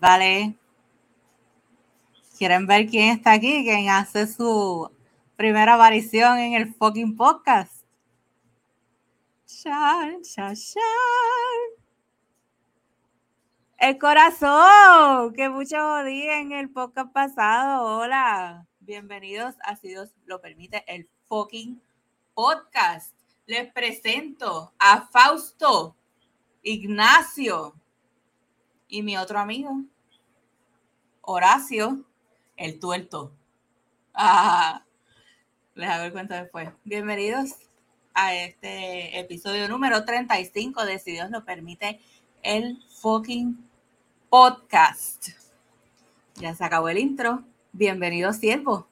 vale. ¿Quieren ver quién está aquí? ¿Quién hace su primera aparición en el fucking podcast? Chan, chan, chan. El corazón, que mucho jodí en el podcast pasado. Hola, bienvenidos a Si Dios lo permite, el fucking podcast. Les presento a Fausto, Ignacio y mi otro amigo, Horacio, el tuerto. Ah, les hago el cuento después. Bienvenidos a este episodio número 35 de Si Dios lo permite, el fucking podcast. Ya se acabó el intro. Bienvenido, siervo.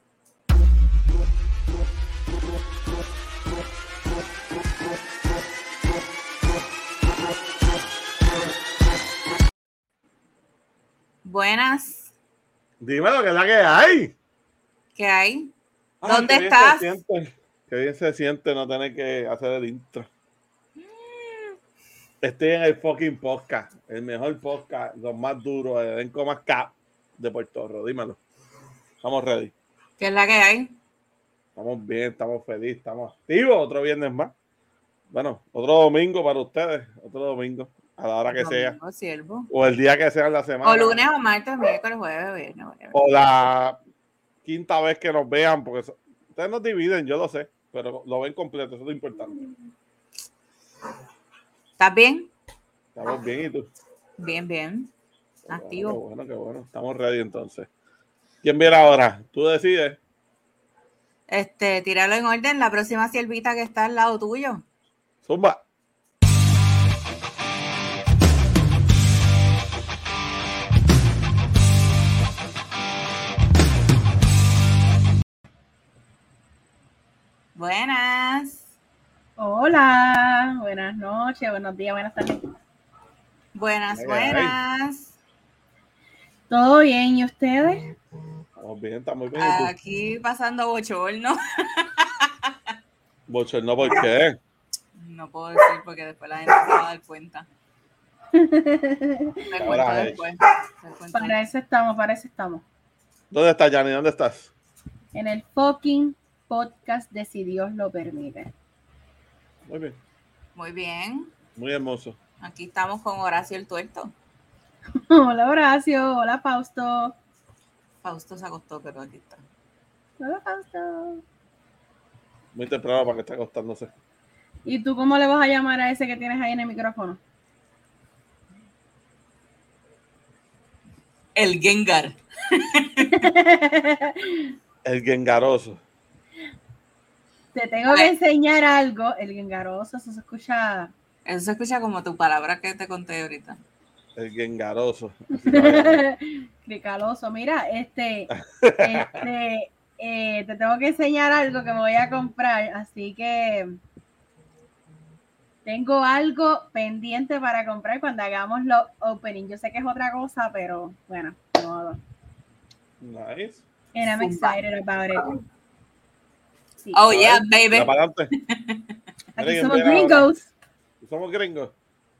Buenas. Dímelo, que es la que hay. ¿Qué hay? Ay, ¿Dónde qué bien estás? siente, Qué bien se siente no tener que hacer el intro. Estoy en el fucking podcast, el mejor podcast, los más duros, el elenco más cap de Puerto Rico. Dímelo. Estamos ready. ¿Qué es la que hay? Estamos bien, estamos felices, estamos activos. Otro viernes más. Bueno, otro domingo para ustedes. Otro domingo, a la hora que sea. Siervo. O el día que sea en la semana. O lunes o martes, miércoles, jueves, viernes. o la quinta vez que nos vean, porque so- ustedes nos dividen, yo lo sé, pero lo ven completo, eso es lo importante. ¿Estás bien? Estamos bien y tú. Bien, bien. Activo. Qué bueno, qué bueno. Estamos ready entonces. ¿Quién viene ahora? Tú decides. Este, tíralo en orden. La próxima siervita que está al lado tuyo. Zumba. Buenas. Hola, buenas noches, buenos días, buenas tardes. Buenas, Ay, ay. buenas. ¿Todo bien? ¿Y ustedes? Estamos bien, estamos bien. Aquí pasando bochorno. Bochorno, ¿por qué? No puedo decir porque después la gente se va a dar cuenta. Me cuento después. Me Para eso estamos, para eso estamos. ¿Dónde estás, Yanni? ¿Dónde estás? En el fucking podcast de Si Dios lo permite. Muy bien, Muy bien. muy hermoso. Aquí estamos con Horacio el Tuerto. Hola Horacio, hola Fausto. Fausto se acostó, pero aquí está. Hola Fausto. Muy temprano para que esté acostándose. ¿Y tú cómo le vas a llamar a ese que tienes ahí en el micrófono? El Gengar. El gengaroso. Te tengo que enseñar algo. El gengaroso, eso se escucha. Eso se escucha como tu palabra que te conté ahorita. El gengaroso. Cricaloso. Mira, este, este, eh, te tengo que enseñar algo que me voy a comprar, así que tengo algo pendiente para comprar cuando hagamos los opening. Yo sé que es otra cosa, pero bueno, de modo. Nice. And I'm excited about it. Sí. Oh, yeah, baby. Mira para adelante. Aquí Miren, somos gringos. Somos gringos.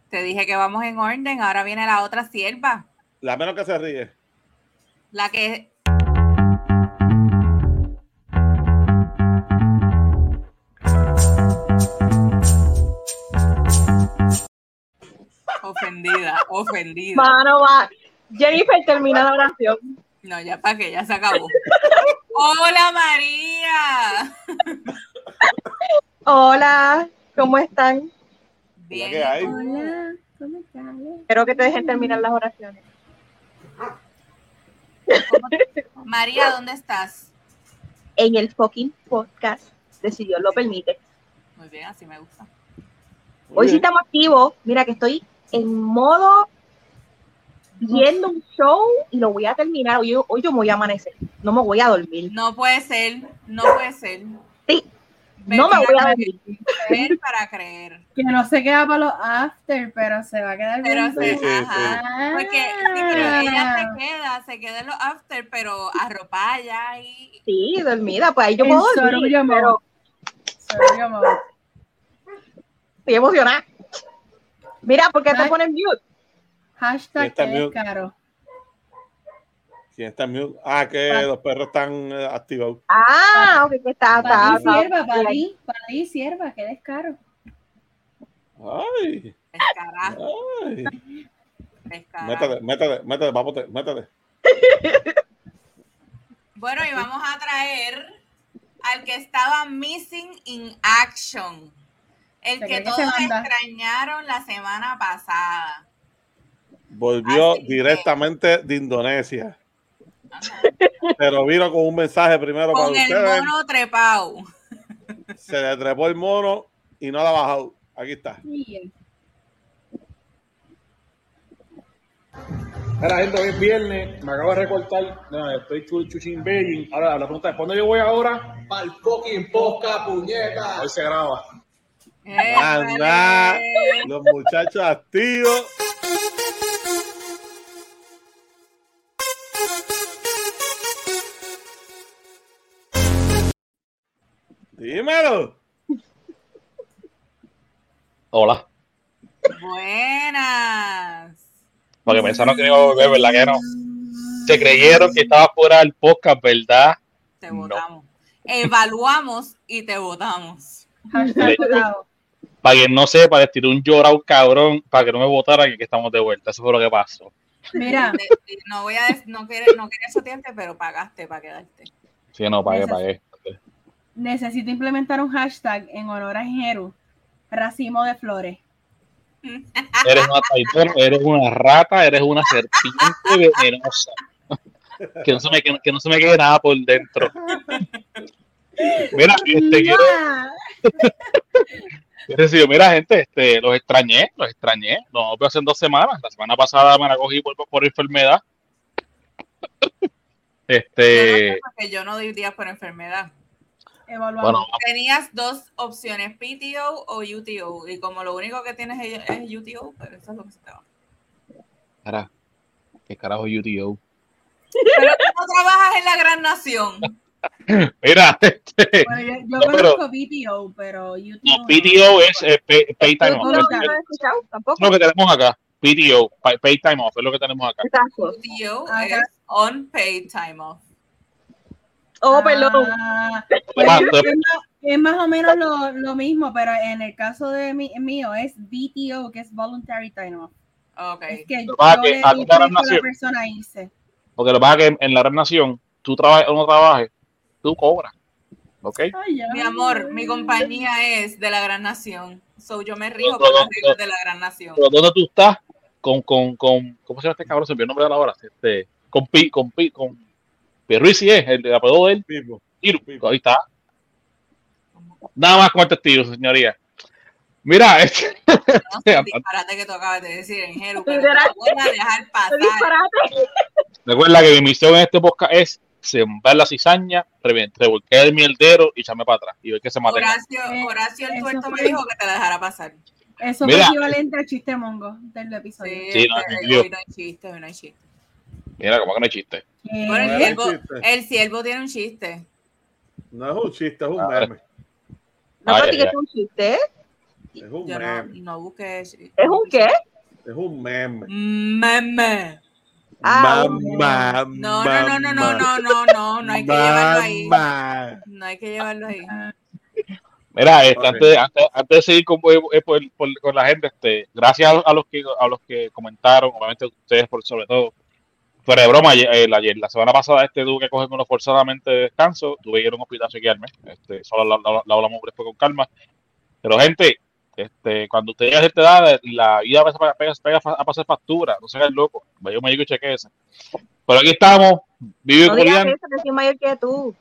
Te dije que vamos en orden. Ahora viene la otra sierva. La menos que se ríe. La que. Ofendida, ofendida. Mano, va. Jennifer termina la oración. No, ya para que ya se acabó. Hola María. Hola, ¿cómo están? Bien. que hay? Hola, ¿cómo estás? Espero que te dejen terminar las oraciones. María, ¿dónde estás? en el fucking podcast de Si Dios lo permite. Muy bien, así me gusta. Muy Hoy sí bien. estamos activos. Mira que estoy en modo viendo un show y lo voy a terminar. Hoy, yo- hoy yo me voy a amanecer. No me voy a dormir. No puede ser, no puede ser. Sí, no me voy a dormir. creer, para creer. Que no se queda para los after, pero se va a quedar Pero se, Sí, sí, ajá. Porque sí, pero ella se queda, se queda en los after, pero arropada ya y Sí, dormida. Pues ahí yo puedo dormir. sorullo. Pero Sorry, mode. estoy emocionada. Mira, ¿por qué te Ay. pones mute? Hashtag Está que es caro. ¿Quién está mute? Ah, que los perros están eh, activados. Ah, ok, que está. Ti, sierva, está- para ti, para ti, sierva, que descaro. Ay, descarada, ay. descarada. Métete, métete, métete, vamos, métete. Bueno, y vamos a traer al que estaba missing in action. El que todos extrañaron la semana pasada. Volvió Así que- directamente de Indonesia. Pero vino con un mensaje primero para Con el ustedes. mono trepado. Se le trepó el mono y no la ha bajado. Aquí está. Bien. Mira, gente, hoy es viernes, me acabo de recortar, no, estoy chu- chuchín Beijing. Ahora, la pregunta es, ¿cuándo yo voy ahora? Pa'l fucking posca, puñeta. Hoy se graba. Anda, Épale. los muchachos activos. Dímelo. Hola. Buenas. Porque pensaron que no iba a volver, ¿verdad que no? Se creyeron que estaba fuera del podcast, ¿verdad? Te No. votamos. Evaluamos y te votamos. Para quien no sepa, les tiré un llorado cabrón para que no me votaran y que estamos de vuelta. Eso fue lo que pasó. Mira, No voy a no querer, no quería pero pagaste para quedarte. Sí, no, pagué, pagué. Necesito implementar un hashtag en honor a Jeru. Racimo de flores. Eres una traidora, eres una rata, eres una serpiente venenosa. Que no se me, que, que no se me quede nada por dentro. Mira, este, quiero, decir, mira, gente, este, los extrañé, los extrañé. No veo hace dos semanas. La semana pasada me la cogí por, por enfermedad. Este, Porque yo no doy días por enfermedad. Evaluamos. bueno, Tenías dos opciones, PTO o UTO. Y como lo único que tienes es, es UTO, pues eso es lo que se te va. cara, ¿qué carajo UTO? Pero tú no trabajas en la gran nación. Mira, este, Bueno, yo, yo No, pero- conozco BTO, pero UTO. no, no. PTO es eh, pay, pay time ¿Tú off. no, lo escuchado tampoco? lo que tenemos acá. PTO, pay, pay time off, es lo que tenemos acá. Exacto. UTO es unpaid time off. Oh, perdón. Ah, pues, Ah, es, más, es más o menos lo, lo mismo, pero en el caso de mi, mío es BTO, que es Voluntary Time Off. Ok. Es que yo que a la nación. persona irse. Porque lo que pasa es que en la Gran Nación, tú trabajes o no trabajes, tú cobras. ¿Ok? Ay, ya. Mi amor, mi compañía es de la gran nación. So yo me rijo con las reglas de la gran nación. Pero ¿dónde tú estás? Con, con, con, ¿cómo se llama este cabrón? Se me olvidó el nombre de la hora. Este, con Pi, con Pi, con Pierluisi es, el de apodo de él. Pipo. Pipo. Ahí está. Nada más con el testigo, señoría. Mira, este, No el disparate que tú acabas de decir en Jeru, pero te lo voy a dejar pasar. disparate. recuerda que mi misión en este podcast es sembrar la cizaña, revolcar el mierdero y echarme para atrás y ver que se mate. Horacio, Eh, Horacio el tuerto me fue- dijo que te la dejara pasar. Eso Mira. es equivalente al chiste mongo del episodio. Sí, Sí, no, no hay chiste, hoy no hay chiste. Mira, como que no hay chiste. Bueno, el siervo, el siervo tiene un chiste. No es un chiste, es un A ver. meme. No, Ay, ay, que ay. es un chiste. ¿eh? Es un Yo no, meme. no busqué. ¿Es un qué? Es un meme. Meme. Ah, Mamá, No, no, no, no, no, no, no, no, no hay que llevarlo ahí. No hay que llevarlo ahí. Mira, este, antes, antes, antes de seguir con, eh, por- por- con la gente, este, gracias a, a los que a los que comentaron, obviamente ustedes por sobre todo. Fuera de broma, ayer, eh, ayer- la semana pasada este tuve que coger uno forzadamente de descanso, tuve que ir a un hospital a chequearme, este, solo la, la- la hablamos después con calma. Pero gente, este, cuando usted llega a cierta edad, la vida a veces pega, pega- pega a pasar factura, no se hagan loco, vaya un médico y chequeese. Pero aquí estamos, vive No digas eso, que soy mayor que tú.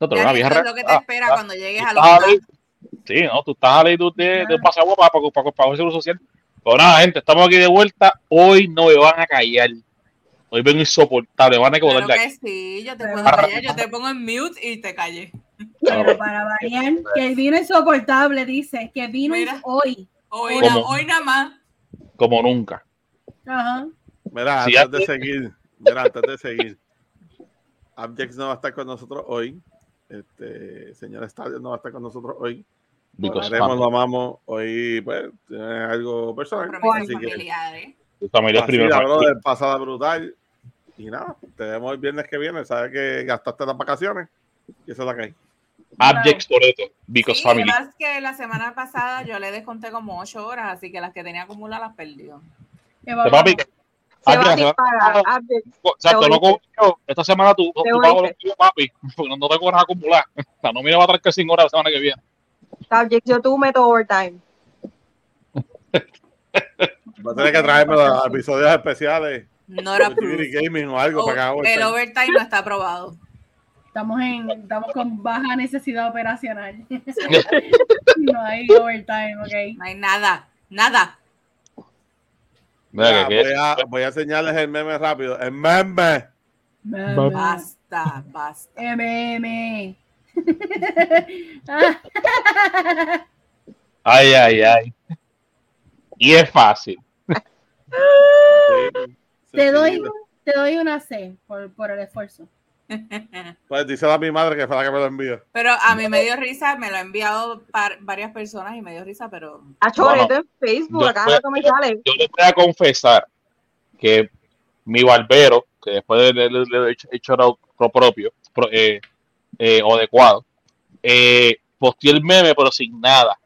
No, pero una vieja es lo que te ah, espera ah, cuando llegues a los estás a ley- campos. Sí, no, tú estás a ley de, de, de Claro. pasagua para, para, para, para el seguro social. Pero nada, gente, estamos aquí de vuelta. Hoy no me van a callar. Hoy vengo insoportable. Van a Claro de aquí. sí, yo te puedo callar, yo te pongo en mute y te callé. Pero para variar, que el vino insoportable, dice, que vino Mira. hoy. Hoy, ¿Cómo? na- hoy nada más. Como nunca. Ajá. Mira, Sí, antes de seguir, mira, antes de seguir, Abjex no va a estar con nosotros hoy. Este, señor Estadio no va a estar con nosotros hoy. Lo amamos. Hoy, pues, tiene algo personal. Así que. Tu familia es primero. pasada brutal. Y nada, te vemos el viernes que viene. Sabes que gastaste las vacaciones. Y eso es la que hay. Abject Toreto. Because Sí, family. además que la semana pasada yo le desconté como 8 horas, así que las que tenía acumuladas las perdió. Que papi, Se va a Abject, disparar. Abject. Exacto, Te no cojo- esta semana tú, tú pagas los tuyos, papi, porque no, no te cobras acumular. La nómina va a traer 5 horas la semana que viene. Abject, yo tú meto overtime. Va a tener que traerme los episodios especiales No de era TV Gaming o algo para El overtime. no está aprobado. Estamos, en, estamos con baja necesidad operacional. no hay overtime, ok. No hay nada, nada. Mira, voy, a, voy a enseñarles el meme rápido. El meme. Basta, basta. MM. Ay, ay, ay. Y es fácil. Te, doy, te doy una C por, por el esfuerzo. Pues díselo a mi madre que fue la que me lo envió. Pero a mí me dio risa, me lo ha enviado par- varias personas y me dio risa, pero A Choreto en Facebook, Yo acá me sale. Yo les voy a confesar que mi barbero, que después de le, le- le he hecho- pro propio pro- eh, eh, o adecuado, eh, posteó el meme, pero sin nada.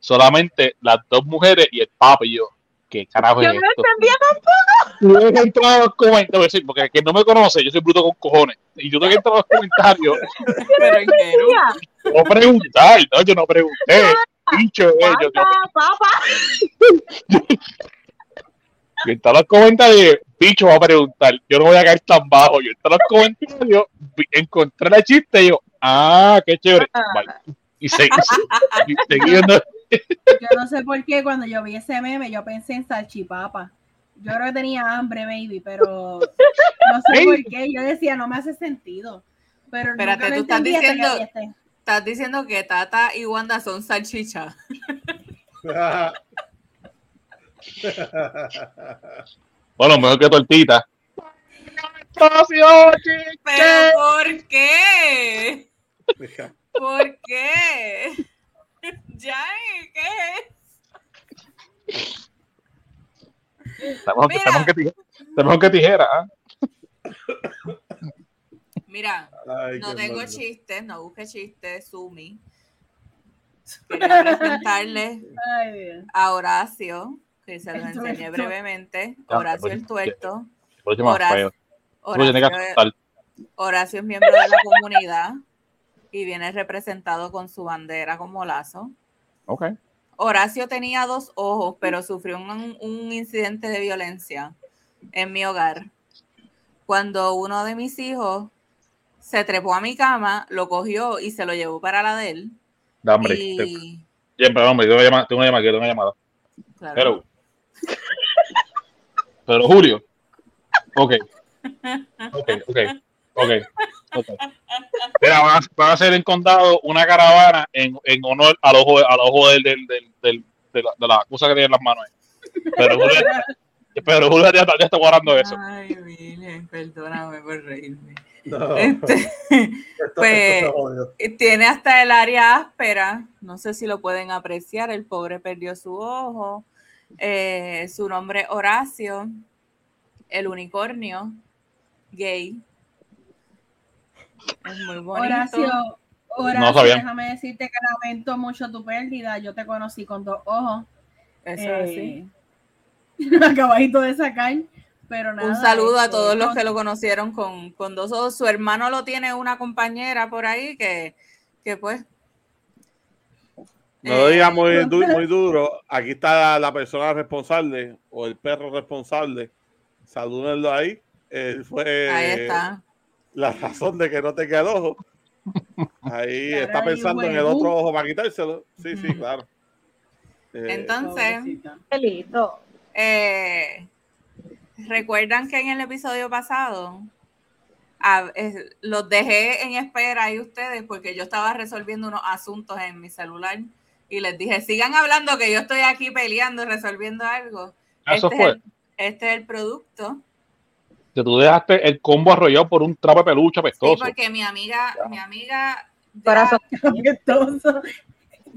Solamente las dos mujeres y el papi y yo. ¿Qué carajo Yo es no esto? entendía Yo que entrar a los comentarios, porque el que no me conoce, yo soy bruto con cojones. Y yo tengo que entrar a los comentarios pero en no preguntar, no, yo no pregunté. Pincho, eh, yo, yo, yo a los comentarios, bicho va a preguntar, yo no voy a caer tan bajo. Yo entro a los comentarios, encontré la chiste y yo, ah, qué chévere. Bye. Y seguí, y seguí. Yo no sé por qué cuando yo vi ese meme yo pensé en salchipapa. Yo creo que tenía hambre, baby, pero no sé por qué. Yo decía, no me hace sentido. Pero Espérate, nunca lo tú estás que diciendo- este. Estás diciendo que Tata y Wanda son salchicha. Bueno, mejor que tortita. ¿Pero por qué? ¿Por qué? Ya, ¿qué? Tenemos, Mira. tenemos que tijera. Tenemos que tijera. ¿ah? Mira, Ay, no tengo chistes, no busque chistes, Sumi. Quería presentarles Ay, Dios. a Horacio, que se los El enseñé tuerto. brevemente. Horacio el tuerto. Horacio. Horacio es miembro de la comunidad y viene representado con su bandera como lazo. Ok. Horacio tenía dos ojos, pero sufrió un, un incidente de violencia en mi hogar. Cuando uno de mis hijos se trepó a mi cama, lo cogió y se lo llevó para la de él. Da hambre. Y, Siempre, hombre, tengo una llamada, tengo una llamada, tengo una llamada. claro, Pero. Pero Julio. Ok. Ok, ok. Ok. ok. Mira, van a, van a hacer en condado una caravana en, en honor al ojo, al ojo del, del, del, del- de, la, de la cosa que tiene en las manos. Pero Julio, pero Julio ya, está- ya está guardando eso. Ay, Virgen, perdóname por reírme. No, Este, pues- jodió. tiene hasta el área áspera. No sé si lo pueden apreciar. El pobre perdió su ojo. Eh, su nombre Horacio, el unicornio gay. Es muy bonito. Horacio, Horacio, No sabía. déjame decirte que lamento mucho tu pérdida. Yo te conocí con dos ojos. Eso Eh, es así. acabadito de sacar. Pero nada, Un saludo a este, todos los que lo conocieron con, con dos ojos. Su hermano lo tiene una compañera por ahí que, que pues. No lo diga eh, muy, du- muy duro. Aquí está la, la persona responsable o el perro responsable. Salúdenlo ahí. Él fue Ahí está. La razón de que no tenga el ojo. Ahí está pensando en el otro ojo para quitárselo. Sí, sí, claro. Eh, Entonces, eh, recuerdan que en el episodio pasado a- los dejé en espera ahí ustedes porque yo estaba resolviendo unos asuntos en mi celular y les dije, sigan hablando que yo estoy aquí peleando y resolviendo algo. Eso este, fue. Es el, este es el producto. Que tú dejaste el combo arrollado por un trapo de peluche Sí, apestoso. porque mi amiga, mi amiga, Corazón. Apestoso.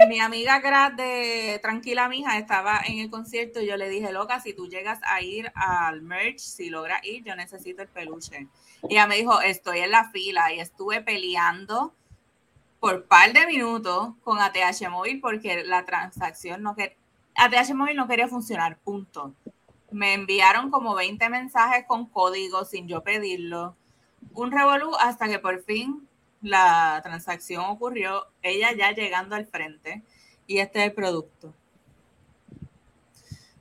mi amiga Gras de Tranquila Mija estaba en el concierto y yo le dije, loca, si tú llegas a ir al merch, si logras ir, yo necesito el peluche. Y ella me dijo, estoy en la fila y estuve peleando por par de minutos con ATH Móvil porque la transacción no quería, ATH Móvil no quería funcionar, punto. Me enviaron como 20 mensajes con códigos sin yo pedirlo. Un revolú hasta que por fin la transacción ocurrió, ella ya llegando al frente y este es el producto.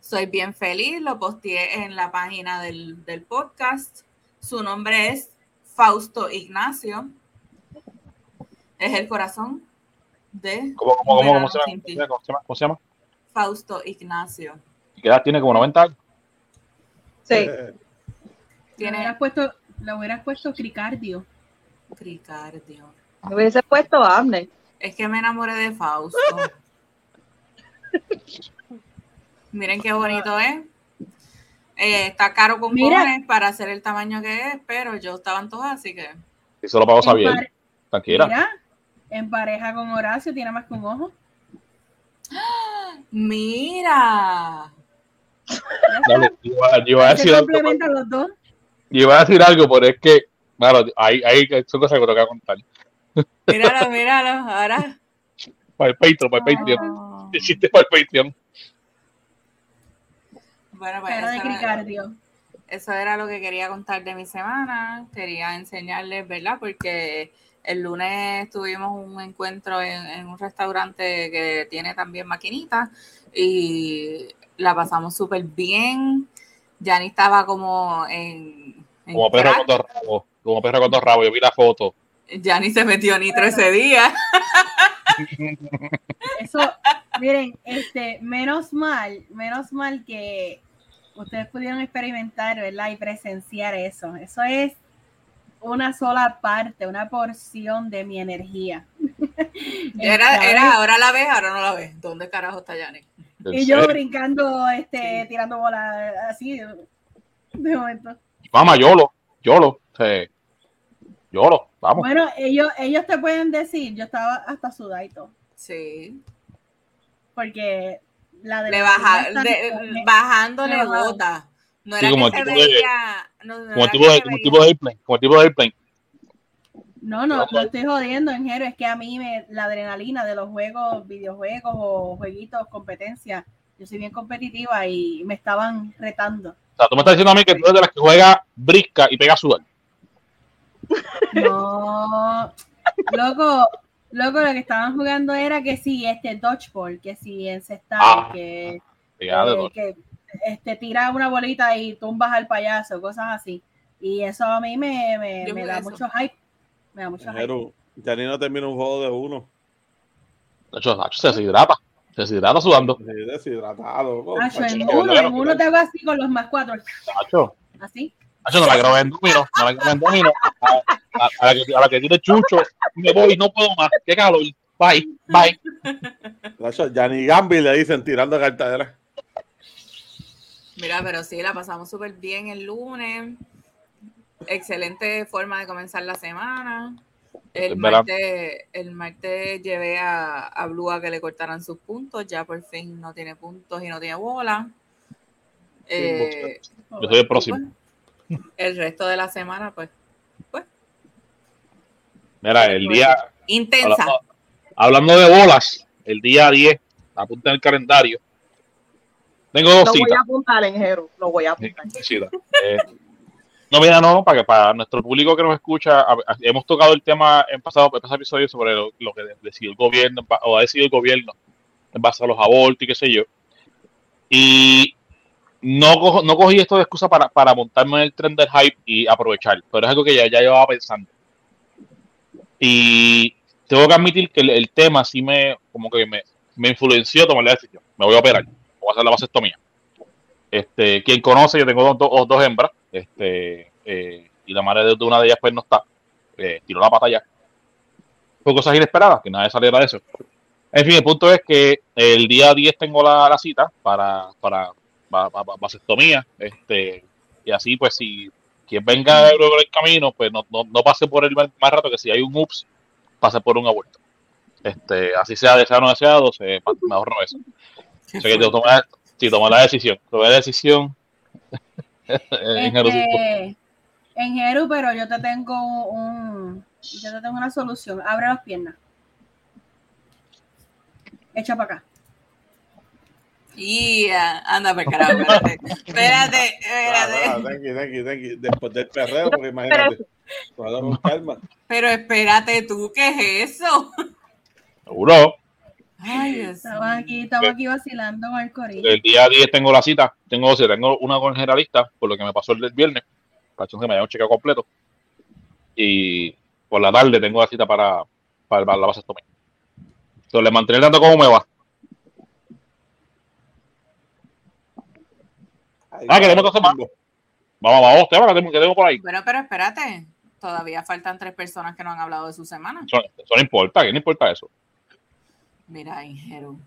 Soy bien feliz, lo posteé en la página del, del podcast. Su nombre es Fausto Ignacio. Es el corazón de ¿Cómo, cómo, cómo, cómo se llama? sin ti. ¿Cómo se llama? ¿Cómo se llama? Fausto Ignacio. ¿Y qué edad tiene? ¿Como 90 años? Sí. Le Tiene hubieras puesto, le hubieras puesto Cricardio. Cricardio. Me hubiese puesto Amne. Es que me enamoré de Fausto. Miren qué bonito es. Eh, está caro con cojones para hacer el tamaño que es, pero yo estaba antojada, así que. Se lo pagó En Xavier. pare- Tranquila. Mira, en pareja con Horacio tiene más que un ojo. Mira. Dale, yo iba a decir algo, los dos. yo iba a decir algo, pero es que, claro, ahí, ahí son cosas que tengo que contar. Míralo, míralo. Ahora. Para el Patreon, para el Patreon. Oh. Hiciste para el Patreon. Bueno, pues de eso era, eso era lo que quería contar de mi semana. Quería enseñarles, ¿verdad? Porque el lunes tuvimos un encuentro en, en un restaurante que tiene también maquinitas y la pasamos súper bien. Yani estaba como en. en Como perro con dos rabos. Como perro con dos rabos. Yo vi la foto. Yani se metió nitro ese día. Eso, miren, este, menos mal, menos mal que ustedes pudieron experimentar, ¿verdad? Y presenciar eso. Eso es una sola parte, una porción de mi energía. Era, era, ahora la ves, ahora no la ves. ¿Dónde carajo está Yani? ¿En Y yo serio? brincando, este, Sí. tirando bolas así, de momento. Mamá, YOLO. YOLO. Sí. YOLO. Vamos. Bueno, ellos, ellos te pueden decir, yo estaba hasta sudadito, Sí. porque la de Le baja, de- bajaba. gota. No Sí, era como que el se tipo de- veía. no- no Como el era tipo que de, se como el tipo de airplane. Como el tipo de airplane. No, no, no estoy jodiendo, en es que a mí me, la adrenalina de los juegos, videojuegos o jueguitos, competencia, yo soy bien competitiva y me estaban retando. O sea, tú me estás diciendo a mí que tú eres de las que juega brisca y pega sudar. No, loco, loco, lo que estaban jugando era que sí, este dodgeball, que sí, encestar, Ah, que, eh, que este, tira una bolita y tumbas al payaso, cosas así. Y eso a mí me, me, da eso. mucho hype. Me da. Jero, Yani no termina un juego de uno. Nacho, Nacho se deshidrata. Se deshidrata sudando. Sí, deshidratado. Nacho, en uno, en uno te hago así con los más cuatro, Nacho. así. Nacho, no la grabé en domino. No la grabé en domino. A, a- a la que, a la que tiene chucho. Me voy, no puedo más. Qué calor. Bye, bye. Nacho, Yani Gambi le dicen tirando cartadera. Mira, pero sí, la pasamos súper bien el lunes. Excelente forma de comenzar la semana. El Es verdad. martes, el martes llevé a, a Blue a que le cortaran sus puntos. Ya por fin no tiene puntos y no tiene bola. Eh, Yo soy el próximo. el resto de la semana, pues, Mira, el día. intensa. Hablando, hablando de bolas, el día 10, apunta en el calendario. Tengo dos Lo voy citas. a apuntar en Jero. Lo voy a apuntar. Sí, eh, no, mira, no, para que para nuestro público que nos escucha, hemos tocado el tema en pasado, en pasado episodio sobre lo, que decidió el gobierno, o ha decidido el gobierno en base a los abortos y qué sé yo. Y no, cogí esto de excusa para, montarme en el tren del hype y aprovechar, pero es algo que ya, ya llevaba pensando. Y tengo que admitir que el, tema sí me, como que me influenció a tomar la decisión. Me voy a operar, voy a hacer la vasectomía. Este, quien conoce, yo tengo dos, dos, dos hembras, este, eh, y la madre de una de ellas pues no está, eh, tiró la pata ya. Fue cosas inesperadas, que nadie saliera de eso. En fin, el punto es que el día 10 tengo la, la cita para, para, para, para vasectomía, este, y así pues si quien venga luego el camino, pues no, no, no pase por el más más rato que si hay un ups, pase por un aborto. Este, así sea deseado o no deseado, se, me ahorro eso. O sea que sí, tomé la decisión. Tomé la decisión. en Jerusalén. Este, en Jeru, pero yo te tengo un, yo te tengo una solución. Abre las piernas. Echa para acá. Y ah, anda, por carajo, espérate. Espérate, ah, espérate. thank you, thank you, thank you. Después del perreo, porque imagínate. Con calma. Pero espérate tú, ¿qué es eso? Seguro. Ay, Dios Estamos aquí, estamos aquí vacilando con el corillo. El día 10 tengo la cita. Tengo, sea, tengo una con el generalista, por lo que me pasó el del viernes. Para que me haya un chequeo completo. Y por la tarde tengo la cita para, para, para la vasectomía. Entonces, le mantener dando cómo me va. Ay, Ah, queremos dos semanas. Vamos, vamos, tema que tengo, que tengo por ahí. Bueno, pero espérate. Todavía faltan tres personas que no han hablado de su semana. Eso, eso no importa, ¿qué no importa eso? Mira, Ingeru.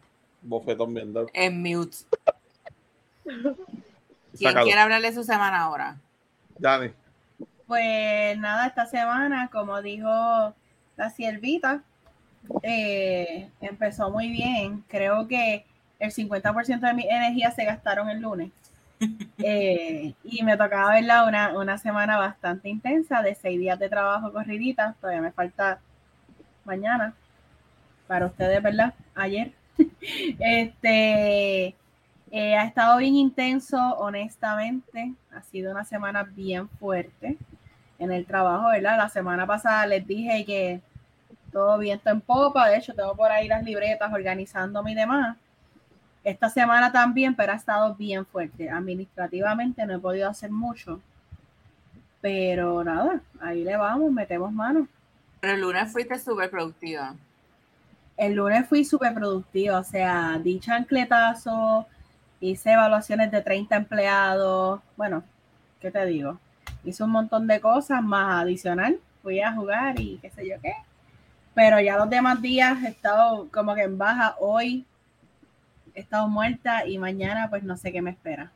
Bofetón bien dado. En mute. ¿Quién Sácalo. quiere hablar de su semana ahora? Dani. Pues nada, esta semana, como dijo la siervita, eh, empezó muy bien. Creo que el 50% de mi energía se gastaron el lunes. Eh, y me tocaba verla una, una semana bastante intensa, de seis días de trabajo corridita. Todavía me falta mañana para ustedes, ¿verdad? Ayer. este eh, ha estado bien intenso, honestamente. Ha sido una semana bien fuerte en el trabajo, ¿verdad? La semana pasada les dije que todo viento en popa. De hecho, tengo por ahí las libretas organizándome y demás. Esta semana también, pero ha estado bien fuerte. Administrativamente no he podido hacer mucho. Pero nada, ahí le vamos, metemos mano. Pero el lunes fuiste súper productiva. El lunes fui súper productiva, o sea, di chancletazo, hice evaluaciones de 30 empleados. Bueno, ¿qué te digo? Hice un montón de cosas más adicional. Fui a jugar y qué sé yo qué. Pero ya los demás días he estado como que en baja. Hoy he estado muerta y mañana pues no sé qué me espera.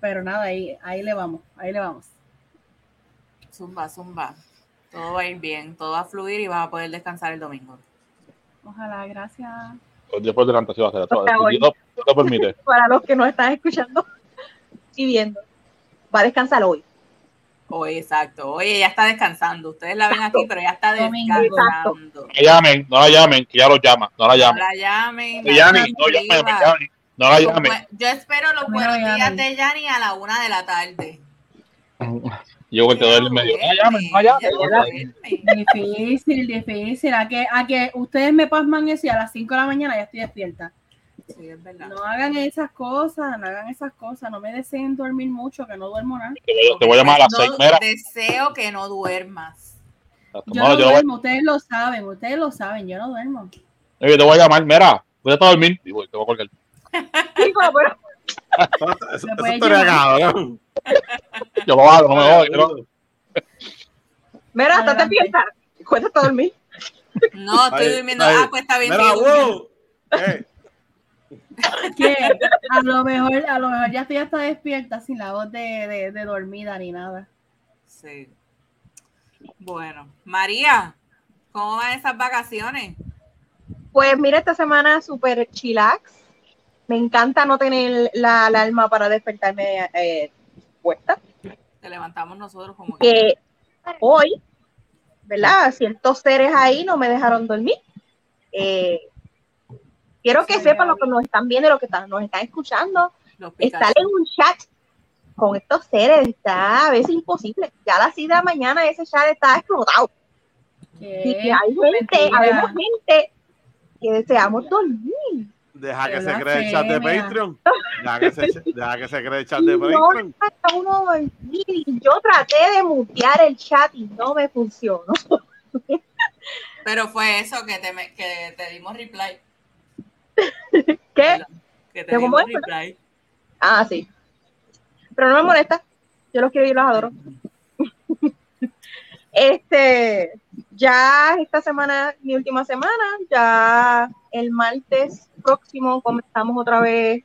Pero nada, ahí, ahí le vamos, ahí le vamos. Zumba, zumba. Todo va a ir bien, todo va a fluir y vas a poder descansar el domingo. Ojalá, gracias. Dios por delante se va a hacer. Por favor. Dios permite. Para los que nos están escuchando y viendo, va a descansar hoy. Hoy, exacto. Hoy ella está descansando. Ustedes la ven aquí, pero ella está descansando. No la llamen, no la llamen, que ya lo llama, no la No llamen. la llamen. No la llamen, llamen no llamen, no la llamen. Yo espero los No buenos días de Yanni a la una de la tarde. Yo que te doy el medio. No no duerme. Difícil, difícil. A que, a que ustedes me pasman eso y a las 5 de la mañana ya estoy despierta. Sí, es verdad. No hagan esas cosas, no hagan esas cosas. No me deseen dormir mucho, que no duermo nada. Te voy, te voy a llamar a las No, seis. Mira, Deseo que no duermas. Yo no, no voy, duermo, ustedes lo saben, ustedes lo saben, yo no duermo. yo te voy a llamar, mira, voy a dormir y voy, te voy a colgar. Digo, pero Eso, eso, estaría cabrón. Yo lo hago, no me voy. mira, Adelante. despierta. Cuéntate a dormir. No, estoy Ahí, durmiendo. ahí. Ah, pues está bien. Mira, sigue durmiendo. wow. Eh, Que a lo mejor, a lo mejor ya estoy hasta despierta sin la voz de, de, de dormida ni nada. Sí. Bueno, María, ¿cómo van esas vacaciones? Pues mira, esta semana súper chillax. Me encanta no tener la alarma para despertarme eh, puesta. Te levantamos nosotros como que. Que hoy, ¿verdad? Ciertos seres ahí no me dejaron dormir. Eh, quiero que Sí, sepan Gaby. lo que nos están viendo y lo que están, nos están escuchando. Los Estar en un chat con estos seres está a veces imposible. Ya a las 6 de la mañana ese chat está explotado. Y que hay gente, habemos gente que deseamos dormir. Deja que se cree el chat de. Patreon. Deja que se, deja que se cree el chat de Patreon. yo traté de mutear el chat y no me funcionó. Pero fue eso que te, que te dimos reply. ¿Qué? Que te ¿Cómo dimos reply. Ah, sí. Pero no me molesta. Yo los quiero y los adoro. Este, ya esta semana, mi última semana, ya el martes próximo comenzamos otra vez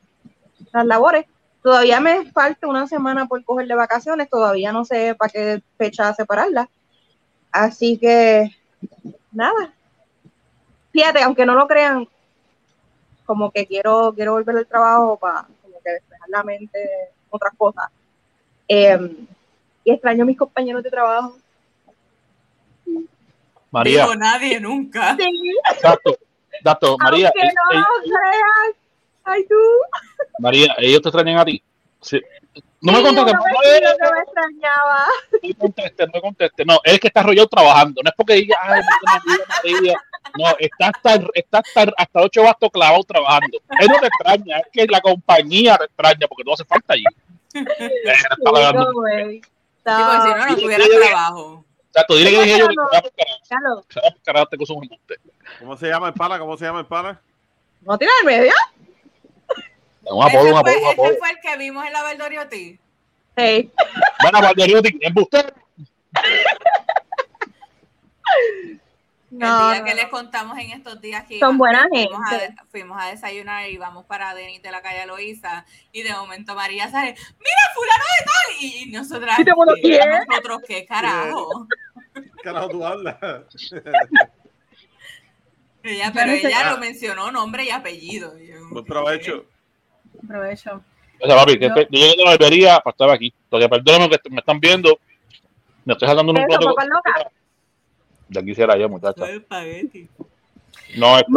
las labores. Todavía me falta una semana por coger de vacaciones, todavía no sé para qué fecha separarla. Así que, nada. Fíjate, aunque no lo crean, como que quiero, quiero volver al trabajo para como que despejar la mente otras cosas. Eh, y extraño a mis compañeros de trabajo. María, Digo, nadie nunca. Sí, exacto, exacto, María, aunque no lo creas. Ay, tú. María, ellos te extrañan a ti. Sí. No me contestes, no, me me extrañaba. no me contestes, no me contestes. No, es que está arrollado trabajando. No es porque diga, ay, María. No, está hasta, está hasta, hasta ocho bastos clavado trabajando. Él no te extraña, es que la compañía te extraña porque no hace falta allí. Está pagando. Sí, güey. Sí, porque si no, no tuviera trabajo. Exacto, dile que dije yo que se este. ¿Cómo se llama el pana? ¿Cómo se llama el pana? ¿No tiene el medio? Un apodo, un apodo, ese fue el que vimos en la Valdoriotti. Sí. Bueno, Valderiotti, embustero. No, el día no, que les contamos en estos días que Son iba- buena fuimos a, fuimos a desayunar y vamos para Denis de la calle Loíza y de momento María sale, mira fulano de tal y, y nosotras ¿Y todo el mundo, ¿qué? nosotros qué carajo ¿Qué carajo tú hablas? ella, pero ella lo mencionó nombre y apellido yo, Buen provecho. Aprovecho. O sea, papi, que Yo- llegué de la barbería para estar aquí. Entonces, perdóname que me están viendo. Me estoy jalando un plato. Ya quisiera yo, muchacha. Soy espagueti. No, es.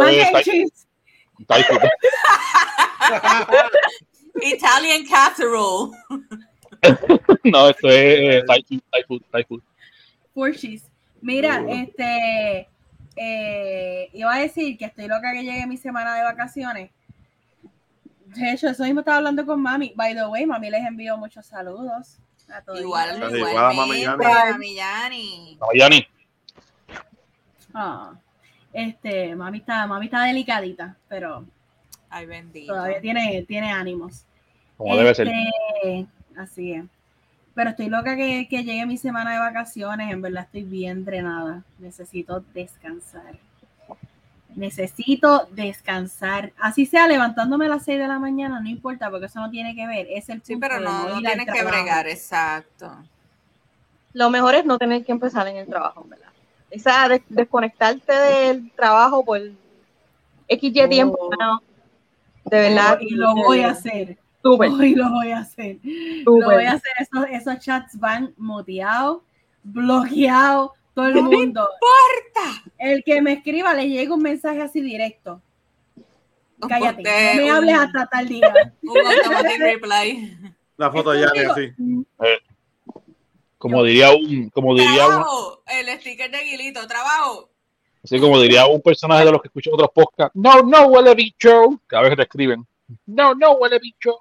Italian casserole No, esto es eh, Thai food, Thai food, Thai food. Four cheese. Mira, Uh. este. eh, iba a decir que estoy loca que llegue mi semana de vacaciones. De hecho, eso mismo estaba hablando con mami. By the way, mami les envío muchos saludos. A todos. igual Igual a igualmente Mami Mami Yani No, Yanni. Ah, este, mami está, mami está delicadita, pero ay bendito todavía tiene, tiene ánimos. Como debe ser. Este, Así es. Pero estoy loca que, que llegue mi semana de vacaciones. En verdad estoy bien drenada. Necesito descansar. Necesito descansar. Así sea levantándome a las 6 de la mañana, no importa, porque eso no tiene que ver. Es el sí punto pero de no, no tienes que bregar exacto Lo mejor es no tener que empezar en el trabajo, ¿verdad? Esa des- desconectarte del trabajo por XY tiempo, Oh. no. De verdad. Y lo voy a hacer. Súper, Hoy lo voy a hacer. Lo voy a hacer. Esos, esos chats van muteados, bloqueados, todo el mundo. El que me escriba le llega un mensaje así directo. Cállate, no me un- hables hasta tal día. un automatic reply La foto de Yanni así. Como diría un, como diría un, trabajo el sticker de Guilito trabajo así como diría un personaje de los que escuchan otros podcasts. No, no huele bicho. Cada vez que te escriben. No, no huele bicho.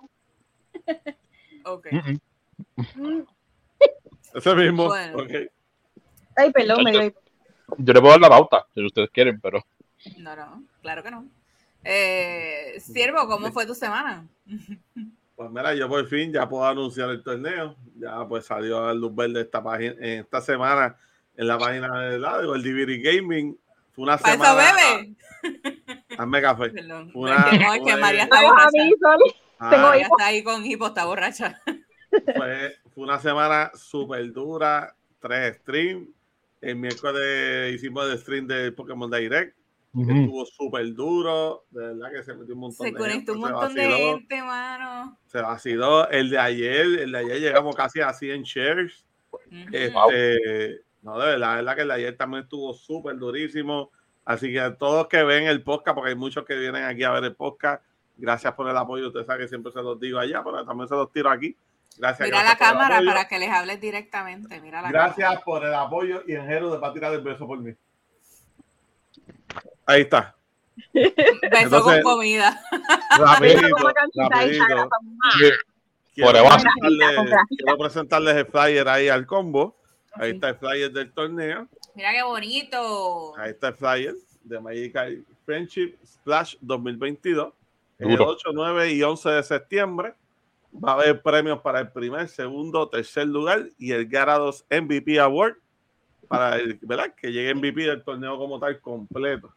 ok Mm, mm. Ese mismo. Bueno. Ok. Ay, perdón, me. Yo le puedo dar la pauta, si ustedes quieren, pero no no claro que no eh, siervo cómo fue tu semana Pues mira, yo por fin ya puedo anunciar el torneo. Ya pues salió a luz verde esta página, en esta semana en la página de lado, el DVD Gaming. Fue una semana. bebe Hazme café. perdón Una- no, es que María está borracha. Ah, María está ahí con hipo está borracha fue, fue una semana súper dura. Tres streams. El miércoles hicimos el stream del Pokémon Direct. Que. Estuvo súper duro. De verdad que se metió un montón se de conectó un gente, montón de gente mano Se vaciló. El de ayer, el de ayer llegamos casi a 100 shares. Ujú. Este, no, de verdad, la verdad que el de ayer también estuvo súper durísimo. Así que a todos que ven el podcast, porque hay muchos que vienen aquí a ver el podcast, gracias por el apoyo. Ustedes saben que siempre se los digo allá, pero también se los tiro aquí. Gracias. mira la gracias el cámara para que les hables directamente mira la Gracias por el apoyo y Enjero de para tirar el beso por mí. Ahí está. beso Entonces- con comida Rapidito, rapidito. Quiero presentarles, quiero presentarles el flyer ahí al combo. Ahí está el flyer del torneo. Mira qué bonito. Ahí está el flyer de Magical Friendship Splash 2022. El Duro. 8, 9 y 11 de septiembre va a haber premios para el primer, segundo, tercer lugar y el Garados MVP Award para el, ¿verdad? Que llegue MVP del torneo como tal completo.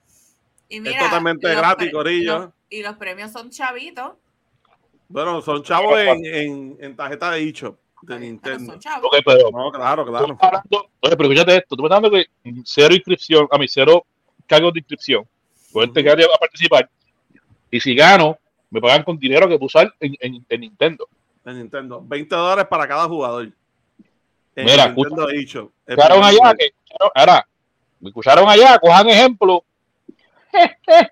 Y Es totalmente los gratis, Corillo. los- y los premios son chavitos. Bueno, son chavos en, en, en tarjeta de eShop de Pero Nintendo. son chavos. Ok, pero No, claro, claro. hablando, oye, pero escúchate esto, tú me estás hablando que cero inscripción, a mí cero cargos de inscripción. Pueden Ujú. llegar a participar. Y si gano, me pagan con dinero que puedo usar en, en- en Nintendo. De Nintendo. 20 dólares para cada jugador. En Mira, Nintendo eShop. El Escucharon allá, que, ahora, me escucharon allá, cojan ejemplo.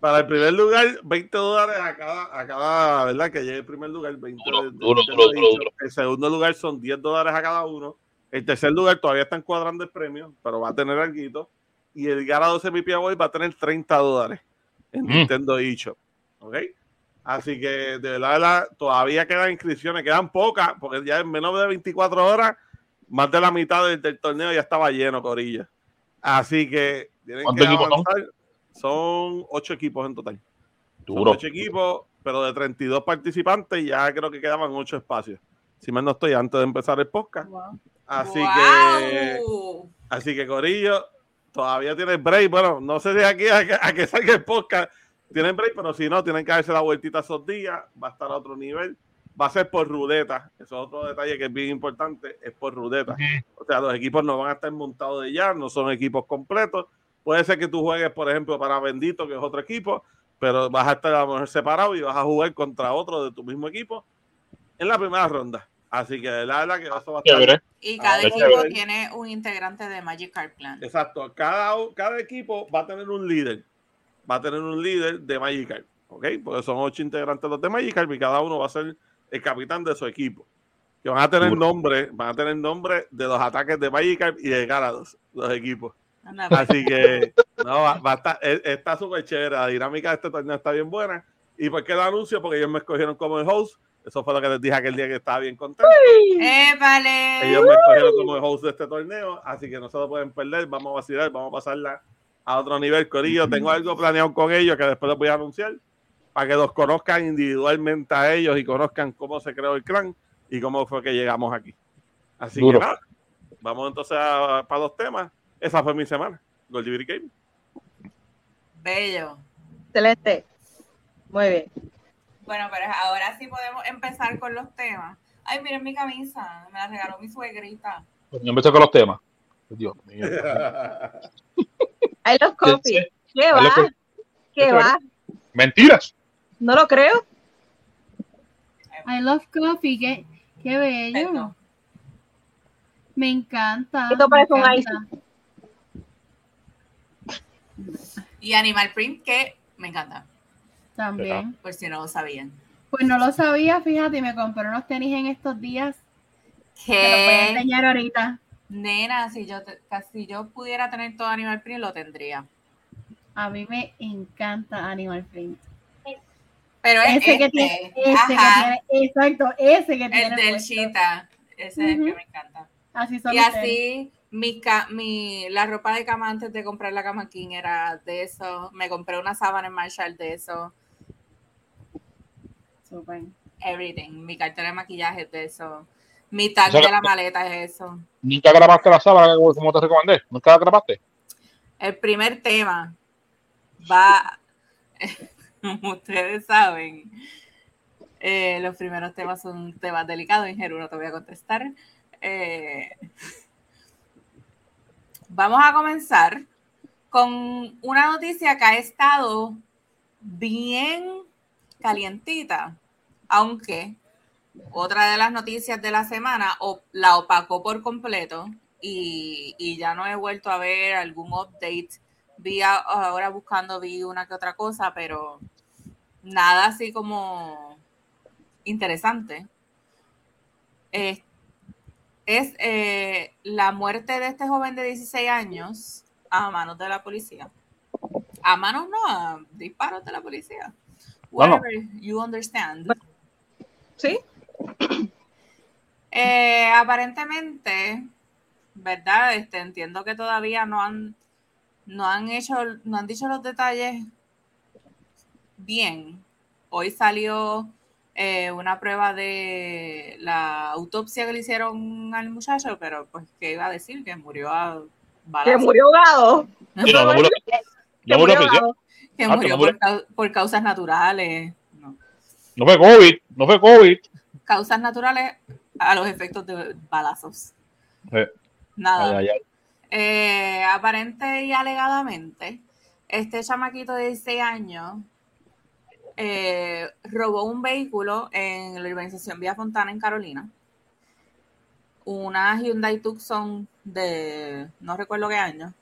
Para el primer lugar, 20 dólares a cada, a cada, ¿verdad? Que llegue el primer lugar, 20 Duro, de- de duro, Nintendo duro, duro, eShop. duro. El segundo lugar son 10 dólares a cada uno. El tercer lugar todavía están cuadrando el premio, pero va a tener algo. Y el 12 MVP Award va a tener 30 dólares en Mm. Nintendo eShop. ¿Ok? Así que de verdad, de verdad, todavía quedan inscripciones, quedan pocas, porque ya en menos de 24 horas, más de la mitad del, del torneo ya estaba lleno, Corilla. Así que tienen que ¿Cuántos equipos son? avanzar. Son ocho equipos en total. Son Duro. ocho equipos, pero de 32 participantes ya creo que quedaban ocho espacios. Si mal no estoy antes de empezar el podcast. Wow. Así que, así que Corillo, todavía tienen break. Bueno, no sé de aquí a que, a que salga el podcast. Tienen break, pero si no, tienen que darse la vueltita esos días. Va a estar a otro nivel. Va a ser por ruleta. Eso es otro detalle que es bien importante. Es por ruleta. O sea, los equipos no van a estar montados de ya, no son equipos completos. Puede ser que tú juegues, por ejemplo, para Bendito, que es otro equipo, pero vas a estar a lo mejor separado y vas a jugar contra otro de tu mismo equipo en la primera ronda. Así que la verdad que eso va a estar Chévere. Y cada Ah, equipo chévere. tiene un integrante de Magic Card Plan. Exacto. Cada, cada equipo va a tener un líder. Va a tener un líder de Magikarp. ¿Ok? Porque son ocho integrantes los de Magikarp y cada uno va a ser el capitán de su equipo. Que van a tener nombre, van a tener nombre de los ataques de Magikarp y de Garados, los equipos. Así que no, va, va a estar, eh, está súper chévere. La dinámica de este torneo está bien buena. ¿Y por qué lo anuncio? Porque ellos me escogieron como el host. Eso fue lo que les dije aquel día que estaba bien contento. ¡Épale! Ellos me escogieron como el host de este torneo, así que no se lo pueden perder. Vamos a vacilar, vamos a pasarla a otro nivel, Corillo. Tengo algo planeado con ellos que después les voy a anunciar para que los conozcan individualmente a ellos y conozcan cómo se creó el clan y cómo fue que llegamos aquí. Así Duro. que nada, vamos entonces a- para los temas. Esa fue mi semana. Goldie Game. Bello. Excelente. Muy bien. Bueno, pero ahora sí podemos empezar con los temas. Ay, miren mi camisa. Me la regaló mi suegrita. Pues yo empecé con los temas. Dios mío. I love coffee. ¿Qué va? ¿Qué va? Mentiras. No lo creo. I love coffee, qué, qué bello. Perfecto. Me encanta. Esto parece un encanta. Y Animal Print, que me encanta, También. por si no lo sabían. Pues no lo sabía, fíjate, y me compré unos tenis en estos días. Te los voy a Que, enseñar ahorita. nena, si yo, te- si yo pudiera tener todo Animal Print, lo tendría. A mí me encanta Animal Print. Pero es Ese que este, tiene, ese que tiene, exacto, ese que tiene. el del puesto. Cheetah, ese es el que me encanta. Así son Y así, mi, mi, la ropa de cama antes de comprar la cama King era de eso. Me compré una sábana en Marshall de eso. Súper. Everything. Mi cartera de maquillaje es de eso. Mi tag O sea, de la maleta es eso. Nunca grabaste la sábana como te recomendé. Nunca la grabaste. El primer tema va, como ustedes saben, eh, los primeros temas son temas delicados, Ingeru, no te voy a contestar. Eh, vamos a comenzar con una noticia que ha estado bien calientita, aunque otra de las noticias de la semana la opacó por completo y, ya no he vuelto a ver algún update. Vi ahora buscando, vi una que otra cosa, pero nada así como interesante. Es, es, eh, la muerte de este joven de 16 años a manos de la policía. A manos no, a disparos de la policía. Bueno. Whatever you understand. ¿Sí? Eh, aparentemente, ¿verdad? Este, entiendo que todavía no han, no han hecho, no han dicho los detalles bien. Hoy salió eh, una prueba de la autopsia que le hicieron al muchacho, pero pues que iba a decir que murió a Que balazos. murió ahogado. No, no murió- Que no murió que Ah, que murió por, murió. cau- por causas naturales. No. No fue COVID, no fue COVID. Causas naturales a los efectos de balazos. Sí. Nada. Ay, ay, ay. Eh, aparente y alegadamente, este chamaquito de 16 años eh, robó un vehículo en la urbanización Vía Fontana en Carolina. Una Hyundai Tucson de no recuerdo qué año.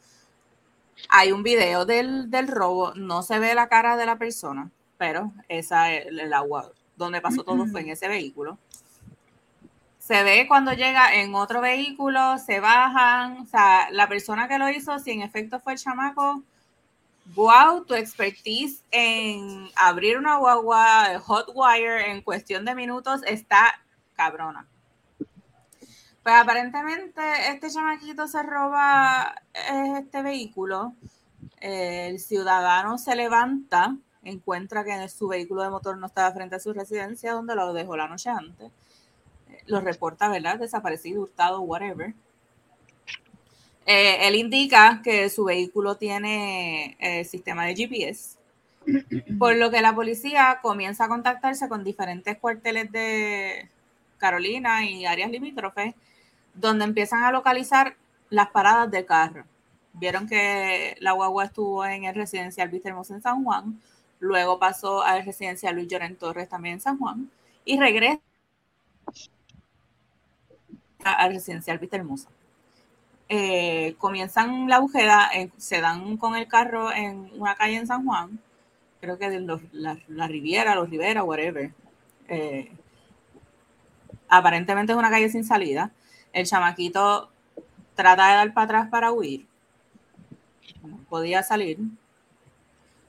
Hay un video del, del robo, no se ve la cara de la persona, pero esa es el agua donde pasó todo fue en ese vehículo. Se ve cuando llega en otro vehículo, se bajan, o sea, la persona que lo hizo, si en efecto fue el chamaco, wow, tu expertise en abrir una guagua de hot wire en cuestión de minutos está cabrona. Pues aparentemente este chamaquito se roba eh, este vehículo. Eh, el ciudadano se levanta, encuentra que su vehículo de motor no estaba frente a su residencia donde lo dejó la noche antes. Eh, Lo reporta, ¿verdad? Desaparecido, hurtado, whatever. Eh, él indica que su vehículo tiene eh, sistema de GPS, por lo que la policía comienza a contactarse con diferentes cuarteles de Carolina y áreas limítrofes, donde empiezan a localizar las paradas del carro. Vieron que la guagua estuvo en el residencial Vista Hermosa en San Juan, luego pasó al residencial Luis Llorén Torres también en San Juan, y regresa al residencial Vista Hermosa. Eh, comienzan la búsqueda, eh, se dan con el carro en una calle en San Juan, creo que de los- la, la Riviera, los Rivera, whatever. Eh, aparentemente es una calle sin salida. El chamaquito trata de dar para atrás para huir. No podía salir.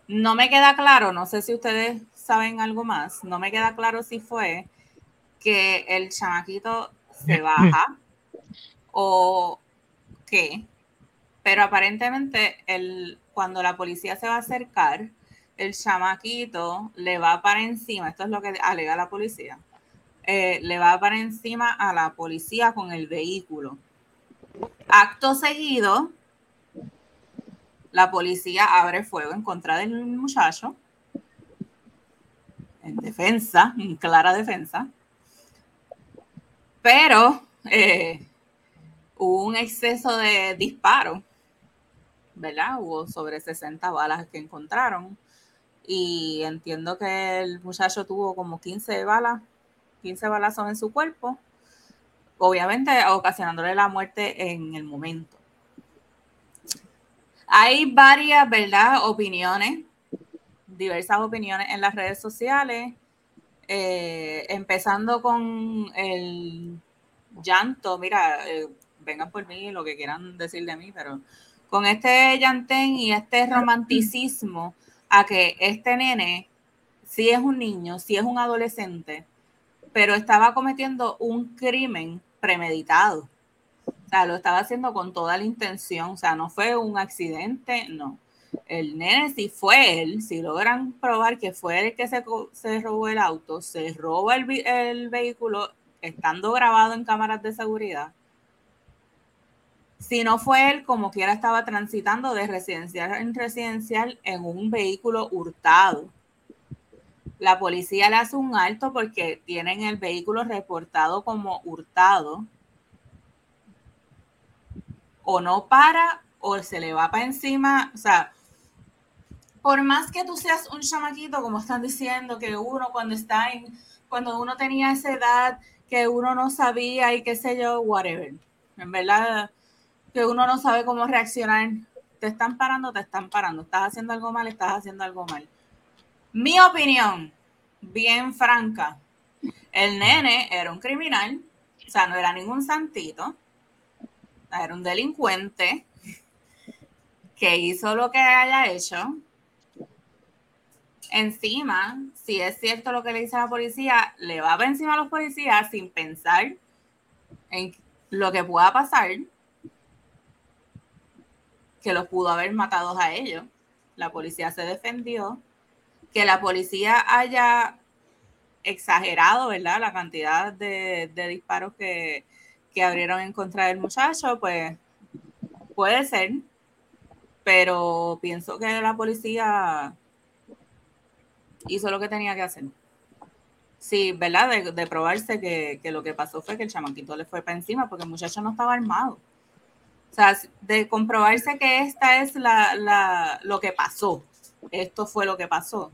No me queda claro, no sé si ustedes saben algo más, no me queda claro si fue que el chamaquito se baja o pero aparentemente el, cuando la policía se va a acercar, el chamaquito le va para encima, esto es lo que alega la policía, eh, le va para encima a la policía con el vehículo. Acto seguido, la policía abre fuego en contra del muchacho, en defensa, en clara defensa, pero eh, hubo un exceso de disparos, ¿verdad? Hubo sobre 60 balas que encontraron y entiendo que el muchacho tuvo como 15 balas, 15 balazos en su cuerpo, obviamente ocasionándole la muerte en el momento. Hay varias, ¿verdad? Opiniones, diversas opiniones en las redes sociales, eh, empezando con el llanto, mira, eh, vengan por mí, lo que quieran decir de mí, pero con este llantén y este romanticismo a que este nene sí es un niño, sí es un adolescente, pero estaba cometiendo un crimen premeditado. O sea, lo estaba haciendo con toda la intención, o sea, no fue un accidente, no. El nene, si fue él, si logran probar que fue el que se, se robó el auto, se roba el, el vehículo estando grabado en cámaras de seguridad. Si no fue él, como quiera estaba transitando de residencial en residencial en un vehículo hurtado. La policía le hace un alto porque tienen el vehículo reportado como hurtado. O no para o se le va para encima. O sea, por más que tú seas un chamaquito, como están diciendo, que uno cuando está en, cuando uno tenía esa edad, que uno no sabía y qué sé yo, whatever. En verdad, que uno no sabe cómo reaccionar. Te están parando, te están parando. Estás haciendo algo mal, estás haciendo algo mal. Mi opinión, bien franca, el nene era un criminal, o sea, no era ningún santito, era un delincuente que hizo lo que haya hecho. Encima, si es cierto lo que le dice la policía, le va encima a los policías sin pensar en lo que pueda pasar. Que los pudo haber matado a ellos. La policía se defendió. Que la policía haya exagerado, ¿verdad? La cantidad de, disparos que, que abrieron en contra del muchacho, pues puede ser, pero pienso que la policía hizo lo que tenía que hacer. Sí, ¿verdad? De, probarse que, que, lo que pasó fue que el chamaquito le fue para encima porque el muchacho no estaba armado. O sea, de comprobarse que esta es la, la, lo que pasó, esto fue lo que pasó,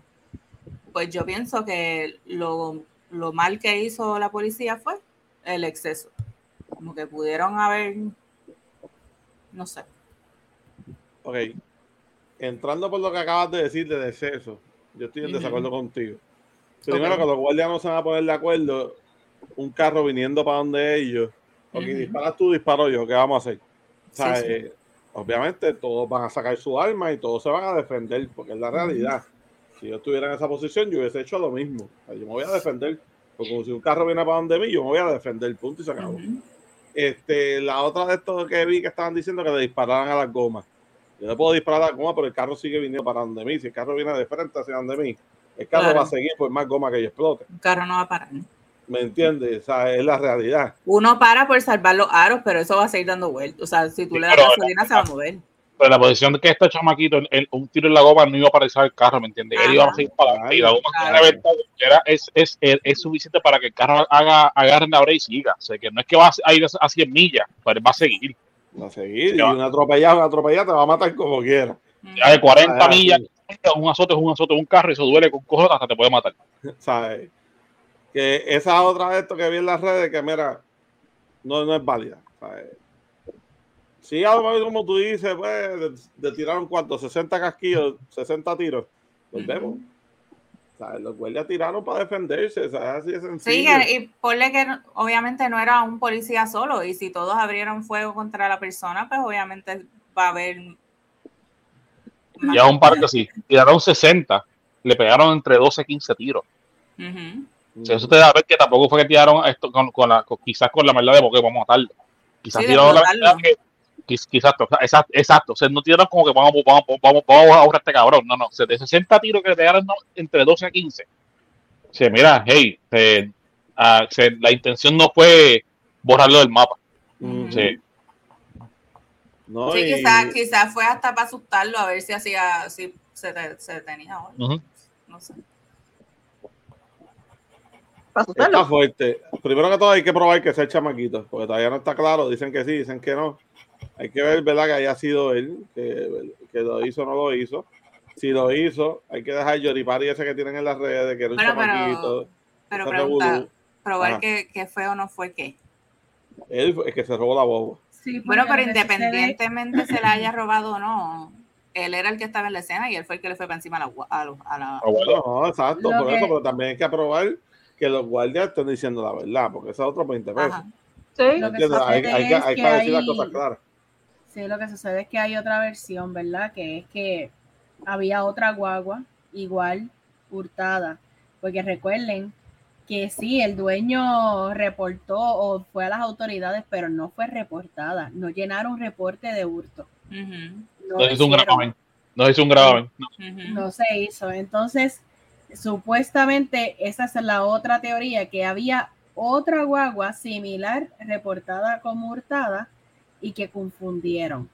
pues yo pienso que lo, lo mal que hizo la policía fue el exceso. Como que pudieron haber, no sé. Ok. Entrando por lo que acabas de decir de exceso, yo estoy en desacuerdo contigo. Primero Ok. que los guardias no se van a poner de acuerdo, un carro viniendo para donde ellos, ok, disparas tú, disparo yo, ¿qué vamos a hacer? O sea, Sí, sí. eh, obviamente todos van a sacar su arma y todos se van a defender, porque es la realidad. Si yo estuviera en esa posición, yo hubiese hecho lo mismo. O sea, yo me voy a defender, porque como si un carro viene para donde mí, yo me voy a defender, punto y se acabó. Este, la otra de estos que vi que estaban diciendo que le dispararan a las gomas. Yo le puedo disparar a las gomas, pero el carro sigue viniendo para donde mí. Si el carro viene de frente hacia donde mí, el carro Claro. va a seguir por más goma que yo explote. Un carro no va a parar. ¿Me entiendes? O sea, es la realidad. Uno para por salvar los aros, pero eso va a seguir dando vueltas. O sea, si tú Sí, le das gasolina, se va a mover. Pero la posición de que este chamaquito, el- el- un tiro en la goma no iba a parecer el carro, ¿me entiendes? Él iba a seguir para adelante y la goma que Claro. era, es, es, es, es suficiente para que el carro haga, agarre la hora y siga. O sea, que no es que va a ir a 100 millas, pero él va a seguir. Va a seguir. Y un atropellado, un atropellado te va a matar como quiera. Ya de 40 Ah, millas, sí. un azote es un azote un carro y eso duele con cojones hasta te puede matar. ¿Sabes? Que esa otra de esto que vi en las redes, que mira, no, no es válida. ¿sabes? Sí, como tú dices, pues, de, de tiraron cuántos, 60 casquillos, 60 tiros. Volvemos. ¿Sabes? Los guardias tiraron para defenderse, sea, así de Sí, sencillo. que- y ponle que obviamente no era un policía solo, y si todos abrieron fuego contra la persona, pues obviamente va a haber. más- Y a un par que sí, tiraron 60, le pegaron entre 12 y 15 tiros. Ujú. O sea, eso te da a ver que tampoco fue que tiraron esto con, con la, con- quizás con la maldad de porque vamos a matarlo. Quizás Sí, tiraron la verdad que, quiz- quizás, exacto, exacto, o sea, no tiraron como que vamos, vamos, vamos, vamos a ahorrar a este cabrón, no, no, o sea, de 60 tiros que le pegaron no, entre 12 a 15. O sea, mira, hey, eh, ah, o sea, la intención no fue borrarlo del mapa. Sí. No, Sí, y- quizás quizás fue hasta para asustarlo, a ver si hacía, si se, te- se detenía no sé. Para Está fuerte. Primero que todo hay que probar que sea el chamaquito, porque todavía no está claro. Dicen que sí, dicen que no. Hay que ver, ¿verdad? Que haya sido él, que, que lo hizo o no lo hizo. Si lo hizo, hay que dejar Yoripari ese que tienen en las redes de que era un pero- chamaquito. Pero Ese pregunta, probar que, que fue o no fue qué. Él fue el que se robó la boba. Sí, Bueno, pero independientemente se la haya robado o no, él era el que estaba en la escena y él fue el que le fue para encima a la... A, los- a la Ah, bueno. No, exacto, Lo por que- eso, pero también hay que probar que los guardias estén diciendo la verdad, porque ese es otro 20 pesos. Ajá. Sí. Lo. Hay, que, es hay que que decir las hay- cosas claras. Sí, lo que sucede es que hay otra versión, ¿verdad? Que es que había otra guagua igual hurtada. Porque recuerden que sí, el dueño reportó o fue a las autoridades, pero no fue reportada. No llenaron reporte de hurto. Ujú, No, No hizo un gravamen. No hizo un gravamen. No se hizo. Entonces, supuestamente esa es la otra teoría, que había otra guagua similar reportada como hurtada y que confundieron.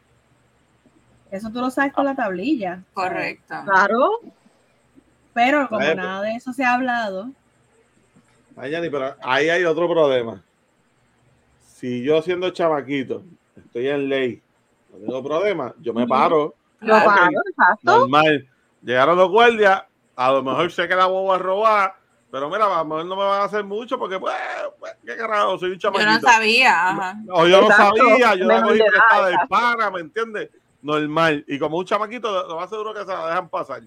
Eso tú lo sabes con la tablilla. Correcto. Claro. Pero como nada de eso se ha hablado, Ay, Yanni, pero ahí hay otro problema. Si yo siendo chamaquito estoy en ley, no tengo problema, yo me paro, Lo paro, exacto. normal. Llegaron los guardias, a lo mejor sé que la boba a robar, pero mira, a lo mejor no me van a hacer mucho porque, pues, pues, qué carajo, soy un Yo chamaquito. no sabía, ajá. O yo Exacto, no sabía, yo la menor cogí de prestada del pana, ¿me entiendes? Normal. Y como un chamaquito, lo más seguro que se la dejan pasar.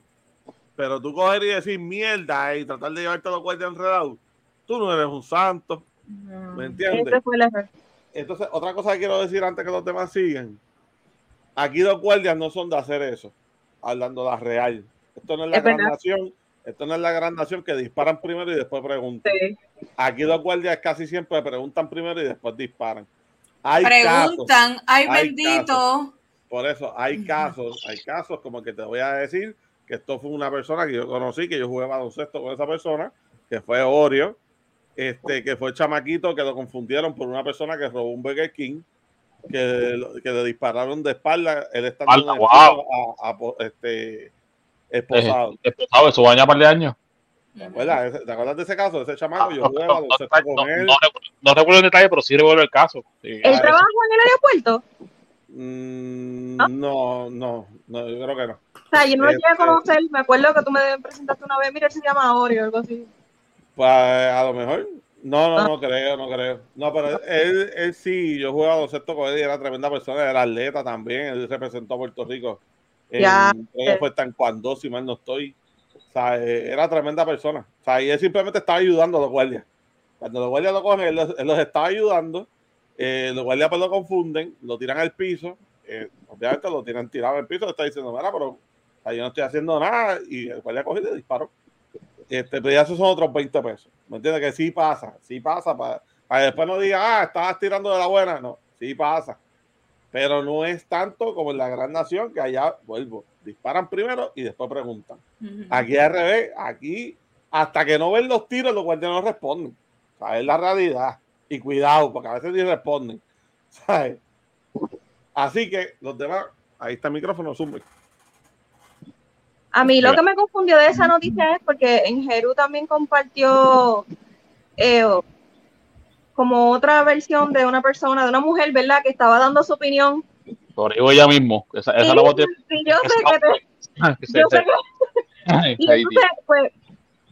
Pero tú coger y decir mierda y tratar de llevarte a los guardias enredados, tú no eres un santo, no. ¿me entiendes? Entonces, otra cosa que quiero decir antes que los demás sigan. Aquí los guardias no son de hacer eso, hablando la real. Esto no es la Es gran verdad. nación, esto no es la gran nación que disparan primero y después preguntan. Sí. Aquí los guardias casi siempre preguntan primero y después disparan. Hay casos, Preguntan, ay hay bendito, por eso hay casos, hay casos como que te voy a decir que esto fue una persona que yo conocí, que yo jugué baloncesto con esa persona, que fue Oreo, este, que fue chamaquito que lo confundieron por una persona que robó un Burger King, que, que le dispararon de espalda, él estando el wow. a- a este, esposado. Eh, esposado, eso va a par de años. ¿Te acuerdas? ¿Te acuerdas de ese caso? De ese chamaco, yo No, jugué no, recuerdo- el detalle, pero sí recuerdo el caso. Sí. ¿Él Ah, trabaja en el aeropuerto? Mm, ¿No? no, no, yo creo que no. O sea, yo no lo llegué a Este- conocer. Me acuerdo que tú me presentaste una vez. Mira, él se llama Oreo o algo así. Pues a lo mejor. No, no, Ah. no creo, no creo. No, pero él, él sí, yo jugaba baloncesto con él y era tremenda persona, era atleta también. Él representó a Puerto Rico. Ya. que fue tan cuando, si mal no estoy. O sea, eh, era tremenda persona. O sea, y él simplemente estaba ayudando a los guardias. Cuando los guardias lo cogen, él los, él los estaba ayudando. Eh, los guardias pues lo confunden, lo tiran al piso. eh, obviamente lo tiran tirado al piso. Le está diciendo, mira, pero o sea, yo no estoy haciendo nada. Y el guardia coge y le disparó. Este, pero ya esos son otros 20 pesos. ¿Me entiendes? Que sí pasa, sí pasa. Para, para después no diga, ah, estabas tirando de la buena. No, sí pasa. Pero no es tanto como en la gran nación que allá, vuelvo, disparan primero y después preguntan. Aquí al revés, aquí hasta que no ven los tiros, los guardias no responden. O sea, es la realidad. Y cuidado, porque a veces ni responden. ¿Sabes? Así que los demás, ahí está el micrófono, zoom. A mí lo que me confundió de esa noticia es porque en Jeru también compartió eh, como otra versión de una persona, de una mujer, ¿verdad? Que estaba dando su opinión. Por ahí voy ya mismo. Esa, esa la y yo sé que te- yo sé que Y entonces, pues,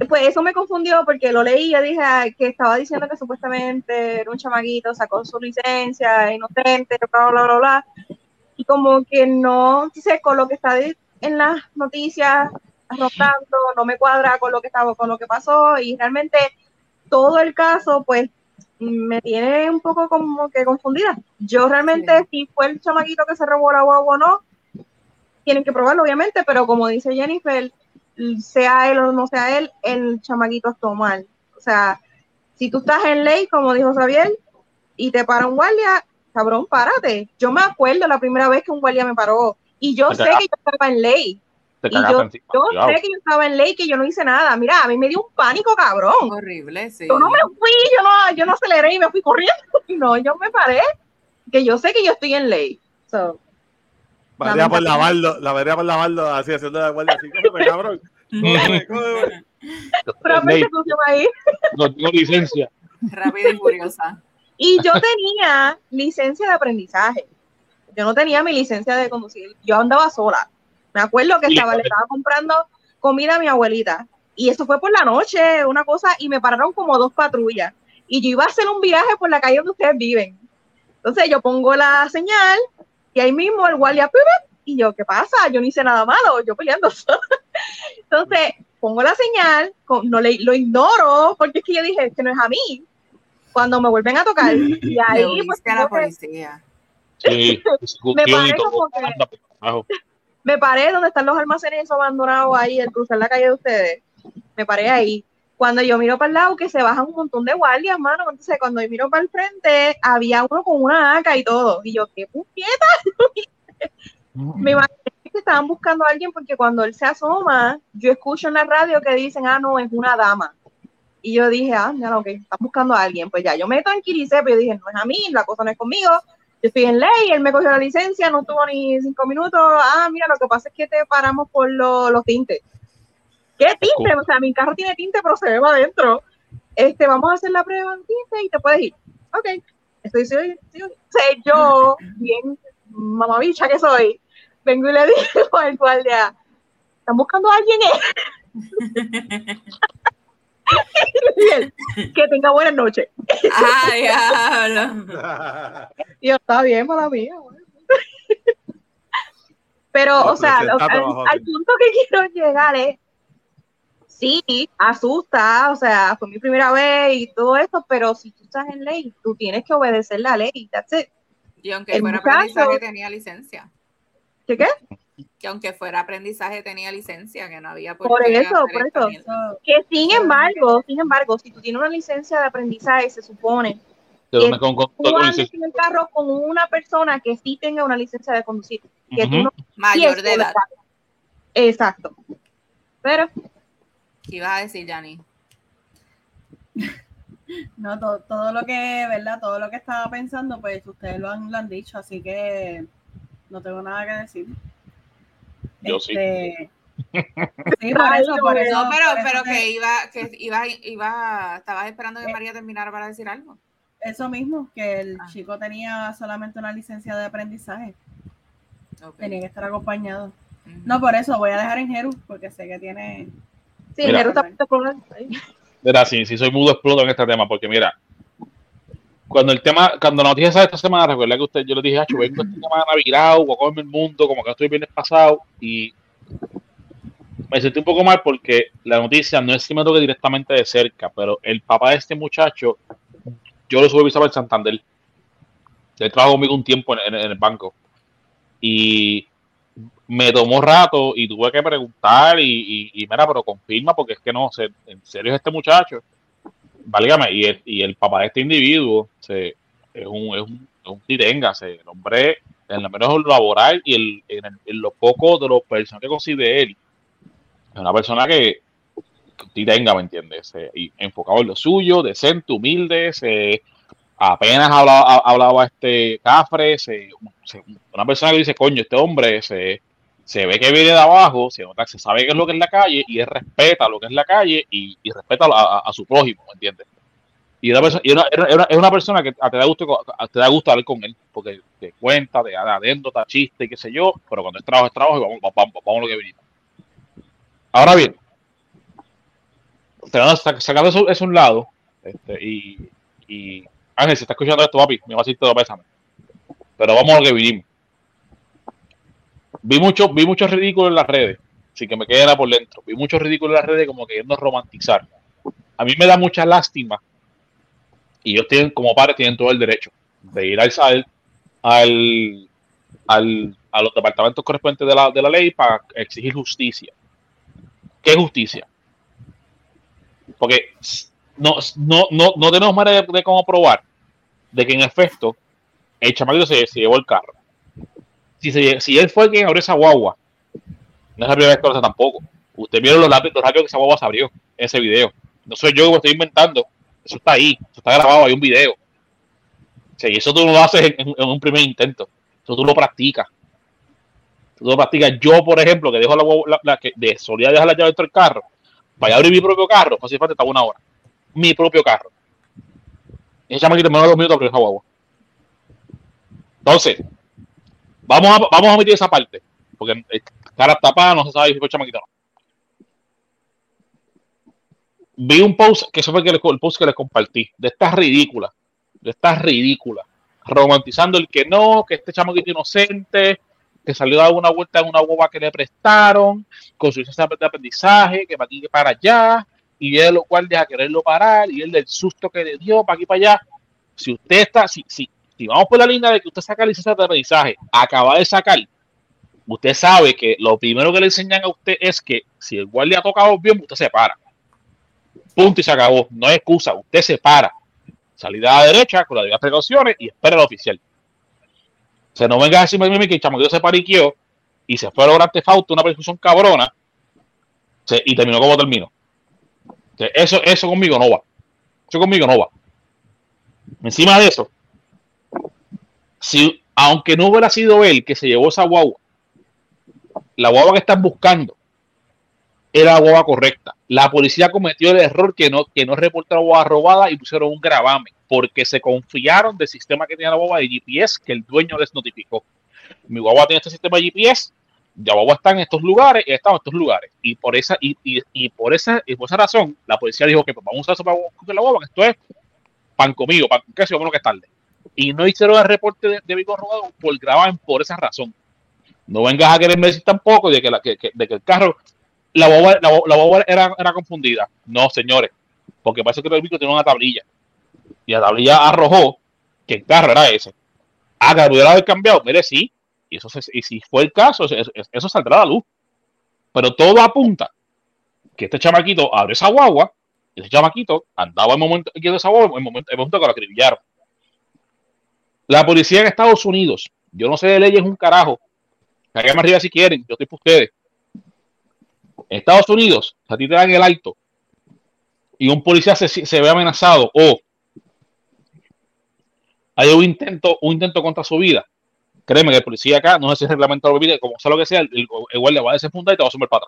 pues eso me confundió porque lo leí y dije que estaba diciendo que supuestamente era un chamaguito, sacó su licencia, inocente, bla, bla, bla, bla. Y como que no, sé, con lo que está en las noticias, rotando, no me cuadra con lo que estaba, con lo que pasó y realmente todo el caso, pues, me tiene un poco como que confundida. Yo realmente, si fue el chamaquito que se robó la guagua o no, tienen que probarlo, obviamente, pero como dice Jennifer, sea él o no sea él, el chamaquito actuó mal. O sea, si tú estás en ley, como dijo Xavier, y te para un guardia, cabrón, párate. Yo me acuerdo la primera vez que un guardia me paró, y yo sé cagas. que yo estaba en ley. Te Y cagaste yo, encima. yo Cuidado. sé que yo estaba en ley, que yo no hice nada. Mira, a mí me dio un pánico, cabrón. Horrible, sí. Yo no me fui, yo no, yo no aceleré y me fui corriendo. No, yo me paré, que yo sé que yo estoy en ley. So, La vería por lavarlo, la vería por lavarlo así, haciendo la guardia así, cógeme, cabrón. Cógeme, cógeme. persecución ahí. No tengo licencia. Rápida y furiosa. Y yo tenía licencia de aprendizaje. Yo no tenía mi licencia de conducir. Yo andaba sola. Me acuerdo que estaba, le estaba comprando comida a mi abuelita. Y eso fue por la noche, una cosa, y me pararon como dos patrullas. Y yo iba a hacer un viaje por la calle donde ustedes viven. Entonces yo pongo la señal y ahí mismo el guardia, y yo, ¿qué pasa? Yo no hice nada malo, yo peleando. Entonces pongo la señal, no le, lo ignoro, porque es que yo dije que no es a mí. Cuando me vuelven a tocar, y ahí pues, a la que- policía. Sí, y parece como que-. Me paré donde están los almacenes abandonados ahí, el cruzar la calle de ustedes. Me paré ahí. Cuando yo miro para el lado, que se bajan un montón de guardias, mano. Entonces, cuando yo miro para el frente, había uno con una AK y todo. Y yo, ¿qué puñeta? Me imaginé que estaban buscando a alguien porque cuando él se asoma, yo escucho en la radio que dicen, ah, no, es una dama. Y yo dije, ah, ya, ok, están buscando a alguien. Pues ya, yo me tranquilicé, pero yo dije, no es a mí, la cosa no es conmigo. Yo estoy en ley, él me cogió la licencia, no tuvo ni cinco minutos. Ah, mira, lo que pasa es que te paramos por lo- los tintes. ¿Qué tinte? O sea, mi carro tiene tinte, pero se ve para adentro. Este, vamos a hacer la prueba de tinte y te puedes ir. Ok. Estoy, yo, bien mamabicha que soy, vengo y le digo al guardia, ¿están buscando a alguien? eh?" Que tenga buenas noches. ¡Ay, yo, está bien, para mí. bueno". Pero, No, o sea, lo- al, trabajo, al sí. punto que quiero llegar es, sí, asusta, o sea, fue mi primera vez y todo esto, pero si tú estás en ley, tú tienes que obedecer la ley. That's it. Y aunque El fuera muchacho- aprendizaje tenía licencia. ¿Qué qué? Que aunque fuera aprendizaje tenía licencia, que no había por, Por eso, por eso. Que sin embargo, sin embargo, si tú tienes una licencia de aprendizaje, se supone Que con, con- Tú con andes en el carro con una persona que sí tenga una licencia de conducir. Que tú Ujú. no Mayor de edad. Exacto. Pero ¿Qué ibas a decir, Yanni? No, todo, todo lo que, ¿verdad? Todo lo que estaba pensando, pues ustedes lo han, lo han dicho, así que no tengo nada que decir. Yo sí. Este, Sí, por eso, por eso. No, pero, por pero que iba, que iba, iba, estabas esperando que Eh. María terminara para decir algo. Eso mismo, que el Ah. chico tenía solamente una licencia de aprendizaje, Ok. tenía que estar acompañado. No, por eso voy a dejar en Jeru, porque sé que tiene. sí, Mira. Nero está él. Ahí. Mira, si, si soy mudo, exploto en este tema, porque mira, cuando el tema, cuando la noticia sale esta semana, recuerda que usted, yo le dije, Hacho, vengo esta semana virado, voy a comerme el mundo, como que estoy bien pasado, y me sentí un poco mal porque la noticia no es que me toque directamente de cerca, pero el papá de este muchacho, yo lo supervisaba en Santander. Él trabajó conmigo un tiempo en, el banco. Y me tomó rato y tuve que preguntar y, y, y mira, pero confirma porque es que no en serio es este muchacho. Válgame, y el, y el papá de este individuo se, es un, es un, un titenga, se, el hombre en lo menos laboral y el, en, el- en lo poco de los personas que consigue él, es una persona que, que ¿me entiendes? Se- enfocado en lo suyo, decente, humilde, se, apenas hablaba, ha- hablaba este Cafre, se- una persona que dice, coño, este hombre se, se ve que viene de abajo, se nota, se sabe qué es lo que es la calle y él respeta lo que es la calle y, y respeta a, a- su prójimo, ¿me entiendes? Y, una persona, y una- es una persona que te da gusto, te da gusto hablar con él, porque te cuenta, te da anécdota, chiste, qué sé yo, pero cuando es trabajo, es trabajo y vamos, vamos, vamos, a lo que vinimos. Ahora bien, sacando, sac- sacando eso, a un lado, este, y, y Ángel, si está escuchando esto, papi, me va a decir todo pésame. Pero vamos a lo que vinimos. Vi mucho, vi mucho ridículo en las redes, así que me quedé por dentro. Vi mucho ridículo en las redes como queriendo romantizar. A mí me da mucha lástima y ellos tienen, como padres, tienen todo el derecho de ir al al, al, a los departamentos correspondientes de la, de la ley para exigir justicia. ¿Qué justicia? Porque no, no, no, no tenemos manera de, de cómo probar de que en efecto el chamaquito se, se llevó el carro. Si, él fue quien abrió esa guagua, no es la primera vez que lo hace tampoco. Usted vieron los los lápices que esa guagua se abrió en ese video. No soy yo que lo estoy inventando. Eso está ahí, está grabado, hay un video. Sí, eso tú no lo haces en, un primer intento. Eso tú lo practicas. Tú lo practicas. Yo, por ejemplo, que dejo la, la- la- que de solía dejar la llave dentro del carro, para abrir mi propio carro, fácil falta una hora. Mi propio carro. Ese chamaquito me da dos minutos abrir esa guagua. Entonces, vamos a, vamos a omitir esa parte. Porque eh, cara tapada, no se sabe si fue chamaquito. Vi un post, que eso fue le- el post que les compartí, de estas ridículas, de estas ridículas, romantizando el que no, que este chamaquito inocente, que salió a dar una vuelta en una boba que le prestaron, con su de aprendizaje, que para aquí que para allá, y él lo cual deja quererlo parar, y él del susto que le dio para aquí para allá. Si usted está, si, si, si vamos por la línea de que usted saca licencia de aprendizaje, acaba de sacar, usted sabe que lo primero que le enseñan a usted es que si el guardia ha tocado bien, usted se para. Punto y se acabó. No hay excusa. Usted se para. Salida a la derecha con las debidas precauciones y espera al oficial. O sea, no venga a decirme Mimi, que el chamaquito se pariqueó y se fue a lograr artefacto, una persecución cabrona y terminó como terminó. Eso, eso conmigo no va. Eso conmigo no va. Encima de eso, si, aunque no hubiera sido él que se llevó esa guagua, la guagua que están buscando era la guagua correcta. La policía cometió el error que no, que no reportó la guagua robada y pusieron un gravamen porque se confiaron del sistema que tenía la guagua de GPS que el dueño les notificó. Mi guagua tiene este sistema de GPS, la guagua está en estos lugares y está en estos lugares. Y por esa, y, y, y por esa, y por esa razón, la policía dijo que pues, vamos a usar eso para la guagua, que esto es pan comido, pan con queso, vámonos que es tarde. Y no hicieron el reporte de, de vehículo robado por gravamen por esa razón. No vengas a quererme decir tampoco de que, el carro, la boba, la, la era, era confundida. No, señores, porque parece que el vehículo tiene una tablilla. Y la tablilla arrojó que el carro era ese. Ah, que pudiera haber cambiado. Mire, sí. Y, eso y si fue el caso, eso, saldrá a la luz. Pero todo apunta que este chamaquito abre esa guagua y ese chamaquito andaba en momento en el momento, en el momento que lo acribillaron. La policía en Estados Unidos, yo no sé de leyes un carajo. Caigan arriba si quieren, yo estoy para ustedes. Estados Unidos, a ti te dan el alto y un policía se, se ve amenazado o hay un intento, un intento contra su vida. Créeme que el policía acá no es el reglamento de vida, como sea lo que sea, el, el, igual le va a desenfundar y te va a sumar para.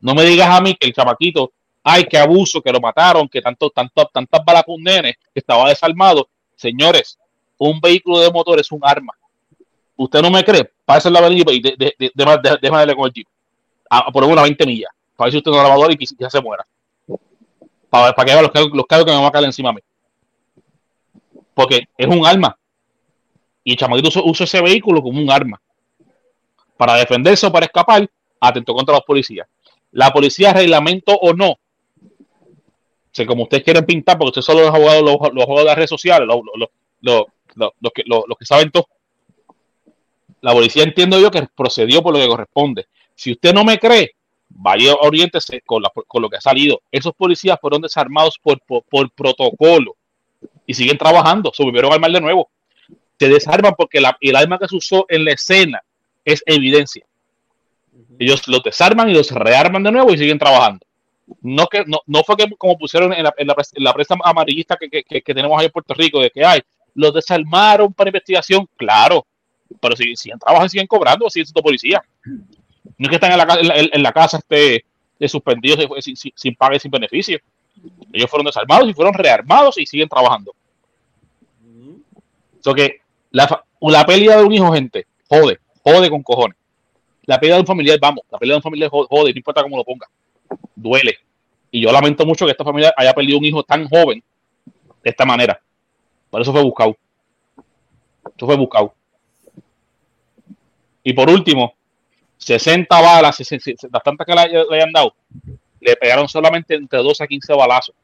No me digas a mí que el chamaquito, ay, qué abuso, que lo mataron, que tanto, tanto, tantas balas con que estaba desarmado. Señores, un vehículo de motor es un arma. ¿Usted no me cree? Pásale la avenida y de, de, con el tipo. A, por una 20 millas. Para ver si usted no lavador y ya se muera. Para, que vea los los cargos que me van a caer encima a mí. Porque es un arma. Y chamaquito usa, ese vehículo como un arma. Para defenderse o para escapar, atento contra los policías. La policía, reglamento o no, como ustedes quieren pintar, porque ustedes son los abogados, los, los abogados de las redes sociales, los, los, los, que, los, los que saben todo. La policía entiendo yo que procedió por lo que corresponde. Si usted no me cree, vaya oriéntese con, la, con lo que ha salido. Esos policías fueron desarmados por, por, por protocolo y siguen trabajando. Se volvieron a armar de nuevo. Se desarman porque la, el arma que se usó en la escena es evidencia. Ellos los desarman y los rearman de nuevo y siguen trabajando. No, que, no, no fue que como pusieron en la, en la, en la prensa amarillista que, que, que, tenemos ahí en Puerto Rico, de que hay, los desarmaron para investigación, claro, pero si siguen trabajando siguen cobrando, siguen siendo policía. No es que están en la, en, en la casa este, suspendidos sin, sin, sin paga y sin beneficio. Ellos fueron desarmados y fueron rearmados y siguen trabajando. So que la, la pérdida de un hijo, gente, jode, jode con cojones. La pérdida de un familiar, vamos, la pérdida de un familiar jode, no importa cómo lo ponga. Duele. Y yo lamento mucho que esta familia haya perdido un hijo tan joven de esta manera. Por eso fue buscado. Eso fue buscado. Y por último, 60 balas, las tantas que le, le hayan dado, le pegaron solamente entre 12 a 15 balazos.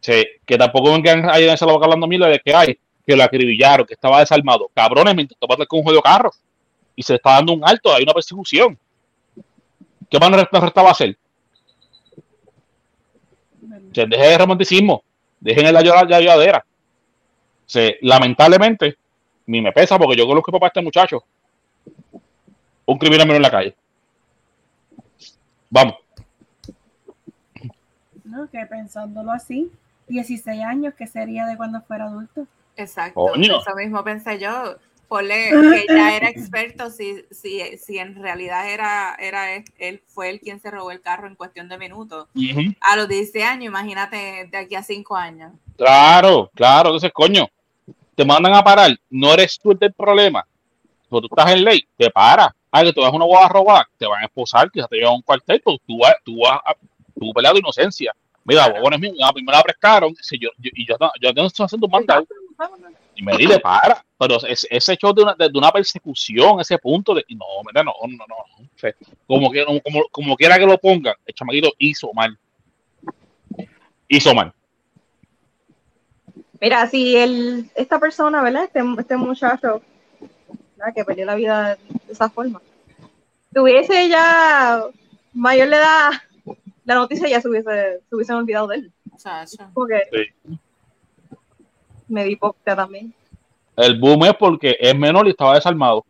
Sí, que tampoco ven que alguien se lo va hablando mil de que hay, que lo acribillaron, que estaba desarmado. Cabrones, me intentó con un juego de carro y se está dando un alto, hay una persecución. ¿Qué más nos restaba hacer? Se deje de romanticismo, dejen la lloradera. Se, lamentablemente, ni me pesa porque yo conozco papá a este muchacho. Un criminal menos en la calle. Vamos. No, que pensándolo así, 16 años, ¿qué sería de cuando fuera adulto? Exacto, Coño. eso mismo pensé yo. Ponle que ya era experto si, si, si en realidad era, era él, él, fue el quien se robó el carro en cuestión de minutos. Uh -huh. A los 16 años, imagínate de aquí a 5 años. Claro, claro, entonces, coño, te mandan a parar, no eres tú el del problema. Pero tú estás en ley, te para. Ah, que tú vas una guagua a robar, te van a esposar, quizás te llevan a un cuartel, pero tú vas, tú vas a tu pelea de inocencia. Mira, bueno, es mío, a mí me la prestaron, y yo, yo, yo, yo, yo no estoy haciendo un mandado. Y me dile, para. Pero ese, ese hecho de una, de una persecución, ese punto de. No, mira, no, no, no. O sea, como, que, como, como quiera que lo pongan, el chamaquito hizo mal. Hizo mal. Mira, si el, esta persona, ¿verdad? Este, este muchacho ¿verdad? que perdió la vida de esa forma, tuviese ya mayor edad, la noticia ya se, hubiese, se hubiesen olvidado de él. Porque, sí me di poca también. El boom es porque es menor y estaba desarmado.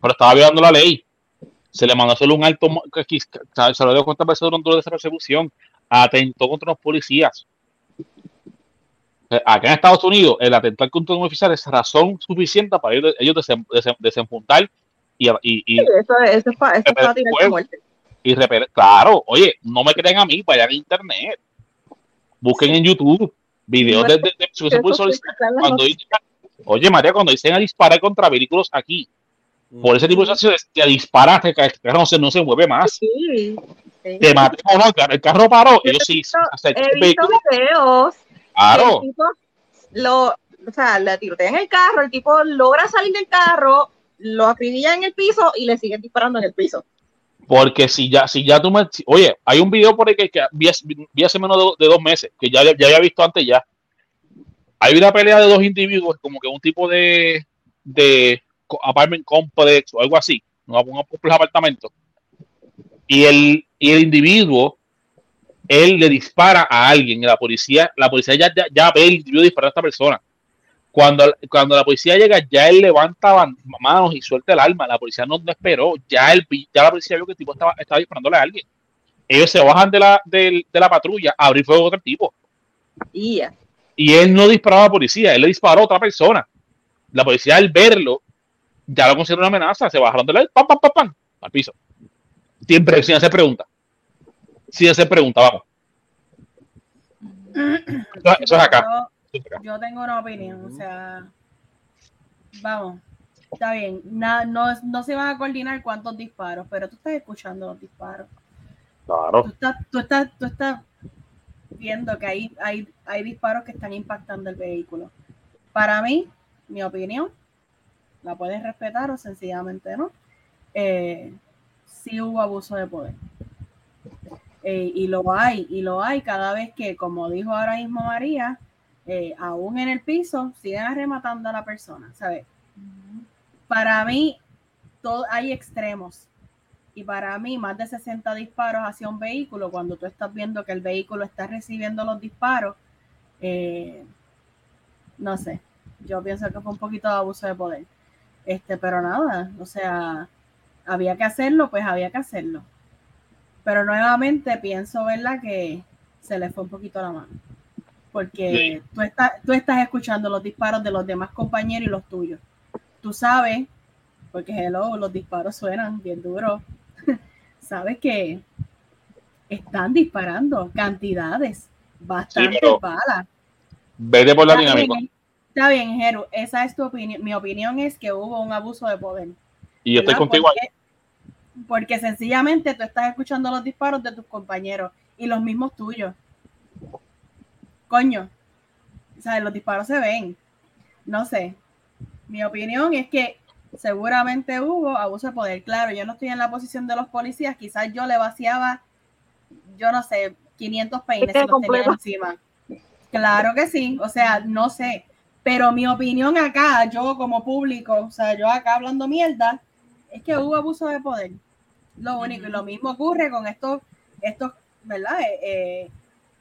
Pero estaba violando la ley. Se le mandó hacer un alto. Se lo dio cuenta persona durante esa persecución. Atentó contra los policías. Acá en Estados Unidos, el atentar contra un oficial es razón suficiente para ellos, desen, desen, desenfuntar y. y, y sí, eso, eso, es para, eso es para tirar muerte. Y repeler. Claro, oye, no me crean a mí, vayan a internet. Busquen en YouTube videos de, de, de, de cuando dicen, oye María, cuando dicen a disparar contra vehículos aquí, por ese tipo de acciones, te disparas, que el carro no se, no se mueve más. Sí, sí. Te maté o no, el carro paró, ellos sí. He visto videos. Claro. El tipo lo, o sea, le tirotean el carro, el tipo logra salir del carro, lo acribilla en el piso y le siguen disparando en el piso. Porque si ya, si ya tú me. Oye, hay un video por ahí que, vi, hace menos de, dos meses, que ya, ya había visto antes ya. Hay una pelea de dos individuos, como que un tipo de, de apartment complex o algo así, no un apartamento. Y el, y el individuo, él le dispara a alguien, la policía, la policía ya, ya, ya ve el individuo disparar a esta persona. Cuando, cuando la policía llega, ya él levanta manos y suelta el arma. La policía no, no esperó. Ya, el, vi- ya la policía vio que el tipo estaba, estaba disparándole a alguien. Ellos se bajan de la, de la patrulla a abrir fuego contra el tipo. Y ya. Y él no disparó a la policía, él le disparó a otra persona. La policía, al verlo, ya lo consideró una amenaza. Se bajaron de la pam, pam, pam, pam, al piso. Siempre, sin hacer pregunta. Sin hacer pregunta, vamos. Eso, eso es acá. Yo- tengo una opinión, o sea, vamos, está bien, na- no, no se van a coordinar cuántos disparos, pero tú estás escuchando los disparos, Claro. tú estás, tú estás, tú estás viendo que hay, hay, hay disparos que están impactando el vehículo. Para mí, mi opinión, la puedes respetar o sencillamente no, eh, sí hubo abuso de poder. Eh, y lo hay, y lo hay cada vez que, como dijo ahora mismo María, eh, aún en el piso, siguen arrematando a la persona, ¿sabes? Para mí, todo, hay extremos. Y para mí, más de 60 disparos hacia un vehículo, cuando tú estás viendo que el vehículo está recibiendo los disparos, eh, no sé, yo pienso que fue un poquito de abuso de poder. Este, pero nada, o sea, había que hacerlo, pues había que hacerlo. Pero nuevamente pienso, ¿verdad? Que se le fue un poquito la mano. Porque tú, estás, tú estás escuchando los disparos de los demás compañeros y los tuyos. Tú sabes, porque hello, los disparos suenan bien duros. sabes que están disparando cantidades, bastantes pero- balas. Vete por la Está dinámica. bien, está bien, Jeru, esa es tu opinión. Mi opinión es que hubo un abuso de poder. Y yo estoy contigo ahí. porque, porque sencillamente tú estás escuchando los disparos de tus compañeros y los mismos tuyos. Coño, o sea, los disparos se ven. No sé. Mi opinión es que seguramente hubo abuso de poder. Claro, yo no estoy en la posición de los policías. Quizás yo le vaciaba, yo no sé, 500 peines Este si los tenía encima. Claro que sí. O sea, no sé. Pero mi opinión acá, yo como público, o sea, yo acá hablando mierda, es que hubo abuso de poder. Lo único, y lo mismo ocurre con estos, estos, ¿verdad? Eh, eh,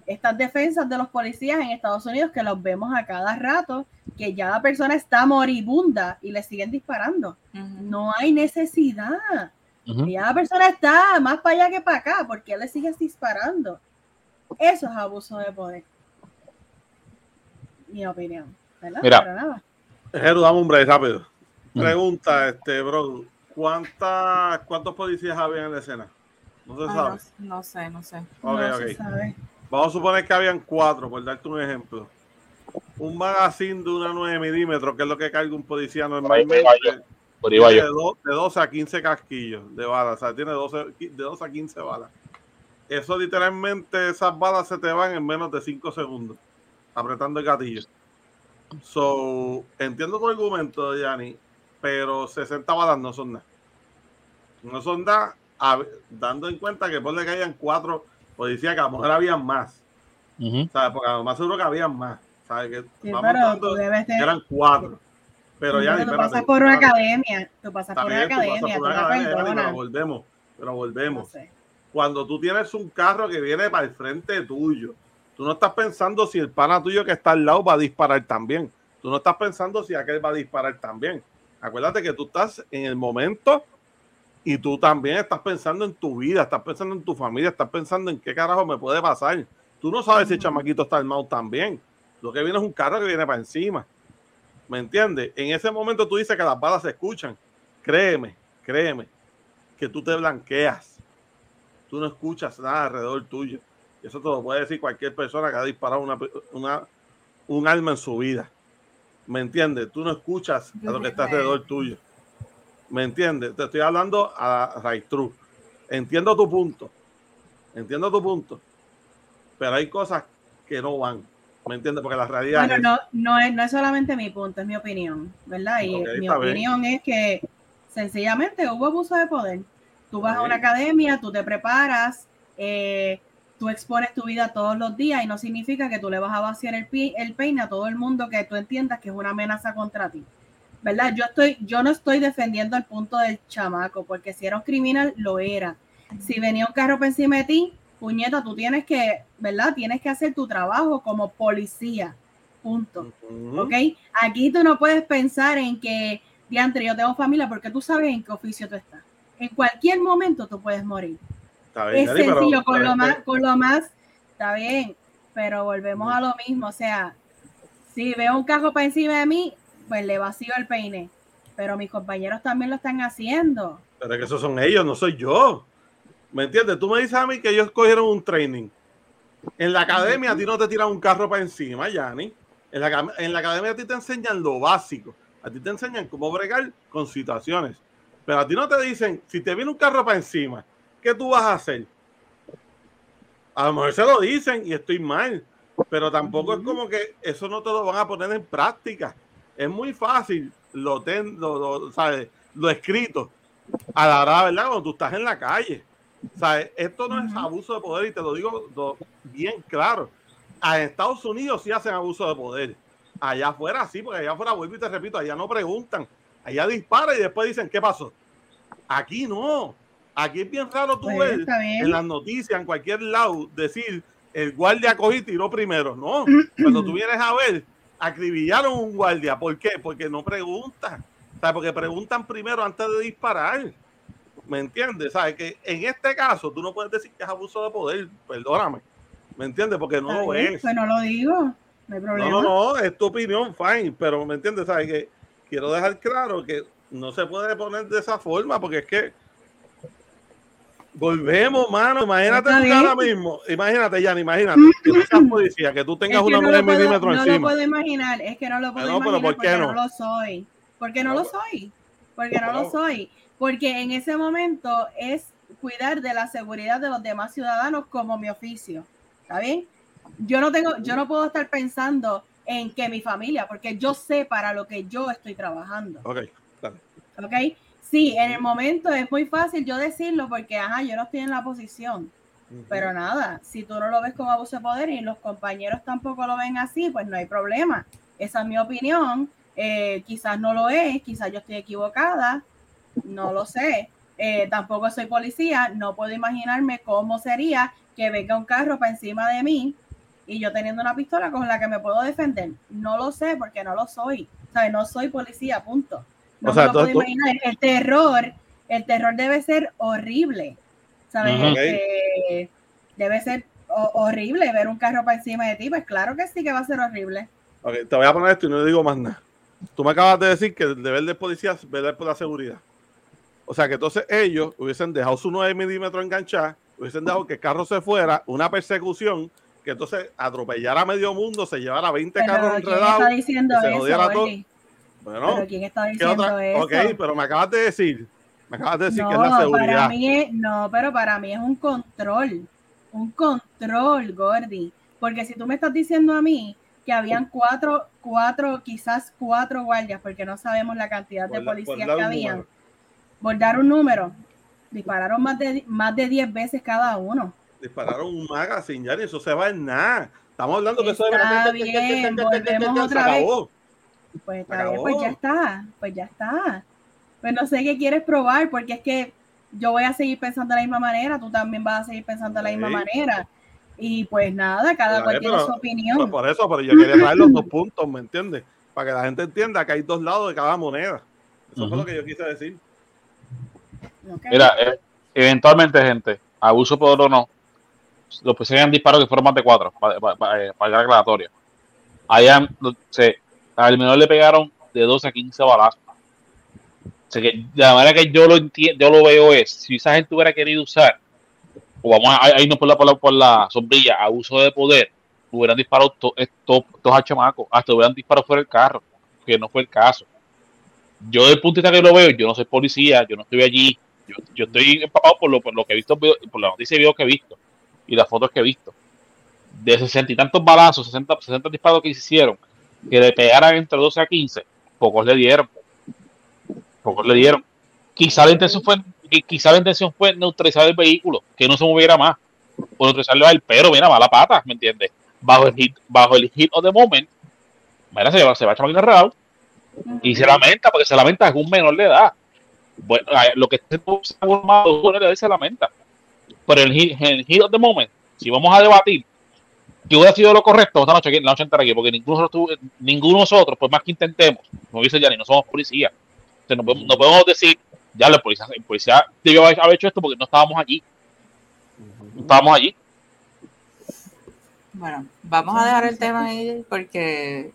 estas defensas de los policías en Estados Unidos que los vemos a cada rato, que ya la persona está moribunda y le siguen disparando. No hay necesidad. Ya la persona está más para allá que para acá, porque le sigues disparando. Eso es abuso de poder. Mi opinión. ¿verdad? Mira. Pero nada. Jeru, dame un break rápido. Pregunta, este, bro, ¿cuántas, ¿cuántos policías había en la escena? No se Ah, sabe. no, no sé, no sé. No se sabe. Vamos a suponer que habían cuatro, por darte un ejemplo. Un magazine de una 9 milímetros, que es lo que carga un policía normalmente. Por ahí de, yo. do- de 12 a 15 casquillos de balas. O sea, tiene 12, qui- de 12 a 15 balas. Eso literalmente, esas balas se te van en menos de 5 segundos, apretando el gatillo. So, entiendo tu argumento, Yanni, pero 60 balas no son nada. No son nada, a- dando en cuenta que ponle que hayan policías, que a lo mejor habían más. ¿sabes? Porque a lo más seguro que habían más. ¿sabes? Que Sí, vamos pero de- eran cuatro. Pero ya, tú pasas por una academia. Tú pasas por una academia. Tú no pero perdonas. volvemos, pero No volvemos. sé. Cuando tú tienes un carro que viene para el frente tuyo, tú no estás pensando si el pana tuyo que está al lado va a disparar también. Tú no estás pensando si aquel va a disparar también. Acuérdate que tú estás en el momento y tú también estás pensando en tu vida, estás pensando en tu familia, estás pensando en qué carajo me puede pasar. Tú no sabes si el chamaquito está armado también. Lo que viene es un carro que viene para encima. ¿Me entiendes? En ese momento tú dices que las balas se escuchan. Créeme, créeme, que tú te blanqueas. Tú no escuchas nada alrededor tuyo. Eso te lo puede decir cualquier persona que ha disparado una, una- un arma en su vida. ¿Me entiendes? Tú no escuchas a lo que está alrededor tuyo. ¿Me entiendes? Te estoy hablando a right true. Entiendo tu punto. Entiendo tu punto. Pero hay cosas que no van. ¿Me entiendes? Porque la realidad Bueno, es no, no, es, no es solamente mi punto, es mi opinión, ¿verdad? Y mi bien. opinión es que sencillamente hubo abuso de poder. Tú vas a una academia, tú te preparas, eh, tú expones tu vida todos los días y no significa que tú le vas a vaciar el, pi- el peine a todo el mundo que tú entiendas que es una amenaza contra ti. ¿Verdad? Yo estoy, yo no estoy defendiendo el punto del chamaco, porque si era un criminal, lo era. Si venía un carro por encima de ti, puñeta, tú tienes que, ¿verdad? Tienes que hacer tu trabajo como policía. punto. Ujú. ¿Ok? Aquí tú no puedes pensar en que, diantre, yo tengo familia porque tú sabes en qué oficio tú estás. En cualquier momento tú puedes morir. Está bien, Es pero- sencillo, con lo es más, con lo más, está bien, pero volvemos a lo mismo, o sea, si veo un carro para encima de mí, pues le vacío el peine, pero mis compañeros también lo están haciendo. Pero es que esos son ellos, no soy yo. ¿Me entiendes? Tú me dices a mí que ellos cogieron un training. En la academia a ti no te tiran un carro para encima, Yanni. En la, en la academia a ti te enseñan lo básico. A ti te enseñan cómo bregar con situaciones. Pero a ti no te dicen, si te viene un carro para encima, ¿qué tú vas a hacer? A lo mejor se lo dicen y estoy mal. Pero tampoco es como que eso no te lo van a poner en práctica. Es muy fácil lo, ten- lo, lo- ¿sabes? lo escrito a la hora, ¿verdad? Cuando tú estás en la calle. ¿Sabes? Esto no es abuso de poder y te lo digo bien claro. A Estados Unidos sí hacen abuso de poder. Allá afuera sí, porque allá afuera, vuelvo y te repito, allá no preguntan. Allá disparan y después dicen, ¿qué pasó? Aquí no. Aquí es bien raro tú Pues, ver en las noticias, en cualquier lado, decir, el guardia cogió y tiró primero. No. Cuando tú vienes a ver, acribillaron un guardia. ¿Por qué? Porque no preguntan. O sea, porque preguntan primero antes de disparar. ¿Me entiendes? ¿Sabes? Que en este caso tú no puedes decir que es abuso de poder. Perdóname. ¿Me entiendes? Porque no lo es. Pues no lo digo, no hay problema. No, no, no, es tu opinión, fine, pero ¿me entiendes? ¿Sabes? Que quiero dejar claro que no se puede poner de esa forma porque es que volvemos, mano. Imagínate tú ahora mismo, imagínate, Jan, imagínate que tú seas policía, que tú Es tengas que una no 9 lo, puedo, milímetros no lo encima. puedo imaginar, es que no lo puedo pero imaginar ¿por qué porque no? no? lo soy. Porque no No, lo soy. Porque no lo no. soy. Porque en ese momento es cuidar de la seguridad de los demás ciudadanos como mi oficio. ¿Está bien? Yo no tengo, yo no puedo estar pensando en que mi familia, porque yo sé para lo que yo estoy trabajando. Ok, dale. ¿Ok? Sí, en el momento es muy fácil yo decirlo porque, ajá, yo no estoy en la posición. Pero nada, si tú no lo ves como abuso de poder y los compañeros tampoco lo ven así, pues no hay problema. Esa es mi opinión. Eh, quizás no lo es, quizás yo estoy equivocada, no lo sé. Eh, tampoco soy policía, no puedo imaginarme cómo sería que venga un carro para encima de mí y yo teniendo una pistola con la que me puedo defender. No lo sé porque no lo soy. ¿Sabes? No soy policía, punto. No O sea, puedo imaginar. El terror, el terror debe ser horrible. ¿Sabes? Este, debe ser ho- horrible ver un carro para encima de ti. Pues claro que sí que va a ser horrible. Ok, te voy a poner esto y no le digo más nada. Tú me acabas de decir que el deber de policía es velar por la seguridad. O sea que entonces ellos hubiesen dejado su 9 milímetros enganchada, hubiesen dejado que el carro se fuera, una persecución, que entonces atropellara a medio mundo, se llevara 20 Pero carros ¿quién está enredados. se jodiera todo. Bueno, ¿Pero quién está ¿qué diciendo otra? eso? Ok, pero me acabas de decir, me acabas de decir no, que es la para seguridad. mí es, no, pero para mí es un control, un control, Gordy. Porque si tú me estás diciendo a mí que habían cuatro, cuatro, quizás cuatro guardias, porque no sabemos la cantidad de policías que habían, número. por dar un número, dispararon más de, más de 10 veces cada uno. Dispararon un magazine, ya ni eso se va en nada. Estamos hablando que eso Está bien, volvemos otra vez. Pues está bien, pues ya está, pues ya está. Pues no sé qué quieres probar, porque es que yo voy a seguir pensando de la misma manera, tú también vas a seguir pensando de la misma manera. Y pues nada, cada cual tiene su opinión. Pues por eso, pero yo quería traer los dos puntos, ¿me entiendes? Para que la gente entienda que hay dos lados de cada moneda. Eso fue lo que yo quise decir. Mira, eh, eventualmente, gente, abuso por o no, los que se hayan disparado que fueron más de cuatro, para, para, para, eh, para el aclaratorio. Allá, se, al menor le pegaron de 12 a 15 balazos. O sea que la manera que yo lo entiendo, yo lo veo es, si esa gente hubiera querido usar, o vamos a a irnos por la, por por la sombrilla, abuso de poder, hubieran disparado to- estos dos a chamacos, hasta hubieran disparado fuera del carro, que no fue el caso. Yo, desde el punto de vista que lo veo, yo no soy policía, yo no estoy allí, yo, estoy empapado por lo, por lo que he visto, por la noticia y videos que he visto y las fotos que he visto. De sesenta y tantos balazos, 60, 60 disparos que hicieron, que le pegaran entre 12 a 15, pocos le dieron. Pocos le dieron. Quizá la intención fue, qui- quizá intención fue neutralizar el vehículo, que no se moviera más. O neutralizarlo a él, pero mira, mala pata, ¿me entiendes? Bajo el hit, bajo el hit of the moment, mira, se va, se va a chamar real y se lamenta, porque se lamenta es un menor de edad. Bueno, lo que esté formado, se lamenta. Pero el el hit of the moment, si vamos a debatir, que hubiera sido lo correcto esta noche aquí, la noche entera aquí, porque ninguno de nosotros, ninguno de nosotros, por más que intentemos, como dice Yanni, no somos policías. Entonces, no, podemos, no podemos decir, ya la policía, el policía debió haber hecho esto porque no estábamos allí. No estábamos allí. Bueno, vamos a dejar el tema ahí porque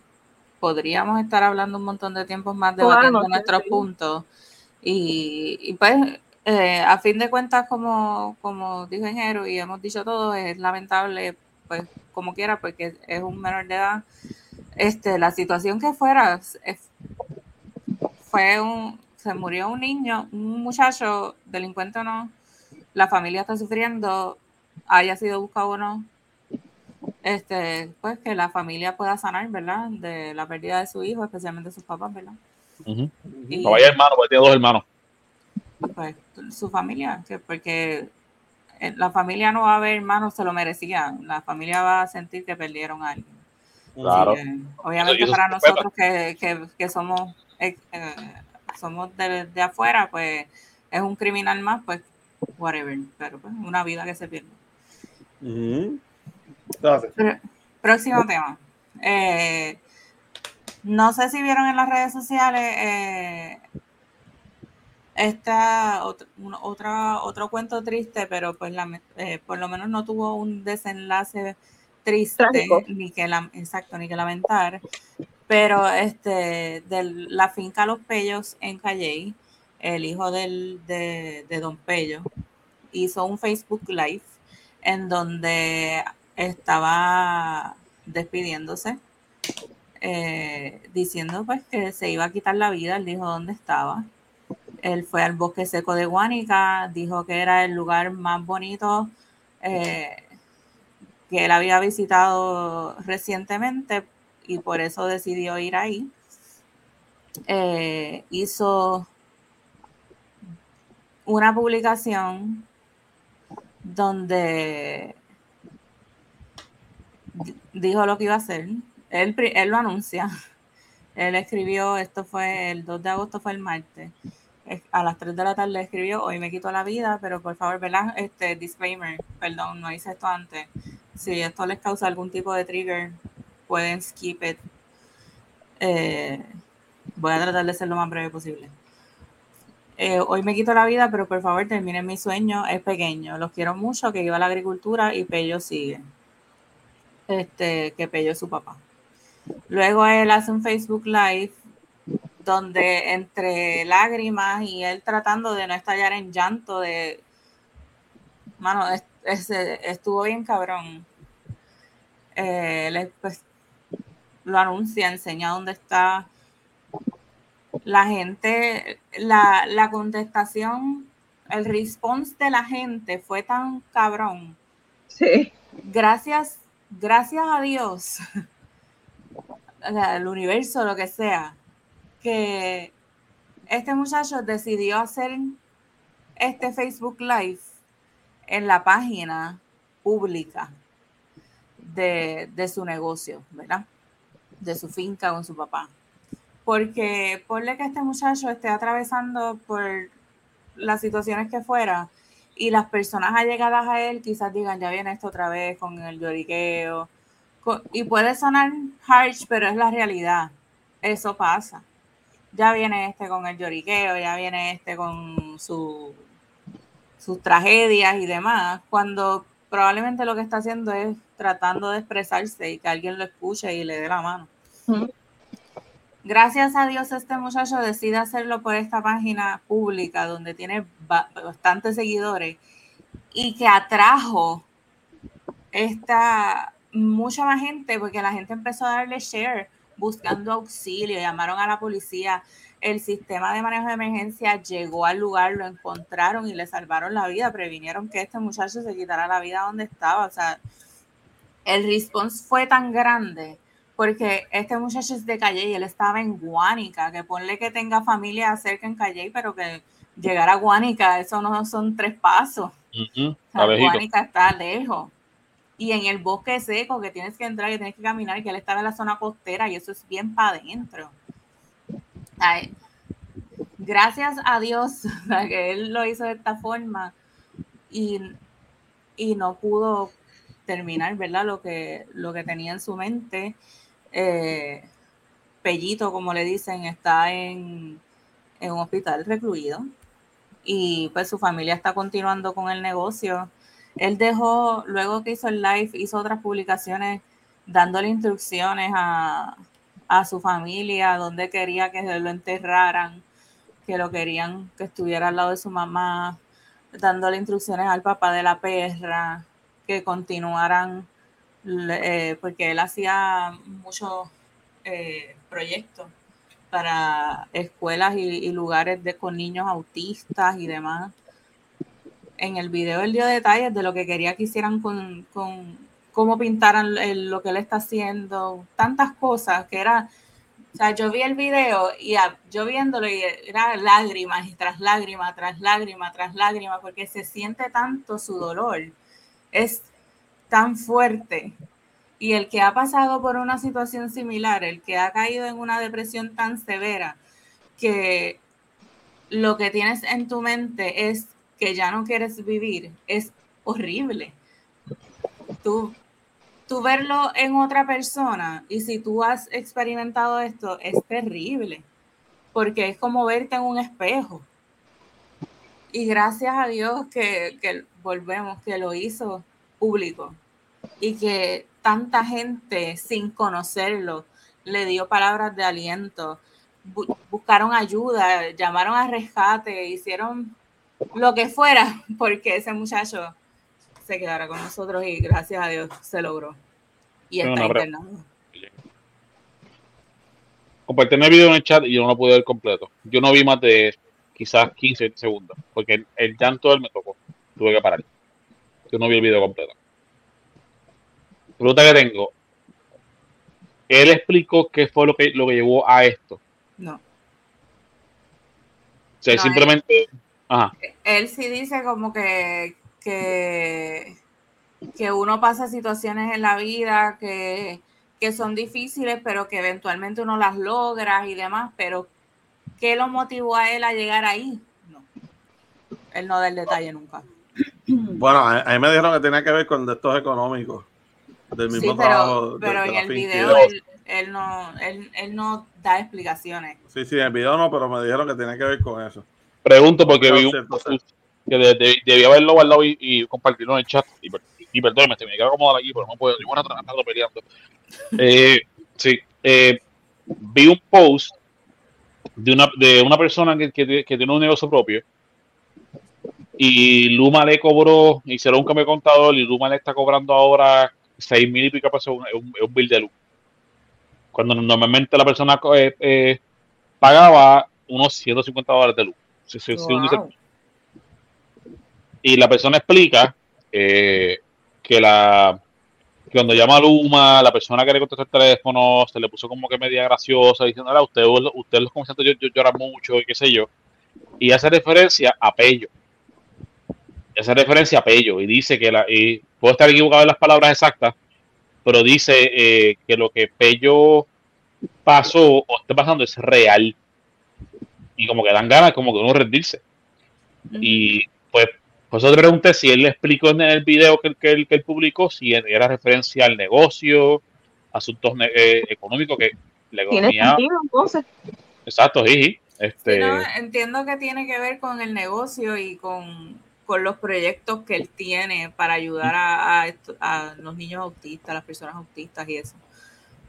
podríamos estar hablando un montón de tiempos más debatiendo nuestros sí. puntos. Y, y pues, eh, a fin de cuentas, como, como dijo Ingeniero y hemos dicho todo, es lamentable, pues, como quiera, porque es un menor de edad. Este, la situación que fuera, es- fue un, se murió un niño, un muchacho, delincuente o no, la familia está sufriendo, haya sido buscado o no, este, pues que la familia pueda sanar, ¿verdad? De la pérdida de su hijo, especialmente sus papás, ¿verdad? Y No vaya hermano, porque tiene dos hermanos. pues su familia, que porque la familia no va a ver hermanos, se lo merecían, la familia va a sentir que perdieron a alguien. Claro. Que, obviamente para nosotros que, que, que somos, eh, eh, somos de, de afuera, pues es un criminal más, pues whatever, pero pues una vida que se pierde. Pr- Próximo tema. Eh, no sé si vieron en las redes sociales eh, esta ot- un- otra, otro cuento triste, pero pues eh, por lo menos no tuvo un desenlace triste, Trágico. ni que exacto, ni que lamentar. Pero este de la finca Los Pellos en Calley, el hijo del, de, de Don Pello, hizo un Facebook Live en donde estaba despidiéndose, eh, diciendo pues que se iba a quitar la vida, él dijo dónde estaba. Él fue al bosque seco de Guánica, dijo que era el lugar más bonito eh, que él había visitado recientemente y por eso decidió ir ahí. Eh, hizo una publicación donde di- dijo lo que iba a hacer. Él, él lo anuncia. Él escribió, esto fue el 2 de agosto, fue el martes. A las 3 de la tarde escribió, hoy me quito la vida, pero por favor, ¿verdad? Este disclaimer, perdón, no hice esto antes. Si esto les causa algún tipo de trigger, pueden skip it. Eh, voy a tratar de ser lo más breve posible. Eh, hoy me quito la vida, pero por favor terminen mi sueño, es pequeño. Los quiero mucho, que iba a la agricultura y Pello sigue. Este, que Pello es su papá. Luego él hace un Facebook Live donde entre lágrimas y él tratando de no estallar en llanto de mano, es- estuvo bien cabrón. Eh, él, pues, lo anuncia, enseña dónde está la gente, la, la contestación, el response de la gente fue tan cabrón. Sí. Gracias, gracias a Dios, al universo, lo que sea, que este muchacho decidió hacer este Facebook Live en la página pública de, de su negocio, ¿verdad? De su finca con su papá. Porque ponle que este muchacho esté atravesando por las situaciones que fuera y las personas allegadas a él quizás digan, ya viene esto otra vez con el lloriqueo. Y puede sonar harsh, pero es la realidad. Eso pasa. Ya viene este con el lloriqueo, ya viene este con su, sus tragedias y demás, cuando probablemente lo que está haciendo es tratando de expresarse y que alguien lo escuche y le dé la mano. Gracias a Dios este muchacho decide hacerlo por esta página pública donde tiene ba- bastantes seguidores y que atrajo esta mucha más gente porque la gente empezó a darle share buscando auxilio, llamaron a la policía, el sistema de manejo de emergencia llegó al lugar, lo encontraron y le salvaron la vida, previnieron que este muchacho se quitara la vida donde estaba, o sea, el response fue tan grande porque este muchacho es de Calle y él estaba en Guánica, que ponle que tenga familia cerca en Calle, pero que llegar a Guánica, eso no son tres pasos. O sea, lejito. Guánica está lejos. Y en el bosque seco, que tienes que entrar y tienes que caminar, que él estaba en la zona costera, y eso es bien para adentro. Gracias a Dios que él lo hizo de esta forma y, y no pudo terminar, ¿verdad? Lo que, lo que tenía en su mente. Eh, Pellito, como le dicen, está en, en un hospital recluido y pues su familia está continuando con el negocio. Él dejó, luego que hizo el live, hizo otras publicaciones dándole instrucciones a, a su familia, donde quería que lo enterraran, que lo querían que estuviera al lado de su mamá, dándole instrucciones al papá de la perra, que continuaran, eh, porque él hacía muchos eh, proyectos para escuelas y, lugares de, con niños autistas y demás. En el video él dio detalles de lo que quería que hicieran con, con cómo pintaran lo que él está haciendo, tantas cosas que era, o sea, yo vi el video y yo viéndolo y era lágrimas y tras lágrima, tras lágrima, tras lágrima, porque se siente tanto su dolor, es tan fuerte. Y el que ha pasado por una situación similar, el que ha caído en una depresión tan severa, que lo que tienes en tu mente es que ya no quieres vivir, es horrible. Tú, tú verlo en otra persona y si tú has experimentado esto, es terrible, porque es como verte en un espejo. Y gracias a Dios que, que volvemos, que lo hizo público y que tanta gente sin conocerlo le dio palabras de aliento, buscaron ayuda, llamaron a rescate, hicieron lo que fuera porque ese muchacho se quedara con nosotros y gracias a Dios se logró. Y está internado. Compartí el video en el chat y yo no lo pude ver completo. Yo no vi más de quizás 15 segundos porque el, el llanto de él me tocó. Tuve que parar. Yo no vi el video completo pregunta que tengo. Él explicó qué fue lo que lo que llevó a esto. No. O sea, simplemente. Él, sí dice como que, que, que uno pasa situaciones en la vida que, que son difíciles, pero que eventualmente uno las logra y demás, pero ¿qué lo motivó a él a llegar ahí? No. Él no da el detalle nunca. Bueno, a, mí me dijeron que tenía que ver con estos económicos del mismo sí, pero, Pero en el video él, no, él, no da explicaciones. Sí, sí, en el video no, pero me dijeron que tenía que ver con eso. Pregunto porque vi un, que de, debía haberlo guardado y, y, compartirlo en el chat. Y, y perdóneme, me quedo cómodo aquí, pero no puedo. Yo voy a tratar peleando. Eh, sí, eh, vi un post de una, de una persona que, que, que tiene un negocio propio y Luma le cobró, hicieron un cambio de contador y Luma le está cobrando ahora 6 mil y pico pesos es un, un, bill de luz. Cuando normalmente la persona eh, pagaba unos 150 dólares de luz. Y la persona explica eh, que la cuando llama a Luma, la persona que le contestó el teléfono se le puso como que media graciosa, diciendo, usted, usted los comerciantes yo, yo lloran mucho y qué sé yo. Y hace referencia a Pello hace referencia a Pello y dice que la, y puedo estar equivocado en las palabras exactas, pero dice eh, que lo que Pello pasó o está pasando es real. Y como que dan ganas como que uno rendirse. Y pues, pues yo te pregunté si él le explicó en el video que, que, él, que él publicó, si era referencia al negocio, asuntos eh, económicos, que la economía... entonces? Exacto, sí. Este... entiendo que tiene que ver con el negocio y con con los proyectos que él tiene para ayudar a, a, los niños autistas, las personas autistas y eso.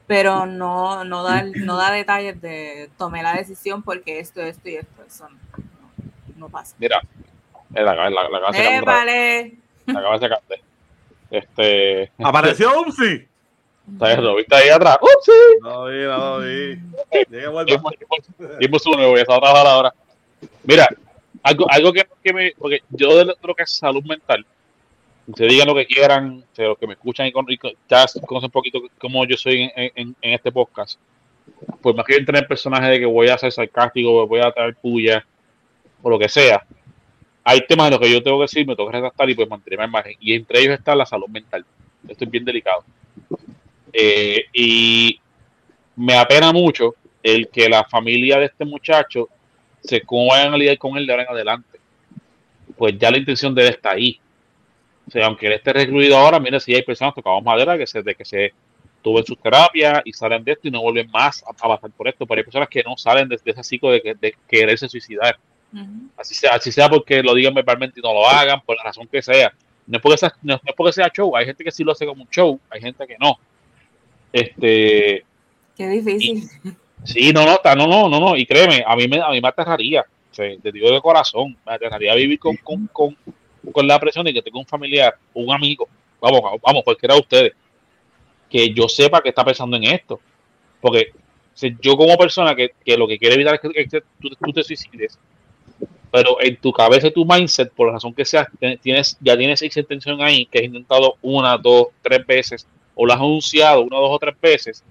Pero no, no, da, no da detalles de tomé la decisión porque esto, esto y esto. Eso no, pasa. Mira, la, la, la, la cabeza eh, vale. La cabeza de Este, Apareció Upsi. ¿Lo viste ahí atrás? ¡Upsi! No vi, no vi. Dimos uno, voy a trabajar ahora. Mira, algo, algo que, que, me. Porque yo de lo que es salud mental, se digan lo que quieran, los que me escuchan y, con, ya conocen un poquito cómo yo soy en, este podcast. Pues más que entrar en el personaje de que voy a ser sarcástico, voy a traer puya, o lo que sea. Hay temas en los que yo tengo que decir, me tengo que redactar y pues mantener mi imagen. Y entre ellos está la salud mental. Esto es bien delicado. Eh, y me apena mucho el que la familia de este muchacho se vayan a lidiar con él de ahora en adelante. Pues ya la intención de él ahí. O sea, aunque él esté recluido ahora, mire si hay personas tocamos madera que se, de que se tuvo su terapia y salen de esto y no vuelven más a, a pasar por esto, pero hay personas que no salen de, de ese ciclo de, que- de quererse suicidar. Así sea, así sea porque lo digan verbalmente y no lo hagan, por la razón que sea. No es porque sea, no, es porque sea show, hay gente que sí lo hace como un show, hay gente que no. Este, Qué difícil. sí, no, no, no, no, no, no, y créeme, a mí me, a mí me aterraría, o sea, te digo de corazón, me aterraría vivir con, con, con, con la presión de que tengo un familiar, un amigo, vamos, vamos, cualquiera de ustedes, que yo sepa que está pensando en esto. Porque si yo como persona que, que lo que quiere evitar es que, tú, te suicides, pero en tu cabeza y tu mindset, por la razón que sea, tienes, ya tienes esa intención ahí, que has intentado una, dos, tres veces, o lo has anunciado una, dos o tres veces,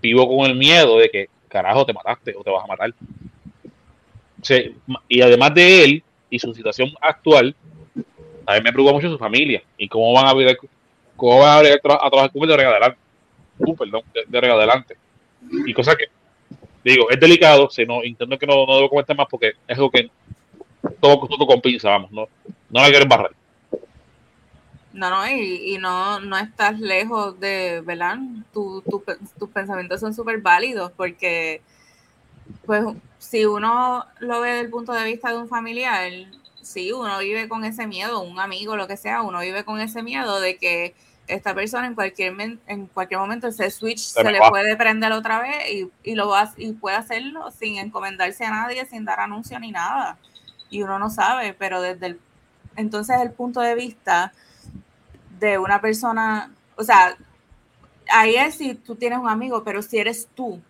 vivo con el miedo de que, carajo, te mataste o te vas a matar. O y además de él y su situación actual, a mí me preocupa mucho su familia y cómo van a ver cómo van a, ver a, tra- a trabajar él de ahora en adelante. Uh, perdón, de, de ahora en adelante. Y cosas que, digo, es delicado, si no, intento que no, no debo comentar más porque es algo que todo, todo con pinza, vamos, no, no la quiero embarrar. No, no, y, no, no estás lejos de, ¿verdad? Tu- tu tus pensamientos son súper válidos porque, pues, si uno lo ve desde el punto de vista de un familiar, sí, uno vive con ese miedo, un amigo, lo que sea, uno vive con ese miedo de que esta persona en cualquier, men- en cualquier momento ese switch se, le va. puede prender otra vez y, y lo va, y puede hacerlo sin encomendarse a nadie, sin dar anuncio ni nada. Y uno no sabe, pero desde el, entonces el punto de vista de una persona, o sea, ahí es si tú tienes un amigo, pero si eres tú,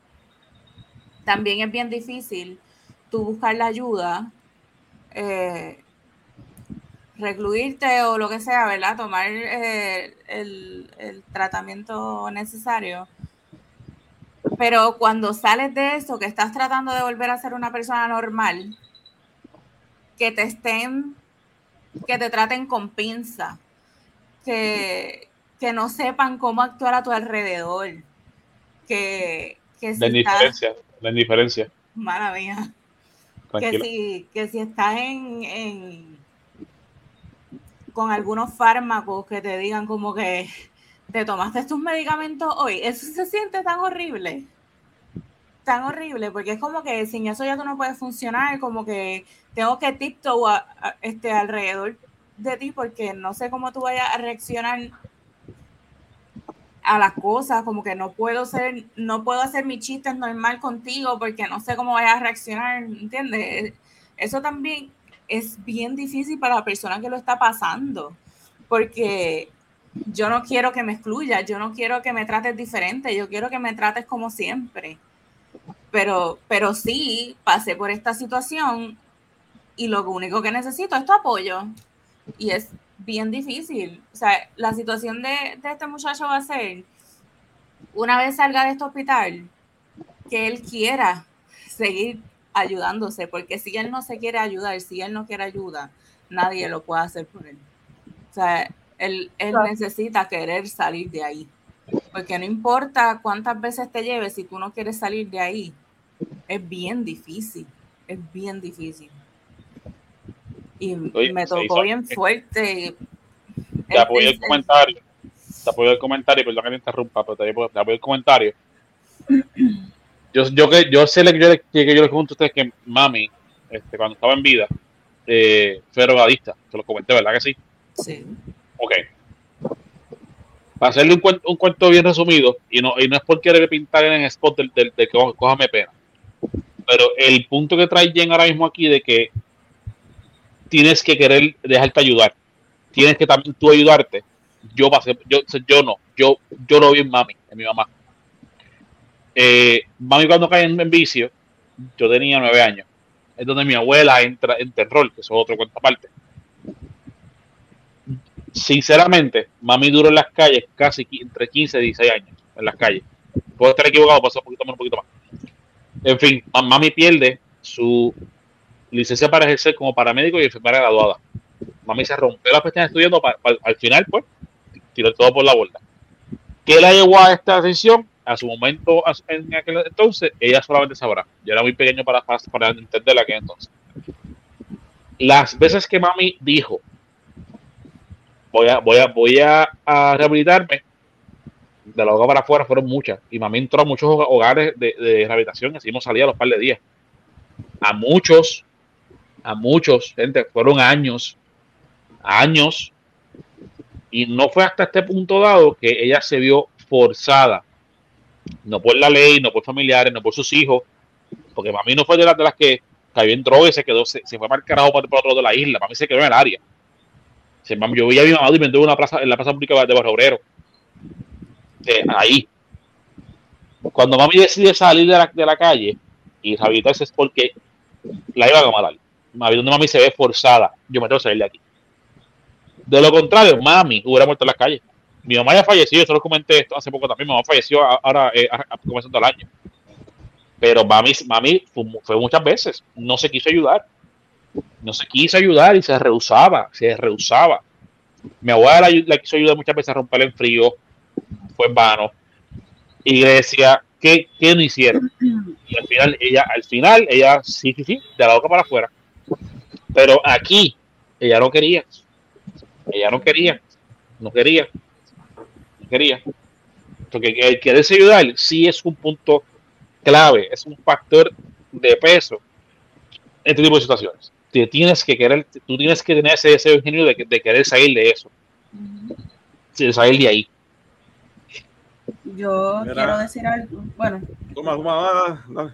también es bien difícil tú buscar la ayuda, eh, recluirte o lo que sea, ¿verdad? Tomar eh, el, el tratamiento necesario. Pero cuando sales de eso, que estás tratando de volver a ser una persona normal, que te estén, que te traten con pinza, que, que no sepan cómo actuar a tu alrededor, que, que La si estás, indiferencia, la indiferencia, mala mía, que si, que si estás en, en- con algunos fármacos que te digan como que te tomaste tus medicamentos hoy, eso se siente tan horrible, tan horrible, porque es como que sin eso ya tú no puedes funcionar, como que tengo que tiptoe a- este, alrededor de ti porque no sé cómo tú vayas a reaccionar a las cosas, como que no puedo ser, no puedo hacer mis chistes normal contigo porque no sé cómo vayas a reaccionar, ¿entiendes? Eso también es bien difícil para la persona que lo está pasando, porque yo no quiero que me excluyas, yo no quiero que me trates diferente, yo quiero que me trates como siempre. Pero, pero sí, pasé por esta situación y lo único que necesito es tu apoyo. Y es bien difícil. O sea, la situación de, de este muchacho va a ser, una vez salga de este hospital, que él quiera seguir ayudándose, porque si él no se quiere ayudar, si él no quiere ayuda, nadie lo puede hacer por él. O sea, él, él Claro. necesita querer salir de ahí. Porque no importa cuántas veces te lleves, si tú no quieres salir de ahí, es bien difícil. Es bien difícil. Y Oye, me tocó hizo- bien fuerte. Te apoyo el comentario. Te apoyo el comentario, perdón que te interrumpa, pero te apoyo el comentario. Yo, yo, que, yo sé que yo, le- que yo les pregunto a ustedes que mami, este, cuando estaba en vida, eh, fue drogadista. Te lo comenté, ¿verdad que sí? Sí. Ok. Para hacerle un cuento, un cuento bien resumido, y no, y no es por querer pintar en el spot del, del, de que cójame pena, pero el punto que trae Jen ahora mismo aquí de que tienes que querer dejarte ayudar, tienes que también tú ayudarte. Yo pasé, yo, yo no, yo, yo lo vi en mami, en mi mamá. Eh, mami cuando cae en, en vicio, yo tenía nueve años. Es donde mi abuela entra en terror, que eso es otro cuento aparte sinceramente, mami duró en las calles casi entre 15 y 16 años en las calles. Puedo estar equivocado, pasó un poquito más, un poquito más. En fin, ma- mami pierde su licencia para ejercer como paramédico y enfermera graduada. Mami se rompió las pestañas estudiando, pa- pa- al final, pues, tiró todo por la borda. ¿Qué la llevó a esta decisión? A su momento, a en aquel entonces, ella solamente sabrá. Yo era muy pequeño para, para, para entenderla que entonces. Las veces que mami dijo voy a, voy a, voy a, rehabilitarme. De la boca para afuera fueron muchas. Y mami entró a muchos hogares de, de rehabilitación hemos salido a los par de días. A muchos, a muchos, gente, fueron años, años. Y no fue hasta este punto dado que ella se vio forzada. No por la ley, no por familiares, no por sus hijos. Porque mami no fue de las, de las que cayó en y se quedó, se, se fue mal carajo para, para otro lado de la isla. Mami se quedó en el área. Se- Yo vi a mi mamá en una plaza, en la plaza pública de Barrio Obrero. Eh, ahí. Cuando mami decide salir de la, de la calle y rehabilitarse es porque la iban a matar. Mami, donde mami se ve forzada, yo me tengo que salir de aquí. De lo contrario, mami hubiera muerto en las calles. Mi mamá ya falleció, yo solo comenté esto hace poco también. Mi mamá falleció ahora, eh, comenzando el año. Pero mami, mami fue, mu- fue muchas veces, no se quiso ayudar. No se quiso ayudar y se rehusaba, se rehusaba. Mi abuela la quiso ayudar muchas veces a romper en frío, fue en vano. Iglesia, ¿qué, qué no hicieron? Y al final, ella, al final, ella sí, sí, sí, de la boca para afuera. Pero aquí, ella no quería. Ella no quería. No quería. Quería. Porque el quererse ayudar sí es un punto clave, es un factor de peso en este tipo de situaciones. Te tienes que querer, tú tienes que tener ese deseo ingenio de, de querer salir de eso, de salir de ahí. Yo quiero decir algo. Bueno, Toma, toma, dale.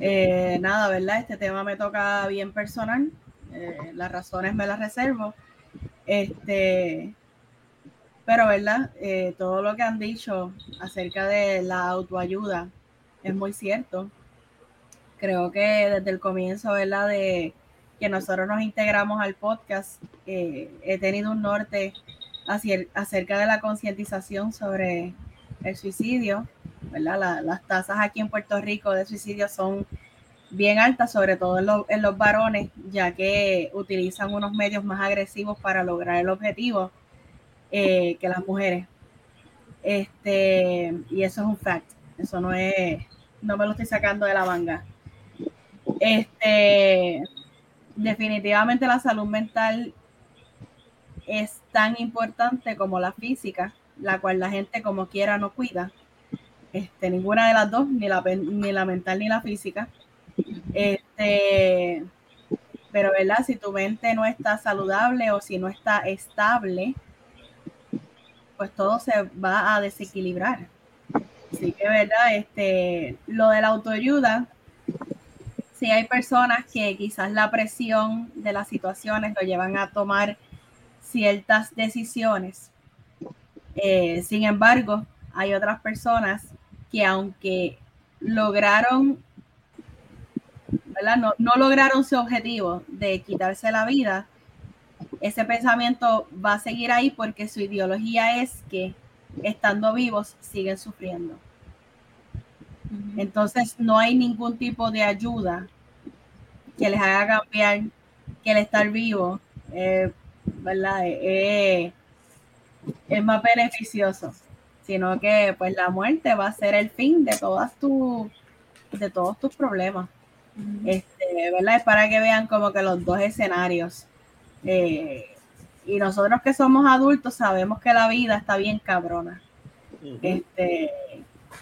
eh, nada, ¿verdad? Este tema me toca bien personal. eh, las razones me las reservo. Este, pero, ¿verdad? Eh, todo lo que han dicho acerca de la autoayuda es muy cierto. Creo que desde el comienzo, ¿verdad? De que nosotros nos integramos al podcast, eh, he tenido un norte acerca de la concientización sobre el suicidio, ¿verdad? La- las tasas aquí en Puerto Rico de suicidio son bien altas, sobre todo en, en los varones, ya que utilizan unos medios más agresivos para lograr el objetivo eh, que las mujeres. Este, y eso es un fact, eso no es, no me lo estoy sacando de la manga. Este, definitivamente la salud mental es tan importante como la física, la cual la gente como quiera no cuida. Este, ninguna de las dos, ni la, ni la mental ni la física. Este, pero verdad, si tu mente no está saludable o si no está estable, pues todo se va a desequilibrar. Así que verdad, este, lo de la autoayuda, si hay personas que quizás la presión de las situaciones lo llevan a tomar ciertas decisiones. Eh, sin embargo, hay otras personas que aunque lograron, ¿verdad? No, no lograron su objetivo de quitarse la vida, ese pensamiento va a seguir ahí porque su ideología es que estando vivos siguen sufriendo. Entonces no hay ningún tipo de ayuda que les haga cambiar que el estar vivo, eh, ¿verdad? Eh, es más beneficioso, sino que pues la muerte va a ser el fin de todas tus de todos tus problemas. Este, ¿verdad? Es para que vean como que los dos escenarios. Eh, y nosotros que somos adultos sabemos que la vida está bien cabrona. Este,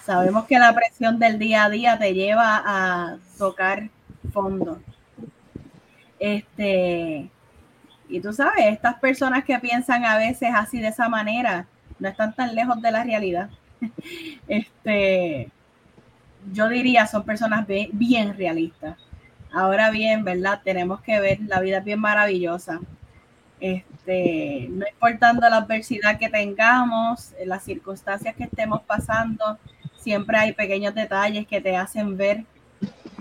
sabemos que la presión del día a día te lleva a tocar fondo. Este, y tú sabes, estas personas que piensan a veces así de esa manera no están tan lejos de la realidad. Este, yo diría son personas bien, bien realistas. Ahora bien, ¿verdad? Tenemos que ver, la vida es bien maravillosa. Este, no importando la adversidad que tengamos, eh, las circunstancias que estemos pasando, siempre hay pequeños detalles que te hacen ver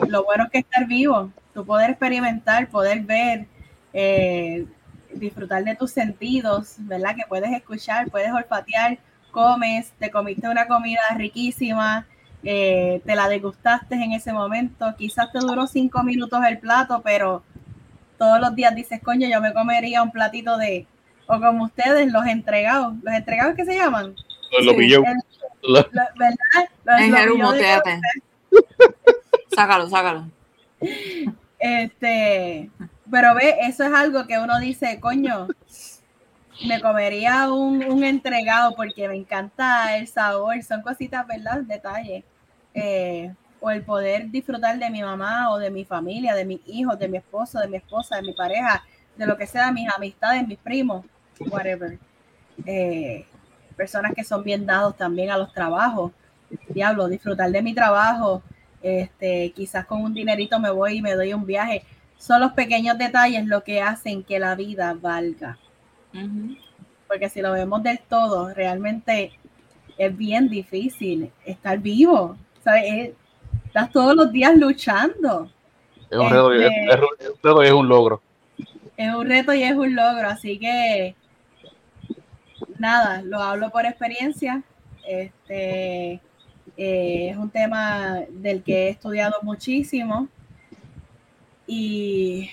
lo bueno que es estar vivo, tu poder experimentar, poder ver, eh, disfrutar de tus sentidos, ¿verdad? Que puedes escuchar, puedes olfatear, comes, te comiste una comida riquísima, eh, te la degustaste en ese momento, quizás te duró cinco minutos el plato, pero todos los días dices, coño, yo me comería un platito de, o como ustedes, los entregados, los entregados que se llaman, Lo Sí. pilló. El- Lo- lo- ¿verdad? Los- En los muteate. Sácalo, sácalo. Este, pero ve, eso es algo que uno dice, coño, me comería un, un entregado porque me encanta el sabor, son cositas, ¿verdad? Detalles. Eh, o el poder disfrutar de mi mamá o de mi familia, de mis hijos, de mi esposo, de mi esposa, de mi pareja, de lo que sea, mis amistades, mis primos, whatever. Eh, personas que son bien dados también a los trabajos. Diablo, disfrutar de mi trabajo, este, quizás con un dinerito me voy y me doy un viaje. Son los pequeños detalles lo que hacen que la vida valga. Porque si lo vemos del todo, realmente es bien difícil estar vivo. ¿Sabes? estás todos los días luchando. Es un, reto, y es, Este- es un reto y es un logro. es un reto y es un logro, así que nada, lo hablo por experiencia. Este eh, es un tema del que he estudiado muchísimo y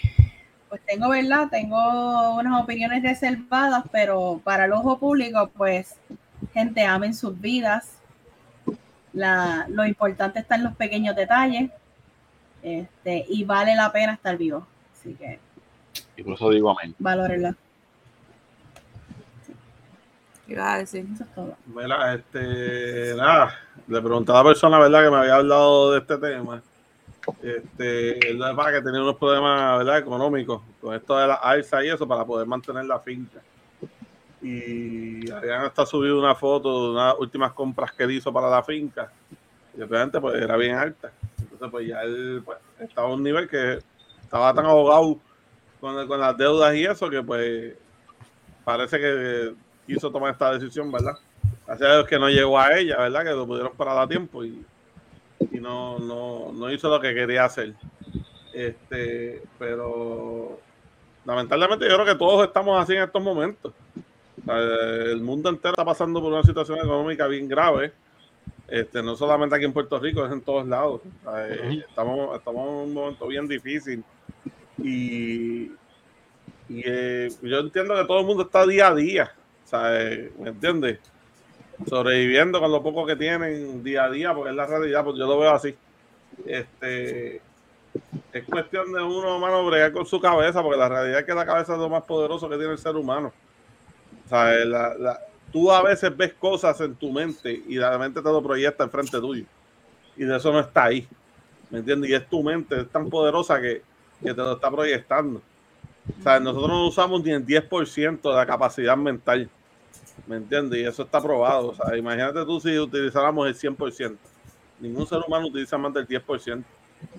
pues tengo, ¿verdad? Tengo unas opiniones reservadas, pero para el ojo público, pues, gente, amen sus vidas. La, lo importante está en los pequeños detalles este, y vale la pena estar vivo. Así que Y por eso digo amén. valórenla. ¿Qué ibas a decir? Eso es todo. Mira, este, nada, le pregunté a la persona, ¿verdad?, que me había hablado de este tema. Este, él para que tenía unos problemas, ¿verdad?, económicos con esto de la alza y eso para poder mantener la finca. Y habían hasta subido una foto de unas últimas compras que él hizo para la finca. Y obviamente, pues era bien alta. Entonces, pues ya él pues, estaba a un nivel que estaba tan ahogado con, con las deudas y eso que, pues, parece que quiso tomar esta decisión, ¿verdad? Gracias a Dios que no llegó a ella, ¿verdad? Que lo pudieron parar a tiempo y, y no, no, no hizo lo que quería hacer. Este, pero lamentablemente yo creo que todos estamos así en estos momentos. Sea, el mundo entero está pasando por una situación económica bien grave. Este, no solamente aquí en Puerto Rico, es en todos lados. Eh, estamos, estamos en un momento bien difícil. Y, y eh, yo entiendo que todo el mundo está día a día. Eh, ¿me entiendes? Sobreviviendo con lo poco que tienen día a día, porque es la realidad, pues yo lo veo así. Este, es cuestión de uno, mano, bregar con su cabeza, porque la realidad es que la cabeza es lo más poderoso que tiene el ser humano. Eh, la- la- tú a veces ves cosas en tu mente y la mente te lo proyecta enfrente tuyo. Y de eso no está ahí. ¿Me entiendes? Y es tu mente, es tan poderosa que, que te lo está proyectando. O sea, nosotros no usamos ni el 10% de la capacidad mental. ¿Me entiendes? Y eso está probado. O sea, imagínate tú si utilizáramos el 100%. Ningún ser humano utiliza más del 10%.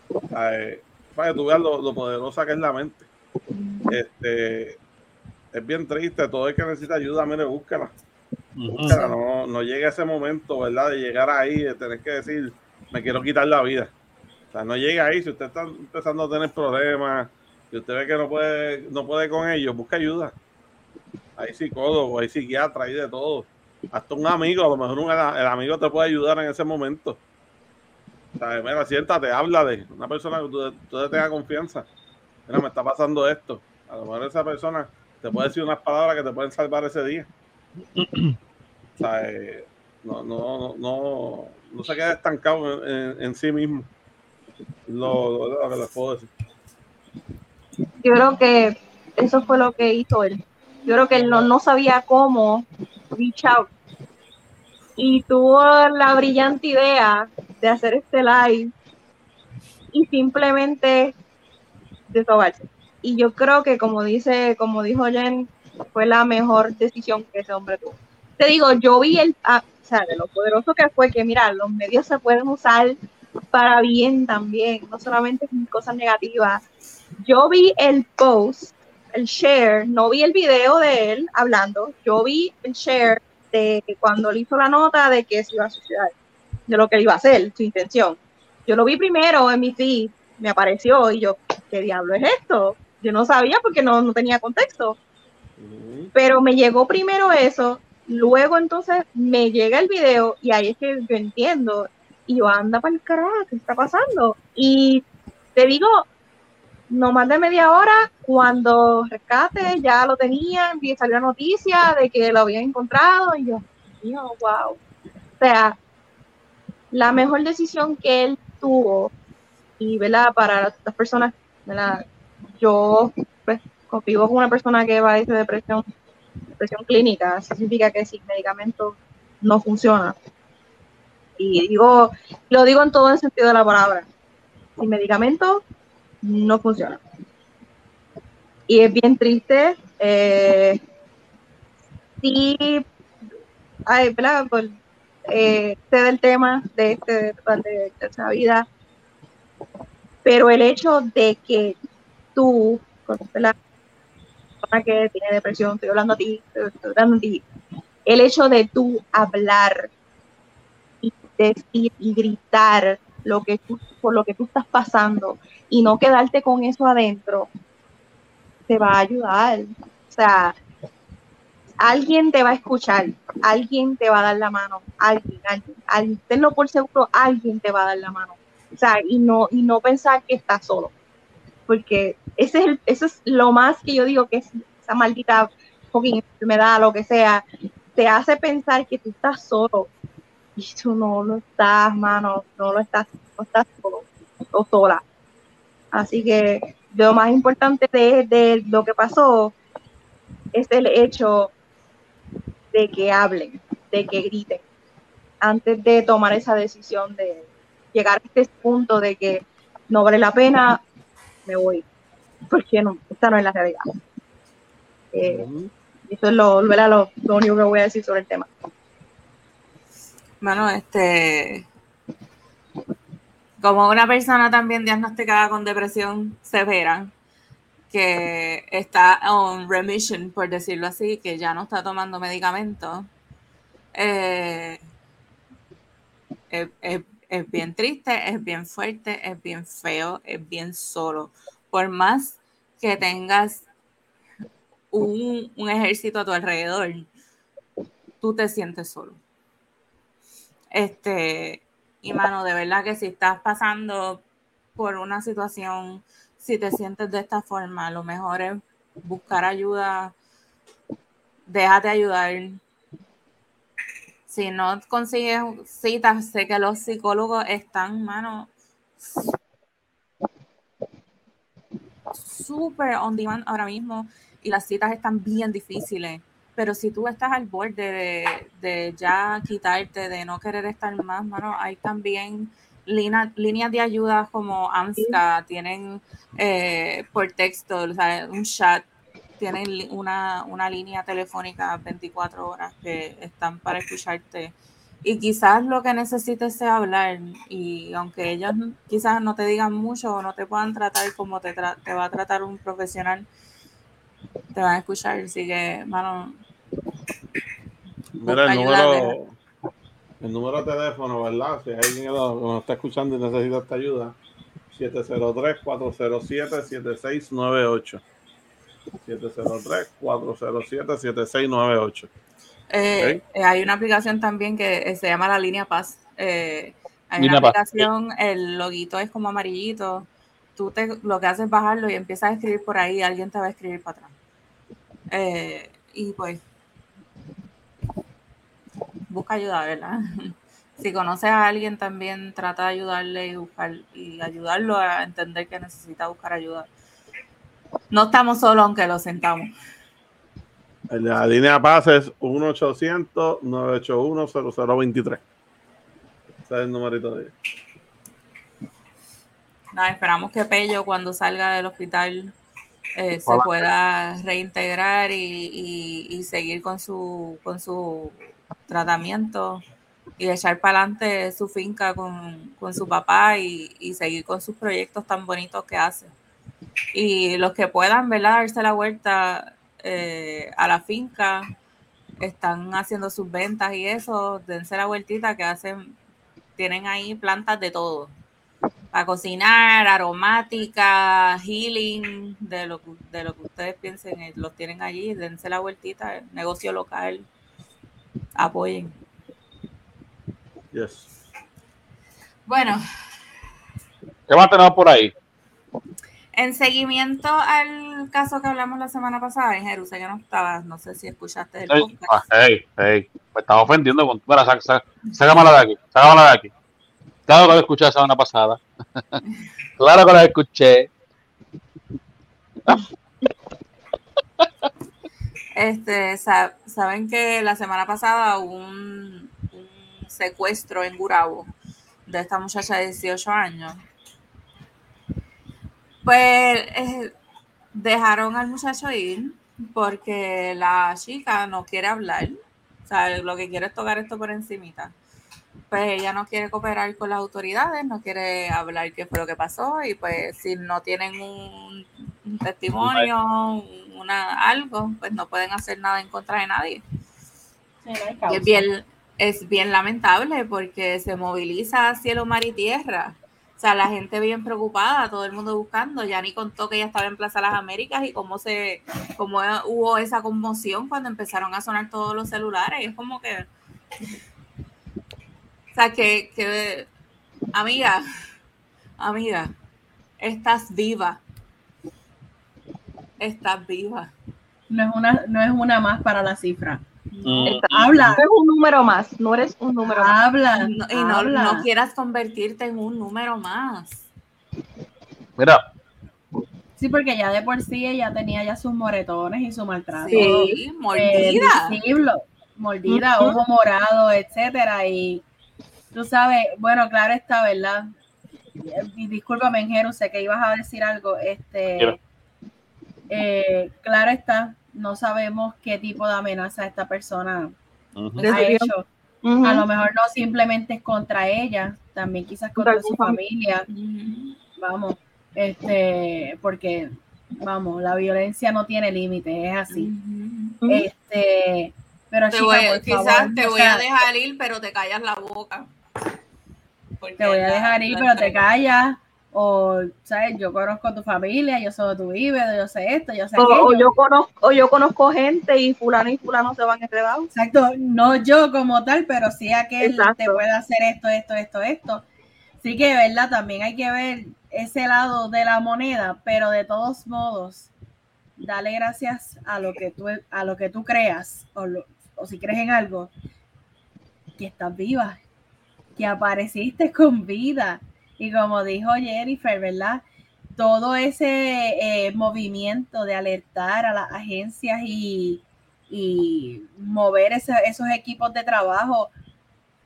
O sea, eh, para que tú veas lo, lo poderosa que es la mente. Este, es bien triste. Todo el que necesita ayuda, mire, búscala. Búscala. No, no llegue a ese momento, ¿verdad? De llegar ahí, de tener que decir, me quiero quitar la vida. O sea, no llegue ahí. Si usted está empezando a tener problemas, si usted ve que no puede, no puede con ellos, busca ayuda. Hay psicólogos, hay psiquiatras, hay de todo. Hasta un amigo, a lo mejor un- el, amigo te puede ayudar en ese momento. O sea, mira, siéntate, habla de una persona que tú, tú le tengas confianza. Mira, me está pasando esto. A lo mejor esa persona te puede decir unas palabras que te pueden salvar ese día. O sea, eh, no, no, no, no, no se quede estancado en, en- en sí mismo. Lo, lo- lo que les puedo decir. Yo creo que eso fue lo que hizo él. Yo creo que él no, no sabía cómo reach out. Y tuvo la brillante idea de hacer este live y simplemente desahogarse. Y yo creo que como dice, como dijo Jen, fue la mejor decisión que ese hombre tuvo. Te digo, yo vi el, ah, o sea, de lo poderoso que fue que mira, los medios se pueden usar para bien también, no solamente cosas negativas. Yo vi el post, el share, no vi el video de él hablando, yo vi el share de cuando él hizo la nota de que se iba a suicidar, de lo que iba a hacer, su intención. Yo lo vi primero en mi feed, me apareció y yo, ¿qué diablo es esto? Yo no sabía porque no, no tenía contexto pero me llegó primero eso, luego entonces me llega el video y ahí es que yo entiendo y yo anda para el carajo, ¿qué está pasando? Y te digo, no más de media hora, cuando rescate ya lo tenía, y salió la noticia de que lo habían encontrado y yo, Dios, wow. O sea, la mejor decisión que él tuvo y, ¿verdad? Para las personas, ¿verdad? Yo, pues, vivo con una persona que padece depresión depresión clínica, significa que sin medicamento no funciona. Y digo, lo digo en todo el sentido de la palabra. Sin medicamento no funciona. Y es bien triste. Eh, sí, ay, ¿verdad? Por, eh, sé del tema de, este, de, de esta vida, pero el hecho de que tú, la persona que tiene depresión, estoy hablando a ti, estoy hablando a ti, el hecho de tú hablar y decir y gritar lo que tú, por lo que tú estás pasando y no quedarte con eso adentro, te va a ayudar. O sea, alguien te va a escuchar, alguien te va a dar la mano, alguien, alguien, alguien, tenlo por seguro, alguien te va a dar la mano. O sea, y no, y no pensar que estás solo. Porque ese es eso es lo más que yo digo que es esa maldita fucking enfermedad, lo que sea, te hace pensar que tú estás solo. Y tú no lo estás, mano, no lo estás, no estás solo o sola. Así que lo más importante de, de lo que pasó es el hecho de que hablen, de que griten, antes de tomar esa decisión de llegar a este punto de que no vale la pena, me voy. Porque no, esta no es la realidad. Eh, eso es lo, lo, lo único que voy a decir sobre el tema. Bueno, este, como una persona también diagnosticada con depresión severa, que está on remission, por decirlo así, que ya no está tomando medicamentos, eh, es, es, es, bien triste, es bien fuerte, es bien feo, es bien solo. Por más que tengas un, un ejército a tu alrededor, tú te sientes solo. Este, y mano, de verdad que si estás pasando por una situación, si te sientes de esta forma, lo mejor es buscar ayuda, déjate ayudar. Si no consigues citas, sé que los psicólogos están, mano, súper on demand ahora mismo y las citas están bien difíciles. Pero si tú estás al borde de, de ya quitarte, de no querer estar más, mano, hay también líneas de ayuda como AMSCA, tienen eh, por texto, o sea, un chat, tienen una, una línea telefónica 24 horas que están para escucharte. Y quizás lo que necesites sea hablar, y aunque ellos quizás no te digan mucho o no te puedan tratar como te, tra te va a tratar un profesional, te van a escuchar. Así que, mano. Mira, el número, el número de teléfono, ¿verdad? Si hay alguien que nos está escuchando y necesita esta ayuda, 703-407-7698. 703-407-7698. Eh, okay. Hay una aplicación también que se llama la línea Paz. Eh, hay línea una aplicación, Paz. el loguito es como amarillito. Tú te, lo que haces es bajarlo y empiezas a escribir por ahí, alguien te va a escribir para atrás. Eh, y pues, busca ayuda, ¿verdad? Si conoces a alguien también, trata de ayudarle y, buscar, y ayudarlo a entender que necesita buscar ayuda. No estamos solos aunque lo sentamos. La línea paz es 1-800-981-0023. Ese es el numerito de ella. Nada, esperamos que Pello cuando salga del hospital eh, se pueda reintegrar y, y, y, seguir con su, con su tratamiento y echar para adelante su finca con, con su papá y, y, seguir con sus proyectos tan bonitos que hace. Y los que puedan, ¿verdad? Darse la vuelta eh, a la finca, están haciendo sus ventas y eso, dense la vueltita que hacen, tienen ahí plantas de todo. Para cocinar, aromática, healing, de lo, de lo que ustedes piensen, eh, los tienen allí, dense la vueltita, negocio local, apoyen. Yes. Bueno. ¿Qué más tenemos por ahí? En seguimiento al caso que hablamos la semana pasada en Jerusalén, que no estabas, no sé si escuchaste el podcast. Hey, hey, me estaba ofendiendo con Mira, sac, sac, sácamela de aquí, sácamela de aquí. Claro que lo escuché la semana pasada. claro que lo escuché. Este, sa- saben que la semana pasada hubo un, un secuestro en Gurabo de esta muchacha de 18 años. Pues eh, dejaron al muchacho ir porque la chica no quiere hablar. O sea, lo que quiere es tocar esto por encimita. Pues ella no quiere cooperar con las autoridades, no quiere hablar qué fue lo que pasó y pues si no tienen un, un testimonio, una algo, pues no pueden hacer nada en contra de nadie. Es bien, es bien lamentable porque se moviliza cielo, mar y tierra. O sea, la gente bien preocupada, todo el mundo buscando. Ya ni contó que ella estaba en Plaza Las Américas y cómo se, cómo hubo esa conmoción cuando empezaron a sonar todos los celulares. Y es como que, o sea, que, que amiga, amiga, estás viva. Estás viva. No es una, no es una más para la cifra. Mm, Habla, Eres un número más, no eres un número más. habla. No- y no, habla. no quieras convertirte en un número más. Mira, Sí, porque ya de por sí ella tenía ya sus moretones y su maltrato. Sí, eh, mordida. visible, mordida, ojo morado, etcétera. Y tú sabes, bueno, claro está, ¿verdad? Y discúlpame, Jeru, sé que ibas a decir algo. Este, eh, claro está, no sabemos qué tipo de amenaza esta persona. De ha hecho. A lo mejor no simplemente es contra ella, también quizás contra su familia. Vamos, este, porque, vamos, la violencia no tiene límite, es así. Este, pero Te chica, voy, por quizás favor, te voy sea, a dejar ir, pero te callas la boca. Porque te voy a dejar ir, pero te callas. O, ¿sabes? Yo conozco tu familia, yo sé donde tú vives, yo sé esto, yo sé O, o yo conozco, o yo conozco gente y fulano y fulano se van enredados. Exacto, no yo como tal, pero sí aquel Exacto. te puede hacer esto, esto, esto, esto. Así que, ¿verdad? También hay que ver ese lado de la moneda, pero de todos modos, dale gracias a lo que tú, a lo que tú creas, o, lo- o si crees en algo, que estás viva, que apareciste con vida. Y como dijo Jennifer, ¿verdad? Todo ese eh, movimiento de alertar a las agencias y, y mover ese- esos equipos de trabajo.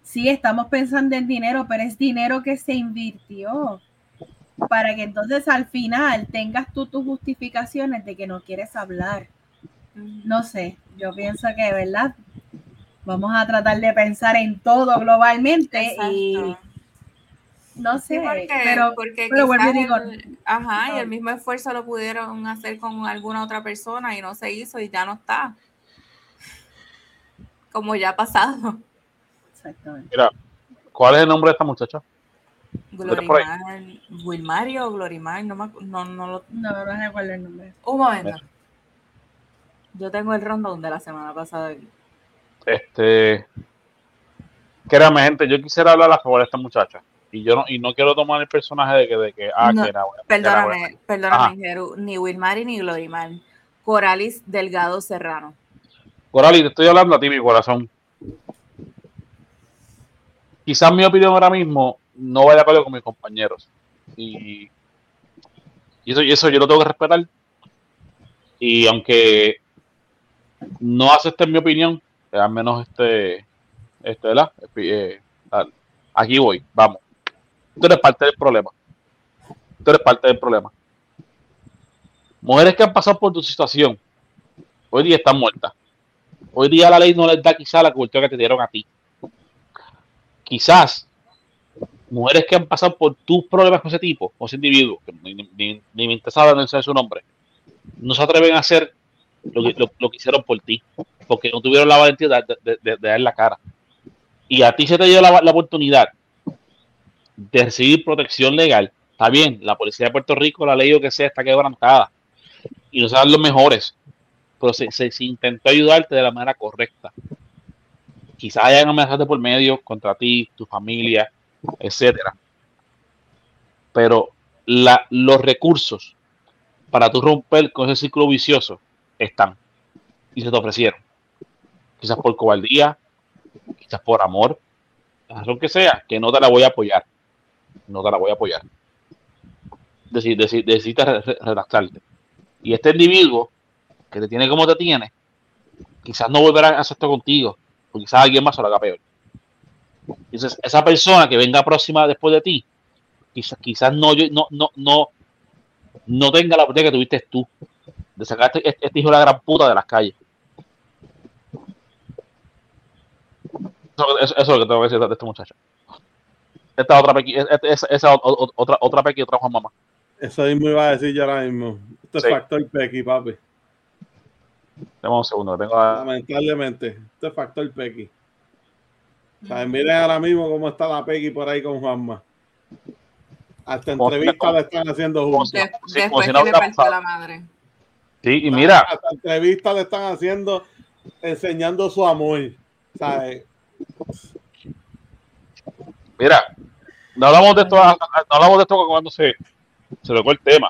Sí, estamos pensando en dinero, pero es dinero que se invirtió para que entonces al final tengas tú tus justificaciones de que no quieres hablar. No sé, yo pienso que, ¿verdad? Vamos a tratar de pensar en todo globalmente y No Sí, sé, porque, pero porque pero digo, el- ajá, y el mismo esfuerzo lo pudieron hacer con alguna otra persona y no se hizo y ya no está. Como ya ha pasado. exactamente. Mira, ¿cuál es el nombre de esta muchacha? Glorimar. Wilmario o Glorimar, no, me, no, no lo... No, no recuerdo el nombre. Un momento. Yo tengo el rondón de la semana pasada. aquí. Este, créame, gente, yo quisiera hablar a favor de esta muchacha. Y yo no, y no quiero tomar el personaje de que, de que ah, No, que era buena, que era buena. Perdóname, perdóname. Jeru, ni Wilmari ni Glorimar. Coralis Delgado Serrano. Corali, te estoy hablando a ti, mi corazón. Quizás mi opinión ahora mismo no vaya de acuerdo con mis compañeros. Y, y eso, y eso yo lo tengo que respetar. Y aunque no acepten mi opinión, eh, al menos este, este, ¿verdad? Eh, tal. aquí voy, vamos. Tú eres parte del problema. Tú eres parte del problema. Mujeres que han pasado por tu situación, hoy día están muertas. Hoy día la ley no les da quizás la cobertura que te dieron a ti. Quizás mujeres que han pasado por tus problemas con ese tipo, con ese individuo, que ni, ni- ni me interesa sé su nombre, no se atreven a hacer lo que, lo, que hicieron por ti, porque no tuvieron la valentía de, dar la cara. Y a ti se te dio la oportunidad de recibir protección legal. Está bien, la policía de Puerto Rico, la ley o que sea, está quebrantada. Y no son los mejores pero se, se- intentó ayudarte de la manera correcta. Quizás hayan amenazas de por medio contra ti, tu familia, etcétera. Pero la- los recursos para tú romper con ese ciclo vicioso están y se te ofrecieron. Quizás por cobardía, quizás por amor, la razón que sea, que no te la voy a apoyar. No te la voy a apoyar. Deci- deci- re- redactarte. Y este individuo que te tiene como te tiene, quizás no volverá a hacer esto contigo, o quizás alguien más se lo haga peor. Entonces, esa persona que venga próxima después de ti, quizás, quizás no, no, no, no, no tenga la oportunidad que tuviste tú de sacarte este, este hijo de la gran puta de las calles. Eso- eso es lo que tengo que decir de este muchacho. Esta otra pequi, es- es- esa, esa otra, otra pequi, otra Juan Mamá. Eso mismo iba a decir yo ahora mismo. Esto es Sí. factor Pequi, papi. Dame un segundo, tengo a- Lamentablemente. Esto es factor Pequi. O sea, miren ahora mismo cómo está la Pequi por ahí con Juanma. Hasta entrevistas le están haciendo juntos. De- Sí, como después si que no le hubiera partió pasado. la madre. Sí, y mira, Hasta entrevistas le están haciendo, enseñando su amor. ¿Sabes? Mira, no hablamos de esto, no hablamos de esto cuando se, se tocó el tema.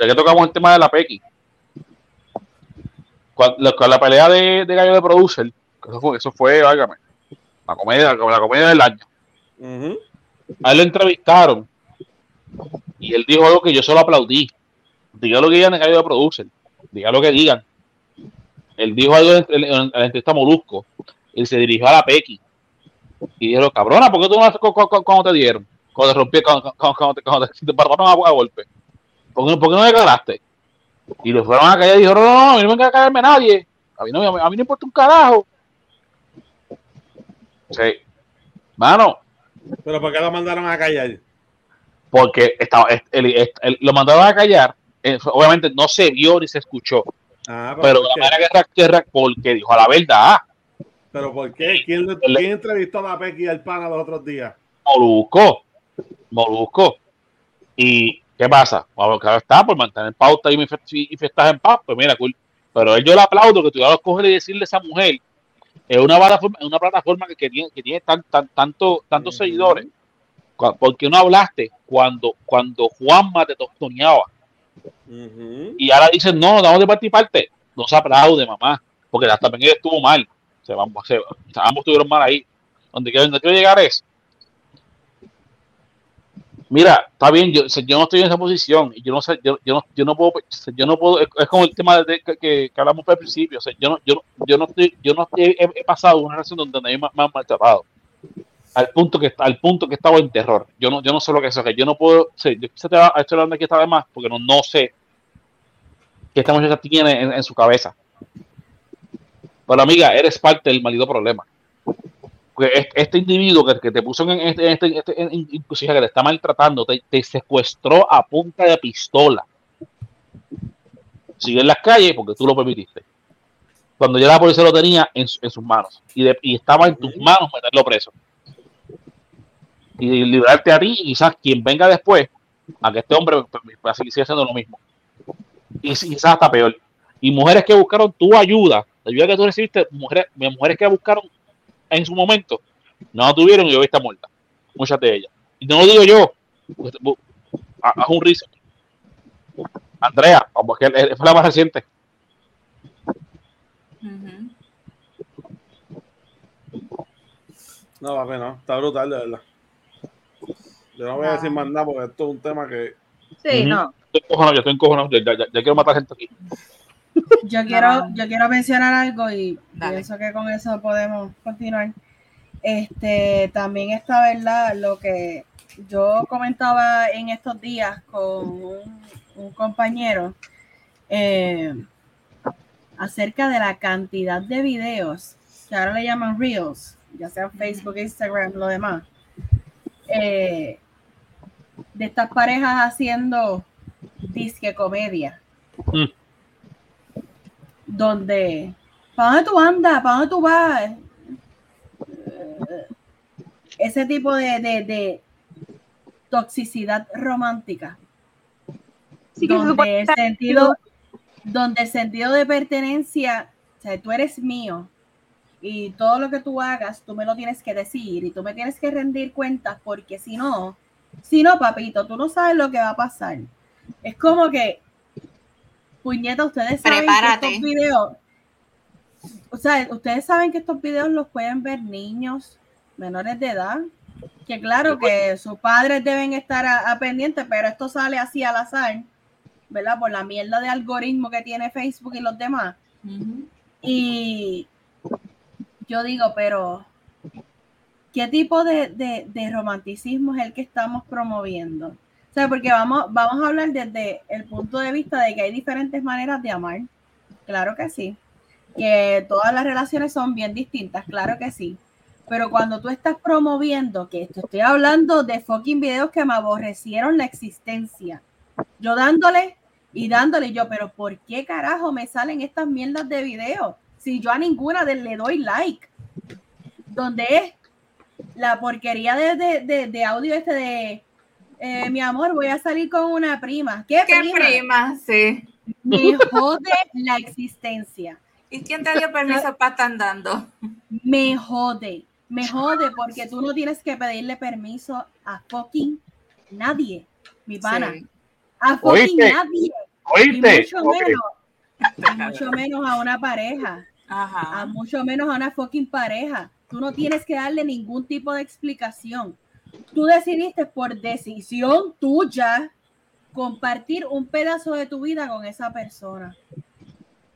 Ya que tocamos el tema de la Pequi. Cuando, la, con la pelea de, de Gallo de Producer, eso fue, eso fue, válgame, la comedia, la comedia del año. Ujú. A él lo entrevistaron y él dijo algo que yo solo aplaudí. Diga lo que digan en Gallo de Producer, diga lo que digan. Él dijo algo en, en- en la entrevista Molusco y se dirigió a la Pequi y dijo, cabrona, ¿por qué tú no haces cu- cu- cu- cuando te dieron? Cuando te rompí, cuando, cuando- cuando te, te, pararon a, a golpe. ¿Por qué, no- por qué no me cagaste? Y le fueron a callar y dijo, no, no, no, a mí no me va a caerme nadie. A mí no, a mí, no importa un carajo. Sí. Mano, Pero ¿por qué lo mandaron a callar? porque estaba, él- él- él- lo mandaron a callar. eh, obviamente no se vio ni se escuchó, Ah, pero ¿por la manera que que porque dijo la verdad. ¿Pero por qué? ¿Quién, le- El- quién entrevistó a la Pequi y al pana los otros días? Molusco, Molusco. ¿Y qué pasa? Bueno, claro está, por mantener pauta y, y fiestas en paz, pues mira, cool. Pero él yo le aplaudo que tú ya lo coges y decirle a esa mujer, es una plataforma, es una plataforma que, que tiene, que tiene tan, tan, tanto, tantos Ujú. seguidores. Cu- ¿Por qué no hablaste cuando, cuando Juanma te tostoneaba? Y ahora dicen, no, damos de parte y parte. No se aplaude, mamá, porque la- también estuvo mal. Se, vamos, se- ambos estuvieron mal ahí. Donde quiero, donde quiero llegar es, mira, está bien, yo, yo no estoy en esa posición yo no sé, yo, yo no, yo no puedo, yo no puedo, es, como el tema que, que, hablamos al principio, yo no, yo, yo no estoy, yo no he, he- he pasado una relación donde me, me han maltratado. Al punto que al punto que estaba en terror. Yo no, yo no sé lo que es que yo no puedo, o yo estoy hablando aquí esta vez más, porque no, no sé que esta muchacha tiene en, en su cabeza. Pero amiga, eres parte del maldito problema. Porque este, individuo que, te puso en este, en este, este- en- inclusive que te está maltratando, te, te secuestró a punta de pistola. Sigue en las calles porque tú lo permitiste. Cuando ya la policía lo tenía en, su- en sus manos y, de- y estaba en tus manos meterlo preso. Y librarte a ti y quizás quien venga después a que este hombre pues, pues, siga haciendo lo mismo. Y quizás hasta peor. Y mujeres que buscaron tu ayuda, la ayuda que tú recibiste, mujeres, mujeres que buscaron en su momento, no la tuvieron y hoy está muerta. Muchas de ellas. Y no lo digo yo, haz un riso. Andrea, vamos, que él- fue la más reciente. No, papi, no. Está brutal, de verdad. Yo no voy a decir más nada porque esto es un tema que. Sí, no. Estoy encojonado, yo estoy encojonado, ya- ya quiero matar gente aquí. Yo quiero, yo quiero mencionar algo y Dale. pienso que con eso podemos continuar. Este, también está verdad lo que yo comentaba en estos días con un, un compañero eh, acerca de la cantidad de videos que ahora le llaman Reels, ya sea Facebook, Instagram, lo demás, eh, de estas parejas haciendo disque comedia Mm. Donde, ¿para dónde tú andas? ¿Para dónde tú vas? Eh, Ese tipo de, de- de toxicidad romántica, Sí que donde el sentido, donde el sentido de pertenencia, o sea, tú eres mío y todo lo que tú hagas, tú me lo tienes que decir y tú me tienes que rendir cuentas porque si no, si no, papito, tú no sabes lo que va a pasar. Es como que, puñeta, ustedes saben Prepárate. que estos videos, o sea, ustedes saben que estos videos los pueden ver niños menores de edad, que claro que sus padres deben estar a, a pendiente, pero esto sale así al azar, ¿verdad? Por la mierda de algoritmo que tiene Facebook y los demás. Y yo digo, pero ¿qué tipo de, de- de romanticismo es el que estamos promoviendo? O sea, porque vamos, vamos a hablar desde el punto de vista de que hay diferentes maneras de amar. Claro que sí. Que todas las relaciones son bien distintas, claro que sí. Pero cuando tú estás promoviendo, que te estoy hablando de fucking videos que me aborrecieron la existencia, yo dándole y dándole yo, pero ¿por qué carajo me salen estas mierdas de videos? Si yo a ninguna de le doy like, donde es la porquería de, de, de- de audio este de eh, mi amor, voy a salir con una prima. ¿Qué, ¿Qué prima? prima? Sí. Me jode la existencia. ¿Y quién te dio permiso para estar andando? Me jode. Me jode porque tú no tienes que pedirle permiso a fucking nadie, mi pana. Sí. A fucking ¿Oíste? nadie. Y ¿Oíste? mucho Ok. menos, y mucho menos a una pareja. a Ajá. mucho menos a una fucking pareja. Tú no tienes que darle ningún tipo de explicación. Tú decidiste por decisión tuya compartir un pedazo de tu vida con esa persona.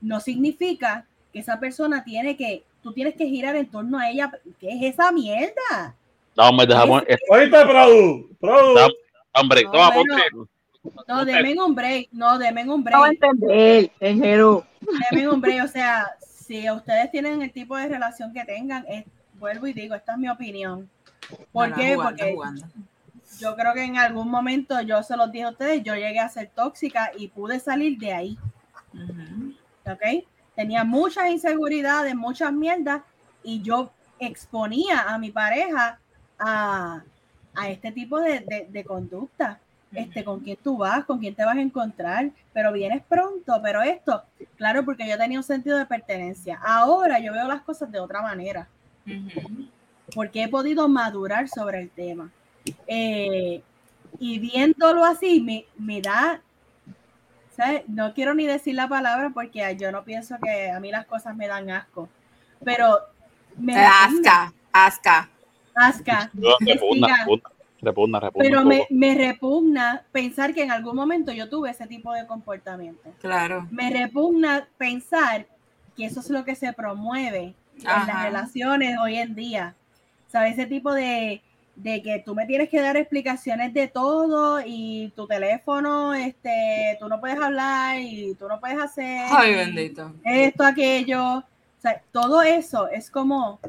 No significa que esa persona tiene que, tú tienes que girar en torno a ella. ¿Qué es esa mierda? No, hombre, dejamos. Es- Oíste, Produ. Produ. No. Hombre, No, toma, bueno. No, denme un break. No, denme un No va a break. entender, Enjero. Denme un break. O sea, si ustedes tienen el tipo de relación que tengan, es- vuelvo y digo, esta es mi opinión. ¿Por No, qué? jugando, Porque jugando. yo creo que en algún momento yo se los dije a ustedes, yo llegué a ser tóxica y pude salir de ahí, Ujú. ¿ok? Tenía muchas inseguridades, muchas mierdas y yo exponía a mi pareja a, a este tipo de, de- de conducta. Este, con quién tú vas, con quién te vas a encontrar, pero vienes pronto, pero esto, claro, porque yo tenía un sentido de pertenencia. Ahora yo veo las cosas de otra manera Ujú. Porque he podido madurar sobre el tema. Eh, y viéndolo así, me, me da, ¿sabes? no quiero ni decir la palabra porque yo no pienso que a mí las cosas me dan asco, pero me repugna, Asca, asca. asca, Repugna, repugna, repugna, repugna. pero me, me repugna pensar que en algún momento yo tuve ese tipo de comportamiento. Claro. Me repugna pensar que eso es lo que se promueve en las relaciones hoy en día. ¿Sabes? Ese tipo de, de que tú me tienes que dar explicaciones de todo y tu teléfono, este, tú no puedes hablar y tú no puedes hacer Ay, bendito. esto, aquello. O sea, todo eso es como,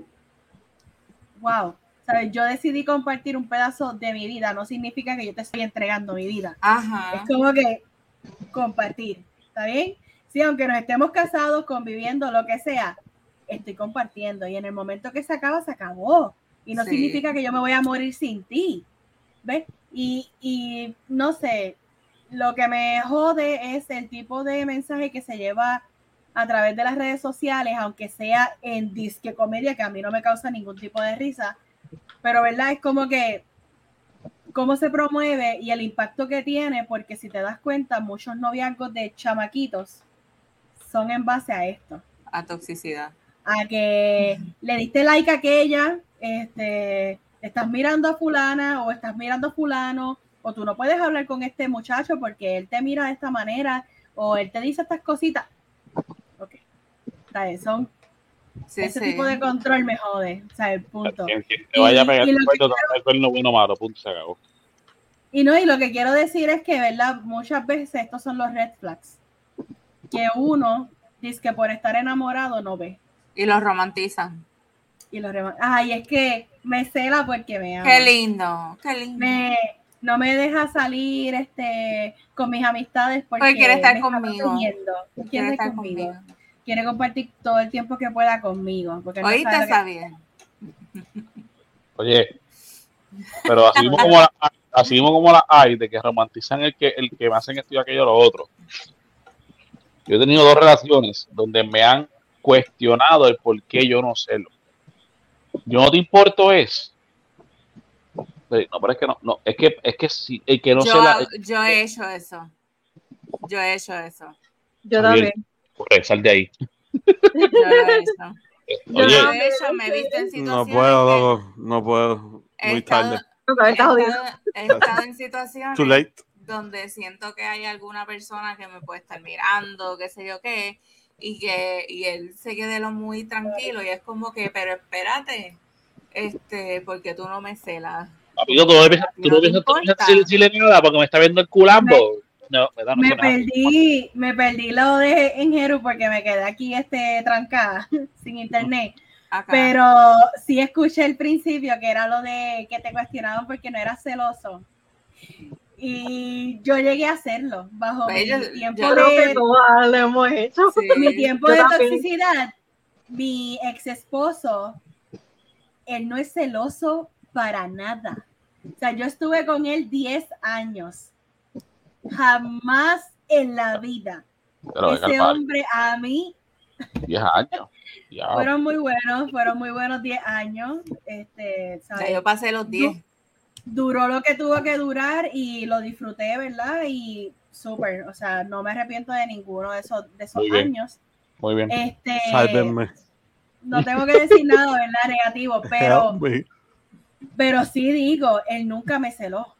wow. ¿Sabes? Yo decidí compartir un pedazo de mi vida, no significa que yo te estoy entregando mi vida. Es Ajá. como que compartir, ¿está bien? Sí, aunque nos estemos casados, conviviendo, lo que sea, estoy compartiendo y en el momento que se acaba, se acabó. Y no Sí. significa que yo me voy a morir sin ti, ¿ves? Y, y no sé, lo que me jode es el tipo de mensaje que se lleva a través de las redes sociales, aunque sea en disque comedia, que a mí no me causa ningún tipo de risa, pero verdad es como que cómo se promueve y el impacto que tiene, porque si te das cuenta, muchos noviazgos de chamaquitos son en base a esto, A toxicidad. A que le diste like a aquella, este, estás mirando a fulana o estás mirando a fulano, o tú no puedes hablar con este muchacho porque él te mira de esta manera, o él te dice estas cositas. Ok. Son Sí, ese sí. tipo de control me jode, o sea, el punto. Quien, quien te vaya a pegar y el cuerno, bueno malo, punto, se acabó. Y no, y lo que quiero decir es que, ¿verdad? Muchas veces estos son los red flags. Que uno dice que por estar enamorado no ve. Y los romantizan. Y los demás, ay, es que me cela porque me ama. Qué lindo, qué lindo. Me, no me deja salir este con mis amistades porque, Porque quiere estar me está conmigo. Quiere, Quiere estar conmigo. conmigo. Quiere compartir todo el tiempo que pueda conmigo. Porque no sabe que- está bien. Oye, pero así mismo como la, así mismo como la hay de que romantizan el que el que me hacen esto y aquello lo otro. Yo he tenido dos relaciones donde me han cuestionado el por qué yo no celo. Yo no te importo es. No, pero es que no, no, es que es que si el que no yo, cela yo he hecho eso. Yo he hecho eso. Yo también. corre, sal de ahí. Yo lo he hecho. Yo Oye, Yo no- lo he hecho, me he visto en situaciones. No puedo. No puedo. he Muy estado- tarde. He estado, he estado en situaciones Too late. donde siento que hay alguna persona que me puede estar mirando, qué sé yo qué, y que y él se quede lo muy tranquilo y es como que, pero espérate, este, porque tú no me celas. Amigo, tú no piensas, tú no piensas, tú no piensas si, si le nada porque me está viendo el culambo. No, me da no Me sé nada. perdí, me perdí lo de Enjeru porque me quedé aquí este trancada sin internet. Acá. Pero sí escuché el principio que era lo de que te cuestionaban porque no eras celoso. Y yo llegué a hacerlo bajo Pues mi yo- tiempo yo Creo que de todas lo hemos hecho. Sí. mi tiempo de también. toxicidad. Mi ex esposo, él no es celoso para nada. O sea, yo estuve con él 10 años. Jamás en la vida. Pero Ese hombre a mí 10 años. Ya. fueron muy buenos, fueron muy buenos 10 años. Este, Ya ¿sabes? yo pasé los 10. Duró lo que tuvo que durar y lo disfruté, ¿verdad? Y súper, o sea, no me arrepiento de ninguno de esos, de esos Muy años. Muy bien. Este, Sálvenme. no tengo que decir nada, ¿verdad? Negativo, pero, pero sí digo, él nunca me celó.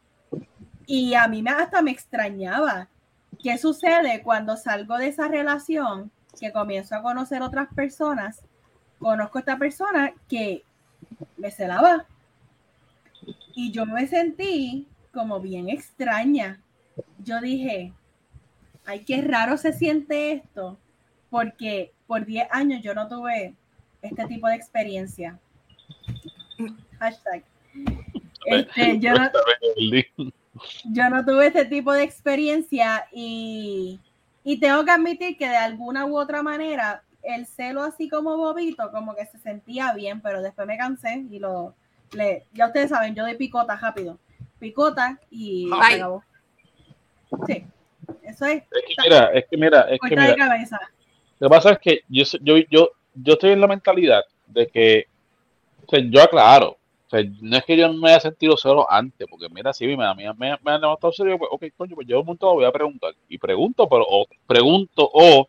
Y a mí me, hasta me extrañaba. ¿Qué sucede cuando salgo de esa relación, que comienzo a conocer otras personas? Conozco a esta persona que me celaba. Y yo me sentí como bien extraña. Yo dije, ay, qué raro se siente esto, porque por 10 años yo no tuve este tipo de experiencia. Hashtag. Este, yo, no, yo no tuve este tipo de experiencia y, y tengo que admitir que de alguna u otra manera el celo así como bobito como que se sentía bien, pero después me cansé y lo le, ya ustedes saben, yo doy picota rápido. Picota y acabó. Sí, eso es Es que mira, es que mira, es que corta mira. de cabeza. Lo que pasa es que yo, yo, yo, yo estoy en la mentalidad de que, o sea, yo aclaro, o sea, no es que yo no me haya sentido solo antes, porque mira, si me, me, me, me han levantado serio, pues, ok, coño, pues yo un montón voy a preguntar. Y pregunto, pero, o pregunto, o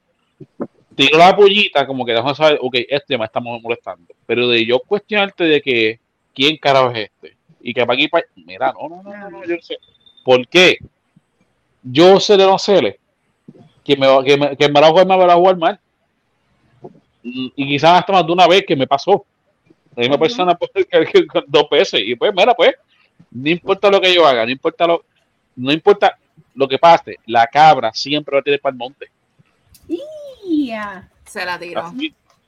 tiro la pollita, como que dejo saber, ok, este me está molestando. Pero de yo cuestionarte de que, ¿quién carajo es este? Y que para aquí, para mira, no, no, no, no, no, yo no sé. ¿Por qué? Yo sé de no sé que me, va- que me, que me la jugar me la jugar mal. Y y quizás hasta más de una vez que me pasó. La misma persona que- dos veces. Y pues, mira, pues, no importa lo que yo haga, no importa lo, no importa lo que pase, la cabra siempre va a tirar para el monte. Ya. Se la tiró.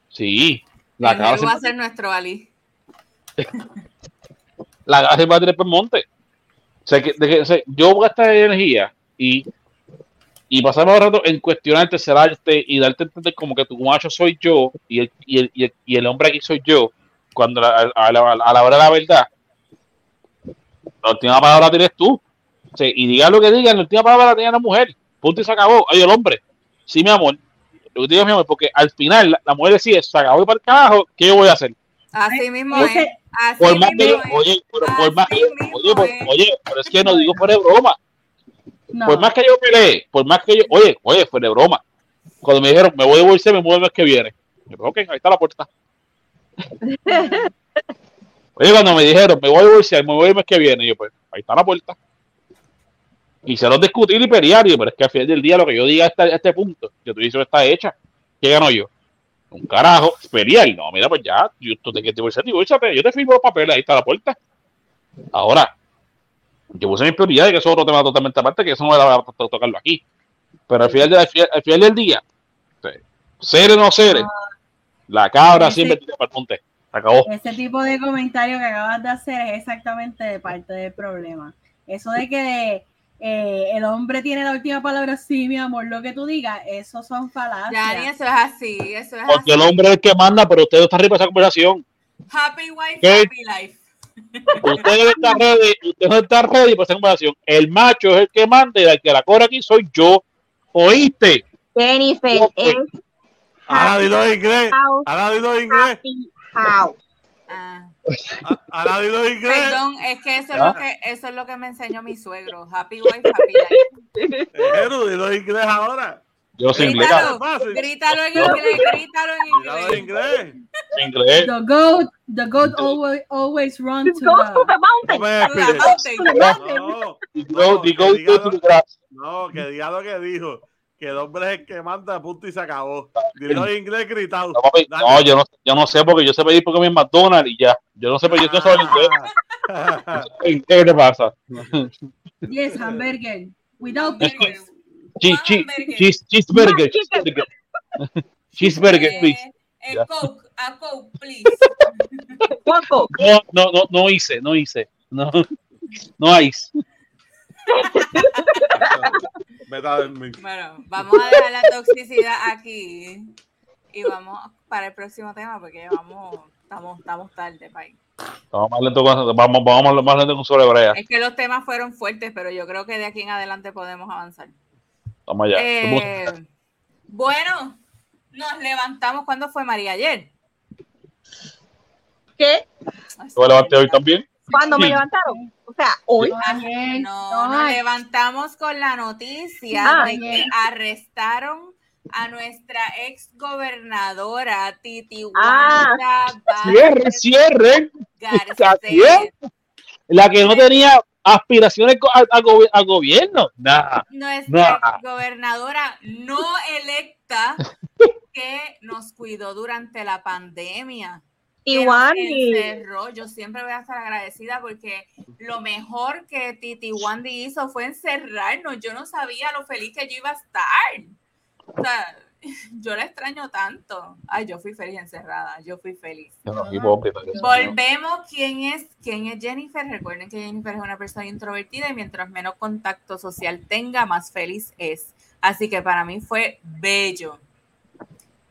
Sí, la El cabra, Nero va a siempre, ser nuestro Ali. La siempre va a tirar para el monte. O sea, que, de que- o sea, yo voy a gastar energía y, y pasarme el rato en cuestionarte, cerrarte y darte a entender como que tu macho soy yo y el, y el, y el, y el hombre aquí soy yo, cuando la- a, la, a la hora de la verdad, la última palabra la tienes tú. O sea, y diga lo que diga, la última palabra la tiene la mujer. Punto y se acabó. Ay, el hombre. Sí, mi amor. Lo que te digo, mi amor, porque al final la, la mujer decide, se acabó y para el carajo, ¿qué yo voy a hacer? Así mismo es. Por más que yo, oye, pero por más que yo, oye, por- oye, pero es que no digo fuera de broma. No. Por más que yo peleé, por más que yo, oye, oye, fuera de broma. Cuando me dijeron, me voy a divorciar, me muevo el mes que viene. Yo, ok, ahí está la puerta. Oye, cuando me dijeron, me voy a divorciar, me voy el mes que viene, yo, pues, ahí está la puerta. Quisieron discutir y pelear, y yo, pero es que al final del día lo que yo diga a este, punto, que tú dices está hecha, ¿qué gano yo? Un carajo, pelear, no, mira, pues ya, yo, te quieres divorciar, yo te firmo los papeles, ahí está la puerta. Ahora, yo puse mis prioridades, que eso es otro tema totalmente aparte, que eso no era para tocarlo aquí. Pero al final, de- al final, al final del día, ser o no ser, la cabra Ese- siempre tira para el monte. Se acabó. Ese tipo de comentario que acabas de hacer es exactamente de parte del problema. Eso de que eh, el hombre tiene la última palabra, sí, mi amor, lo que tú digas, eso son falacias. Yani, eso es así. Eso es Porque el así. hombre es el que manda, pero usted no está arriba de esa conversación. Happy wife, ¿Qué? happy life. Usted no está ready, usted no está ready para esa conversación. El macho es el que manda y el que la cobra aquí soy yo. ¿Oíste? Jennifer es Ahora dilo en inglés. Ahora dilo en inglés. happy house. Ah, Perdón, es que eso es, lo que eso es lo que me enseñó mi suegro. Happy wife, happy life. Pero dilo inglés ahora. Yo sin inglés. Grítalo, en inglés, grítalo en inglés. The goat, the goat always, always run to the... mountain. The the to the grass. no, que diga lo que dijo. Que el hombre es el que manda punto y se acabó. Dilo en inglés gritado. No, papi, no, yo no, yo no sé porque yo sé pedir porque mi McDonald's y ya. Yo no sé, pero yo no sé inglés. Ah. ¿Qué te pasa? Yes, hamburger. Without pickles. Cheese, cheese, cheese, cheeseburger, cheeseburger. Cheeseburger, please. Eh, el Ya. Coke, a Coke, please. No, no, no, no hice, no hice. No, no ice. Bueno, vamos a dejar la toxicidad aquí y vamos para el próximo tema porque vamos, estamos, estamos tarde, país. Vamos más lento con, vamos, vamos más lento con sobre brea. Es que los temas fueron fuertes, pero yo creo que de aquí en adelante podemos avanzar. Vamos allá. Eh, bueno, nos levantamos. ¿Cuándo fue María ayer? ¿qué? Me levanté hoy también. ¿Cuándo me levantaron? O sea, hoy. No, nos levantamos con la noticia Ah, de que arrestaron a nuestra ex gobernadora Titi Ah. Wanda Cierre, cierre. Garcés. La que no tenía aspiraciones co- a, a gobi- a gobierno. Nada. Nuestra No. gobernadora no electa que nos cuidó durante la pandemia. Encerró. Yo siempre voy a estar agradecida porque lo mejor que Titi Wandy hizo fue encerrarnos. Yo no sabía lo feliz que yo iba a estar. O sea, yo la extraño tanto. Ay, yo fui feliz encerrada. Yo fui feliz. No. Volvemos. ¿Quién es, ¿Quién es Jennifer? Recuerden que Jennifer es una persona introvertida y mientras menos contacto social tenga, más feliz es. Así que para mí fue bello.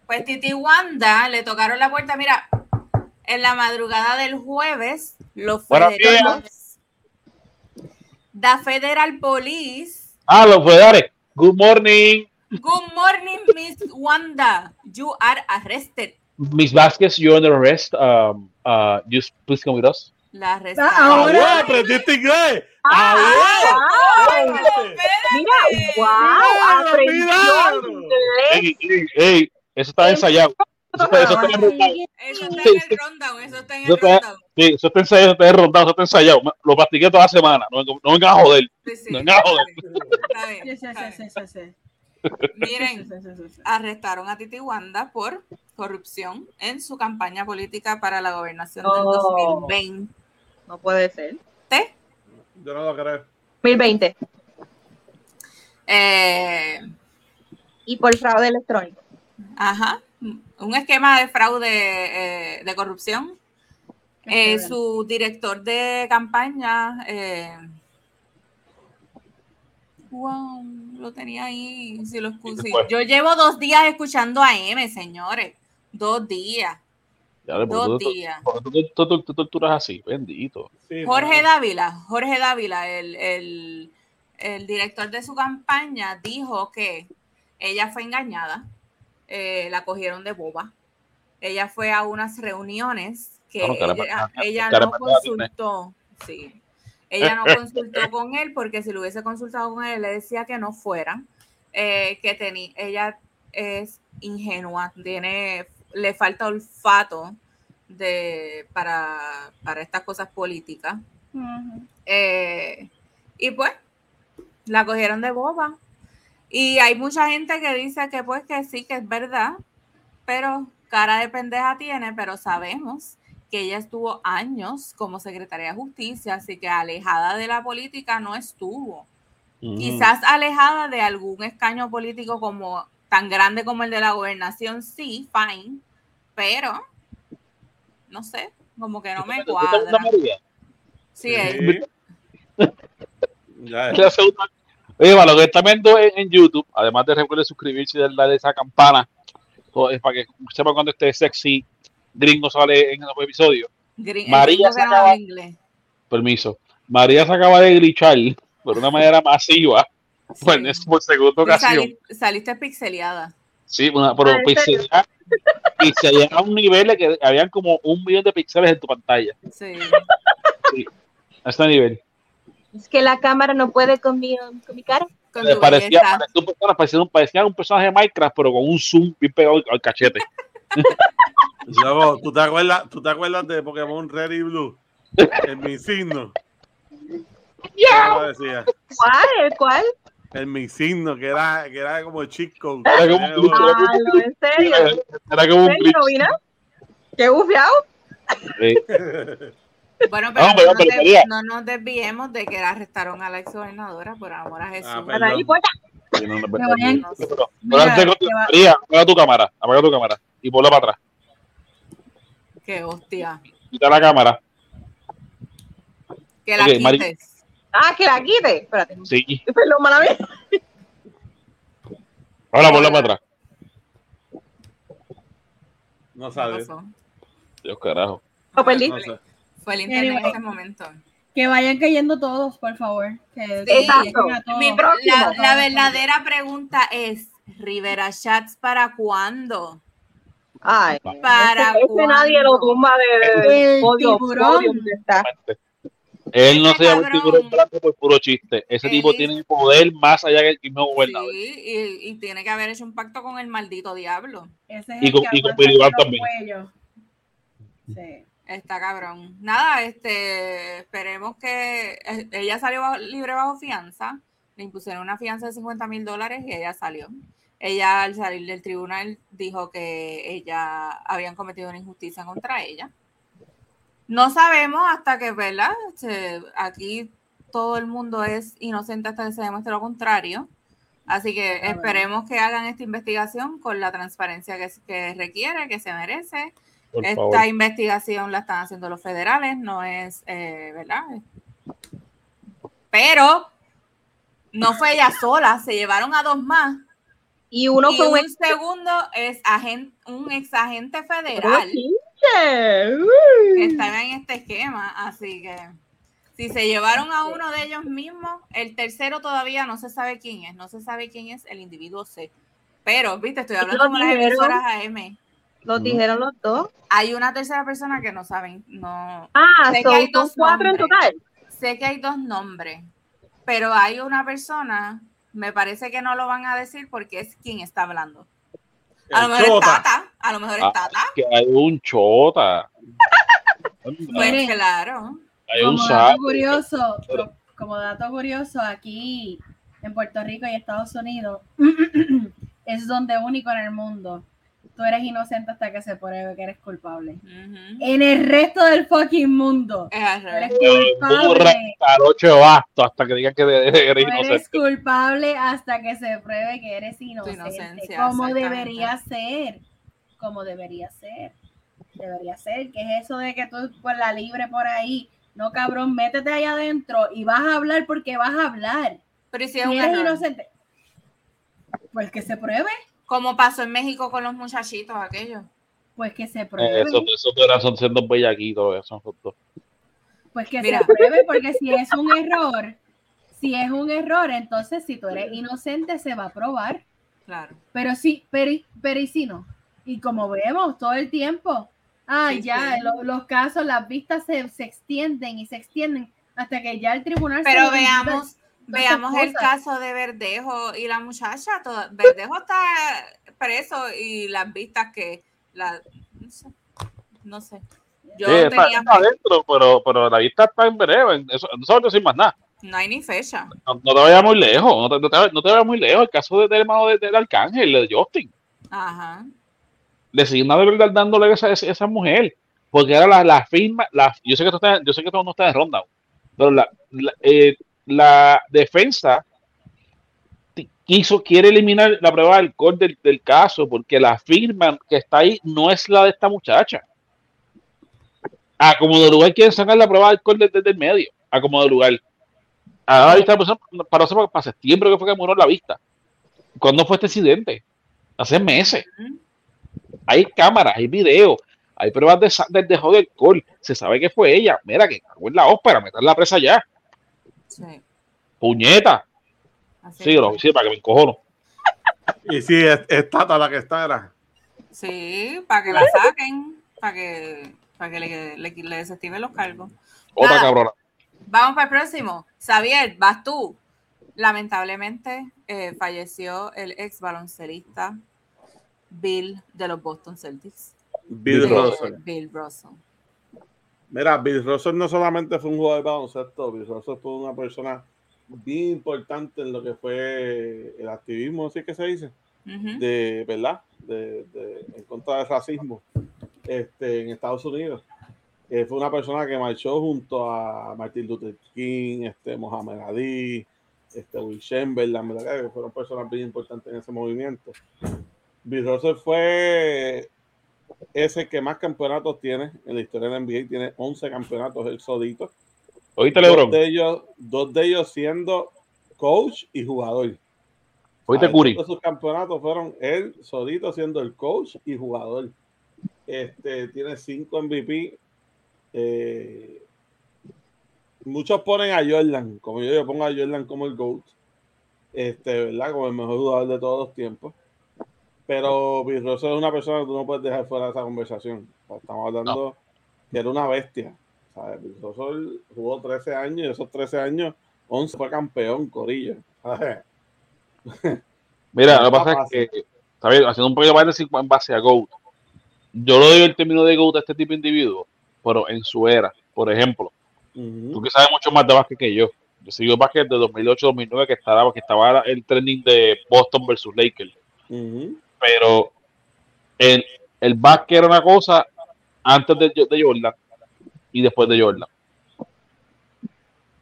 Pues Titi Wanda le tocaron la puerta, mira, en la madrugada del jueves, los federales, the Federal Police, Ah, lo puede dar. Good morning. good morning, Miss Wanda, you are arrested. Miss Vasquez, you're under arrest. Um, uh, just please come with us. La Ah, arrestaron. ahora- ¡Ah, aprendiste inglés! Ah, ¡Ah, pero espérate. Mira, wow, aprendió inglés. Ey, ey, eso está ensayado. Eso está, eso está enrondado. Eso está en el rundown, eso está en el rundown. Sí, eso está ensayado, eso está eso está ensayado. Lo practiqué toda la semana. No, no vengan a joder. Sí, sí. No, no, joder. Está bien, Sí, sí, está sí, bien. sí, sí, sí. Miren, arrestaron a Titi Wanda por corrupción en su campaña política para la gobernación del Oh. 2020. No puede ser. Yo no lo creo. 2020. Eh, Y por fraude electrónico. ajá, un esquema de fraude eh, de corrupción. Eh, su director de campaña, eh, wow, lo tenía ahí. Si lo escu- ¿Y qué sí. fue? Yo llevo dos días escuchando a M, señores. Dos días. Dos tú- días. tú- tú- tú- tú torturas así, bendito. Sí, Jorge. Dávila, Jorge Dávila, el, el- el director de su campaña, dijo que ella fue engañada, eh, la cogieron de boba. Ella fue a unas reuniones que ella, pendeja, ella cara no consultó, sí, ella no consultó con él porque si lo hubiese consultado con él le decía que no fuera, eh, que tenía, ella es ingenua, tiene, le falta olfato de para, para estas cosas políticas. Eh, y pues, la cogieron de boba. Y hay mucha gente que dice que pues que sí, que es verdad, pero cara de pendeja tiene, pero sabemos que ella estuvo años como secretaria de justicia, así que alejada de la política no estuvo. Mm. Quizás alejada de algún escaño político como tan grande como el de la gobernación, sí, fine, pero no sé, como que no me ¿Tú estás viendo a cuadra. María? Sí, es- Sí. Ya, La segunda- Oye, para los que están viendo en, en YouTube, además de recuerden suscribirse y darle esa campana, es para que sepan cuando este sexy gringo sale en los episodios. Gring- el María se acaba- inglés. Permiso. María se acaba de glitchar por una manera masiva por, Sí. por segunda Tú ocasión. sali- saliste pixeleada. Sí, una, pero Ah, ¿en serio? pixelada- pixelada a un nivel de que habían como un millón de píxeles en tu pantalla. Sí. A este nivel. Es que la cámara no puede con mi, con mi cara. Con Eh, parecía, parecía, parecía, un, parecía un personaje de Minecraft, pero con un zoom bien pegado al- al cachete. Luego, ¿tú te acuerdas, ¿tú te acuerdas de Pokémon Red y Blue? En mi signo. ¿Cómo decía? ¿Cuál? ¿El cuál? el mi signo, que era, que era como chico. Era como un glitch, era Ay, no, ¿en serio? era como un. ¿Qué bufiado? Sí. Bueno, pero No, no, pero- nos no nos desviemos de que arrestaron a la ex gobernadora por amor a Jesús. Ah, Sí, no, de va- María, apaga tu cámara, apaga tu cámara y ponla para atrás. Qué hostia. Quita la cámara. Que la Mari- quites. Ah, que la quite. Espérate. Sí. Perdón, mala mía. Ahora ponla para atrás. No ¿Qué sabes. Dios carajo. Lo perdí. No sé. Fue el internet en ese momento. Que vayan cayendo todos, por favor. Que todos. Mi- próximo. la, la verdadera pregunta es, ¿Rivera Chats para cuándo? Ay, ¿Para ese, ese nadie lo tumba de, de El podio, tiburón. podio está. Él no se llama el tiburón blanco por puro chiste. Ese Él tipo es- tiene poder más allá que el mismo gobernador. Sí, y, y tiene que haber hecho un pacto con el maldito diablo. Ese es Y el con- y con los también. Sí. Está cabrón. Nada, este, esperemos que eh, ella salió bajo- libre bajo fianza. Le impusieron una fianza de 50 mil dólares y ella salió. Ella al salir del tribunal dijo que ella habían cometido una injusticia contra ella. No sabemos hasta que, ¿verdad? Este, aquí todo el mundo es inocente hasta que se demuestre lo contrario. Así que esperemos que hagan esta investigación con la transparencia que, que requiere, que se merece. Por Esta favor. investigación la están haciendo los federales, no es, eh, ¿verdad? Pero no fue ella sola, se llevaron a dos más. Y uno y fue un ex- segundo es agen- un ex agente federal que estaba en este esquema. Así que si se llevaron a uno de ellos mismos, el tercero todavía no se sabe quién es, no se sabe quién es el individuo C. Pero, viste, estoy hablando como las emisoras AM. Los dijeron los dos. Hay una tercera persona que no saben, no, Ah, Sé que hay dos cuatro en nombres. total. sé que hay dos nombres, pero hay una persona, me parece que no lo van a decir porque es quien está hablando. A lo mejor es chota. Tata, a lo mejor es Ah. Tata. Que hay un chota. Pues claro. Hay un Como dato curioso, co- como dato curioso, aquí en Puerto Rico y Estados Unidos es donde único en el mundo tú eres inocente hasta que se pruebe que eres culpable. En el resto del fucking mundo, Es al tú eres culpable. basto hasta que digan que eres Tú eres inocente. culpable hasta que se pruebe que eres inocente. como debería ser. Como debería ser. Debería ser. ¿Qué es eso de que tú por la libre por ahí? No, cabrón, métete ahí adentro y vas a hablar porque vas a hablar. Pero ¿y si es Si eres inocente, pues que se pruebe. Como pasó en México con los muchachitos aquellos. Pues que se Eh, pruebe. Eso, eso tú eras- son siendo bellaquitos, esos dos. Pues que Mira. se pruebe, porque si es un error, si es un error, entonces si tú eres inocente se va a probar. Claro. Pero sí, pero, y- pero y si no. Y como vemos todo el tiempo, ay, Sí, ya, sí. lo- los casos, las vistas se, se extienden y se extienden hasta que ya el tribunal se Pero veamos, veamos el caso de Verdejo y la muchacha. toda- Verdejo está preso y las vistas que la no sé. No sé. Yo Sí, está, tenía está adentro, pero, pero la vista está en breve. Eso, no sabes decir más nada. no hay ni fecha. No, no te vayas muy lejos. No te, no te- no te vayas muy lejos. El caso de- del hermano de- del arcángel, de Justin. Ajá. Le siguen de verdad dándole a esa, esa, esa mujer. Porque era la, la firma. La, yo sé que esto está, yo sé que esto no está en ronda. Pero la, la, eh, la defensa quiso, quiere eliminar la prueba de alcohol del, del caso porque la firma que está ahí no es la de esta muchacha. A como de lugar quieren sacar la prueba de alcohol desde, el medio. A como de lugar. Ahora está pasando para, para, para septiembre que fue que murió la vista. ¿Cuándo fue este accidente? Hace meses. Hay cámaras, hay videos, hay pruebas de, dejo de alcohol. Se sabe que fue ella. Mira, que cagó en la ópera, meterla presa ya. Sí. Puñeta. Así Sí, lo, sí, para que me encojono. Y sí, es, es Tata la que está, era. Sí, para que la saquen, para que, para que le, le, le desestimen los cargos. Otra Nada. cabrona. Vamos para el próximo. Xavier, vas tú. Lamentablemente eh, falleció el ex baloncelista Bill de los Boston Celtics. Bill Eh, Russell. Bill Russell. Mira, Bill Russell no solamente fue un jugador de baloncesto, Bill Russell fue una persona bien importante en lo que fue el activismo, así que se dice, Ujú. de verdad, de, de- en contra del racismo este, en Estados Unidos. Eh, fue una persona que marchó junto a Martin Luther King, este, Mohamed Ali, este, Will Chamberlain, ¿verdad? que fueron personas bien importantes en ese movimiento. Bill Russell fue ese que más campeonatos tiene en la historia de la NBA, tiene 11 campeonatos él solito. ¿Oíste, Dos Lebron? de ellos, dos de ellos siendo coach y jugador. ¿Oíste. Curry? Todos sus campeonatos fueron él solito siendo el coach y jugador. Este, tiene cinco MVP. Eh, muchos ponen a Jordan, como yo, yo pongo a Jordan como el GOAT, este, ¿verdad? Como el mejor jugador de todos los tiempos. Pero Bill Russell es una persona que tú no puedes dejar fuera de esa conversación. Estamos hablando que era una bestia. ¿sabes? Bill Russell jugó 13 años y esos 13 años, 11 fue campeón, Corillo. ¿sabes? Mira, lo que pasa es que, ¿sabes? haciendo un pequeño paréntesis en base a GOAT, yo lo doy el término de GOAT a este tipo de individuo, pero en su era, por ejemplo, tú que sabes mucho más de básquet que yo, yo sigo el básquet de 2008-2009 que estaba, que estaba el trending de Boston versus Lakers. Pero el, el básquet era una cosa antes de, de Jordan y después de Jordan.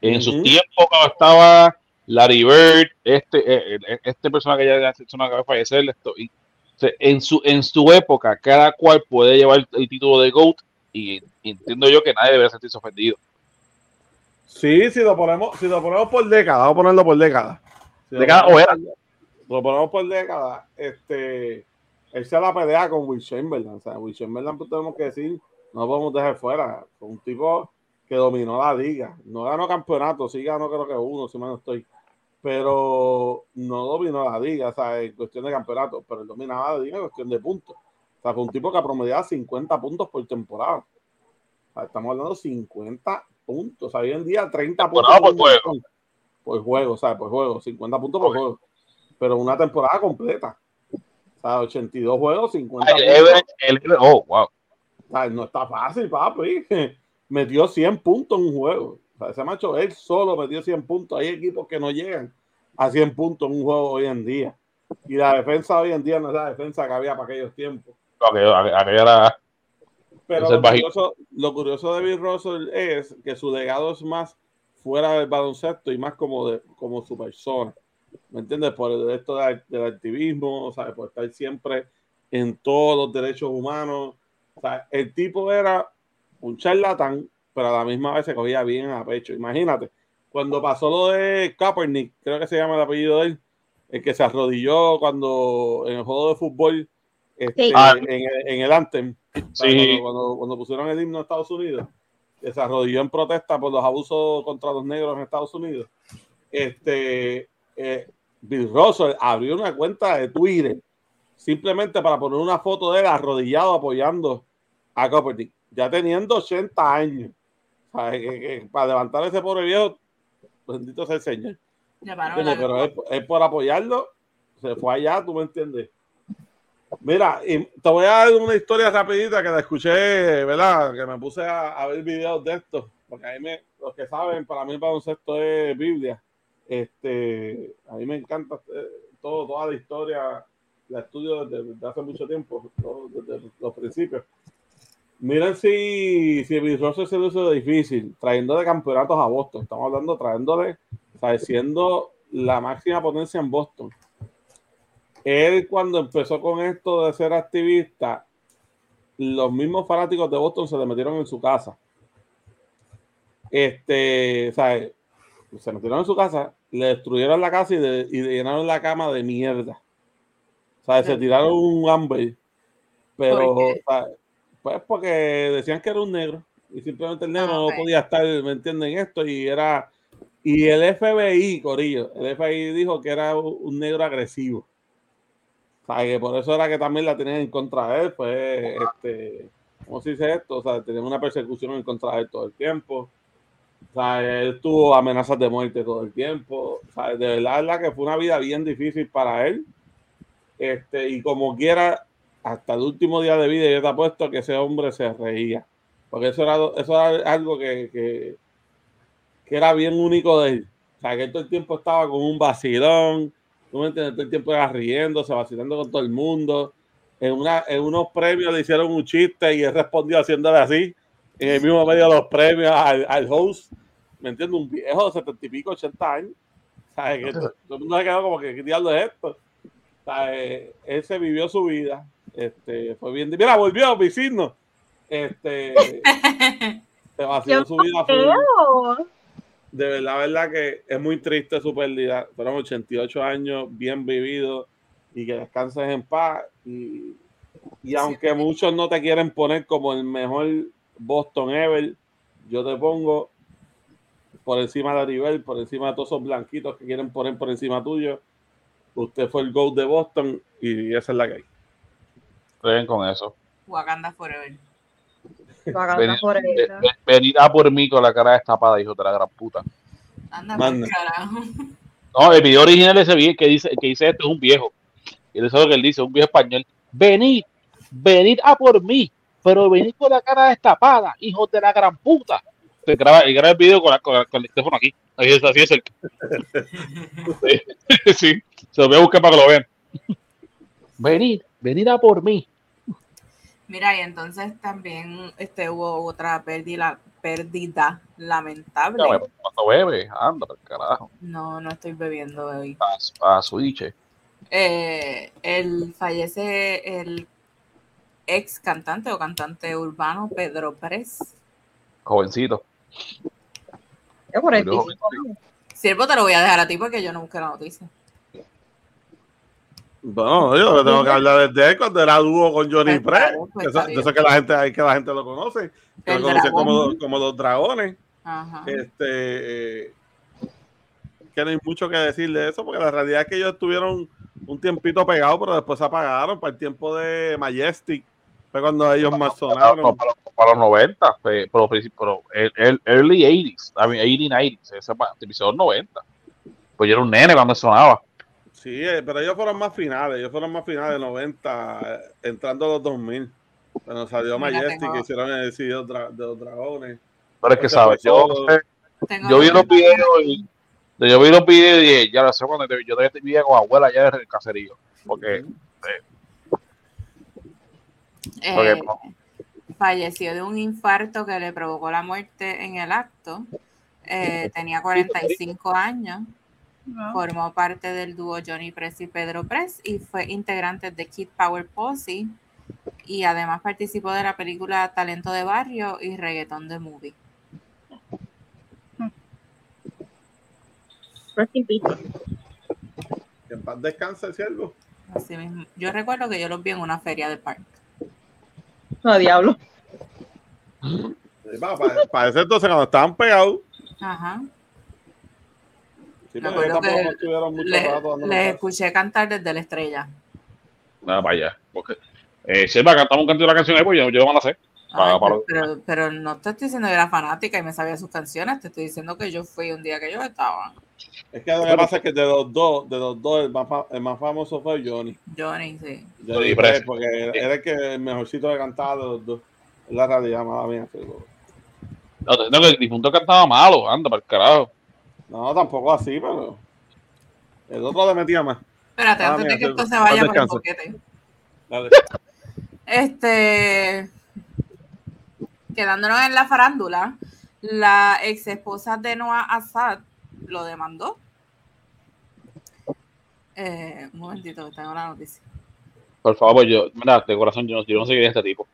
En sus Ujú. tiempos, cuando estaba Larry Bird, este, eh, eh, este persona que ya se acaba de fallecer, esto, y, o sea, en, su, en su época, cada cual puede llevar el título de GOAT y entiendo yo que nadie debe sentirse ofendido. Sí, si lo ponemos, si lo ponemos por década, vamos a ponerlo por década. Si lo Década ponemos o era. Lo ponemos por década, este, él se la pelea con Will Chamberlain. O sea, Will Chamberlain, pues, tenemos que decir, no lo podemos dejar fuera. Fue un tipo que dominó la liga. No ganó campeonato, sí ganó creo que uno, si mal no estoy. Pero no dominó la liga, o sea, en cuestión de campeonato, pero él dominaba la liga en cuestión de puntos. O sea, fue un tipo que promediaba 50 puntos por temporada. O sea, estamos hablando de 50 puntos. O sea, hoy en día 30 puntos por juego. Por juego, o sea, por juego. 50 puntos por juego. Pero una temporada completa. O sea, 82 juegos, 50 El puntos. el- oh, wow. O sea, no está fácil, papi. Metió 100 puntos en un juego. O sea, ese macho, él solo metió 100 puntos. Hay equipos que no llegan a 100 puntos en un juego hoy en día. Y la defensa hoy en día no es la defensa que había para aquellos tiempos. Era Pero lo curioso, lo curioso de Bill Russell es que su legado es más fuera del baloncesto y más como, de, como su persona. ¿Me entiendes? Por el- esto de- del activismo, o sea, por estar siempre en todos los derechos humanos. O sea, el tipo era un charlatán, pero a la misma vez se cogía bien a pecho. Imagínate, cuando pasó lo de Kaepernick, creo que se llama el apellido de él, el que se arrodilló cuando en el juego de fútbol este, Sí. Ah. en, el- en el Anthem. Sí. Cuando, cuando, cuando pusieron el himno de Estados Unidos, que se arrodilló en protesta por los abusos contra los negros en Estados Unidos. Este, eh, Bill Russell abrió una cuenta de Twitter simplemente para poner una foto de él arrodillado apoyando a Kaepernick, ya teniendo 80 años. O sea, que- que para levantar ese pobre viejo, bendito sea el Señor. Pero es, es por apoyarlo, se fue allá, tú me entiendes. Mira, y te voy a dar una historia rapidita que la escuché, ¿verdad? Que me puse a, a ver videos de esto, porque a mí me, los que saben, para mí el baloncesto es Biblia. Este, a mí me encanta eh, todo, toda la historia, la estudio desde, hace mucho tiempo, desde los principios. Miren si, si Russell se hizo difícil, trayendo de campeonatos a Boston. Estamos hablando trayéndole, o sea, siendo la máxima potencia en Boston. Él cuando empezó con esto de ser activista, los mismos fanáticos de Boston se le metieron en su casa. Este, o sea, se metieron en su casa, le destruyeron la casa y, de- y le llenaron la cama de mierda. O sea, se tiraron un hambre. Pero, pues porque decían que era un negro y simplemente el negro Ah, no podía estar, ¿me entienden? Esto y era. Y el FBI, Corillo, el FBI dijo que era un un negro agresivo. O sea, que por eso era que también la tenían en contra de él, pues, este, ¿cómo se dice esto? O sea, tenían una persecución en contra de él todo el tiempo. O sea, él tuvo amenazas de muerte todo el tiempo. O sea, de verdad, que fue una vida bien difícil para él. Este, y como quiera, hasta el último día de vida, yo te apuesto que ese hombre se reía. Porque eso era, eso era algo que, que, que era bien único de él. O sea, que todo el tiempo estaba con un vacilón, tú me entiendes, todo el tiempo era riéndose, vacilando con todo el mundo. En, una, en unos premios le hicieron un chiste y él respondió haciéndole así, en el mismo medio de los premios al, al host. ¿Me entiendes? Un viejo de 70 y pico, 80 años. ¿Sabes? Que todo el mundo se quedó como que, ¿qué diablo es esto? ¿Sabes? Él se vivió su vida. Este, fue bien. Mira, volvió, vecino. Este, se vaciló su vida. de verdad, verdad que es muy triste su pérdida. Fueron 88 años bien vividos y que descanses en paz. Y, y aunque muchos no te quieren poner como el mejor Boston ever, yo te pongo por encima de Aribel, por encima de todos esos blanquitos que quieren poner por encima tuyo. Usted fue el GOAT de Boston y esa es la que hay. Creen con eso. Wakanda Forever. Wakanda Venid, forever. ve- ve- venid a por mí con la cara destapada, hijo de la gran puta. Anda, por carajo. No, el video original de ese video que dice, que dice esto es un viejo. Y eso es lo que él dice, un viejo español. Venid, venid a por mí, pero venid con la cara destapada, hijo de la gran puta. Se graba, y graba el video con, la- con la- con el teléfono aquí. Así es, así es el. sí, sí, se lo voy a buscar para que lo vean. Venid, venid a por mí. Mira, y entonces también este, hubo otra pérdida, pérdida lamentable. Bueno, Cuando bebe, anda, por carajo. No, no estoy bebiendo hoy. A, a Switch. Eh, el fallece el ex cantante o cantante urbano Pedro Pérez. Jovencito. Es por el. Siervo, te lo voy a dejar a ti porque yo no busqué la noticia. Bueno, yo tengo que hablar desde él cuando era dúo con Johnny está Pre. bien, pues bien. eso que la gente, ahí que la gente lo conoce. Que El lo dragón. como, como los dragones. Ajá. Este, eh, que no hay mucho que decir de eso, porque la realidad es que ellos estuvieron un tiempito pegados, pero después se apagaron para el tiempo de Majestic. Fue cuando ellos más Para, sonaron. para- para los 90, fe- pero, pero el, el early 80s, I mean, 80 90s, ese episodio 90. Pues yo era un nene cuando sonaba. Sí, eh, pero ellos fueron más finales, ellos fueron más finales 90, eh, entrando a los 2000. Cuando salió Mira, Majestic, tengo- que hicieron el CD de los, dragones. Pero es que, ¿sabes? Yo, yo vi los videos y yo vi los videos y ya lo sé cuando te- yo todavía vivía con abuela allá en el caserío. Porque, eh, falleció de un infarto que le provocó la muerte en el acto. Eh, tenía 45 años. No. Formó parte del dúo Johnny Press y Pedro Press y fue integrante de Kid Power Posse. Y además participó de la película Talento de Barrio y Reggaetón de Movie. Que en paz descanse el siervo. Así mismo. Yo recuerdo que yo los vi en una feria del parque. No, diablo. Sí, Para, ese entonces, cuando estaban pegados, Ajá. sí, Me pero acuerdo que Les escuché cantar desde la estrella. nada, vaya. Porque, eh, Selva, cantamos un canto de la canción ahí, pues yo, yo sé. Para- Ay, para- pero, pero no te estoy diciendo que era fanática y me sabía sus canciones, te estoy diciendo que yo fui un día que ellos estaban. Es que lo que pasa es que de los dos, de los dos, el más, fa- el más famoso fue Johnny. Johnny, sí. Johnny Sí, Press, Press. porque era el que el mejorcito de cantar de los dos. Es la realidad, mala mía. pero- No, no, que el difunto cantaba malo, anda, para el carajo. No, tampoco así, pero el otro le metía más. Espérate, antes de que esto se vaya por el boquete. Dale. Este, quedándonos en la farándula, la ex esposa de Noah Assad lo demandó. Eh, un momentito, que tengo la noticia. Por favor, yo, mira, de corazón, yo no, yo no sé quién es este tipo.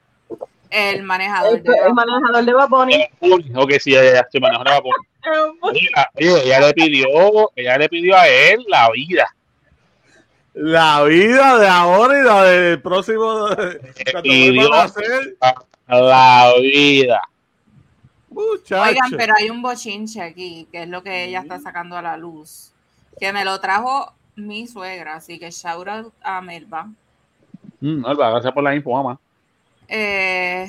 El manejador El, de el manejador de Bad Bunny. Ok, sí, ya, ya, ya, se manejó la por- Mira, oye, ella le pidió, ella le pidió a él la vida. La vida de ahora y la del próximo. Cuando pidió- a hacer, La vida. Muchacho. Oigan, pero hay un bochinche aquí, que es lo que ella está sacando a la luz, que me lo trajo mi suegra, así que shout out a Melba. Mm, Alba, gracias por la info, mamá. Eh,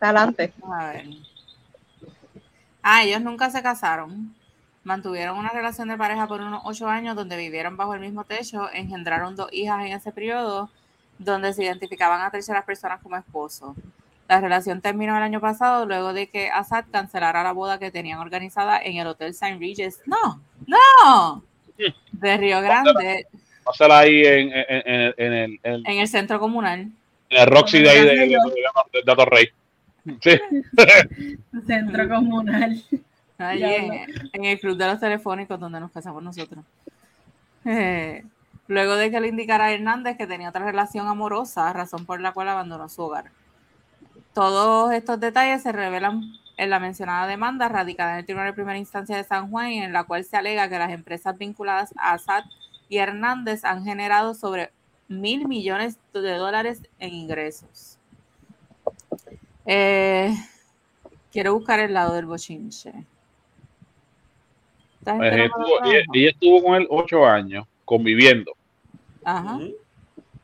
Adelante. a ver. Ah, ellos nunca se casaron. Mantuvieron una relación de pareja por unos ocho años donde vivieron bajo el mismo techo, engendraron dos hijas en ese periodo, donde se identificaban a terceras personas como esposos. La relación terminó el año pasado luego de que Assad cancelara la boda que tenían organizada en el Hotel St. Regis. No, No, de Río Grande, Pásala ahí en, en, en, en el, en, en el centro comunal. en el Roxy de ahí de, de, de, de Torrey. Sí. Centro comunal. Ahí en el club de los telefónicos donde nos casamos nosotros. Eh, luego de que le indicara a Hernández que tenía otra relación amorosa, razón por la cual abandonó su hogar. Todos estos detalles se revelan en la mencionada demanda radicada en el Tribunal de Primera Instancia de San Juan, en la cual se alega que las empresas vinculadas a Assad y Hernández han generado sobre mil millones de dólares en ingresos. Eh, quiero buscar el lado del bochinche. Pues, estuvo- ella, estuvo con él ocho años conviviendo. Ajá.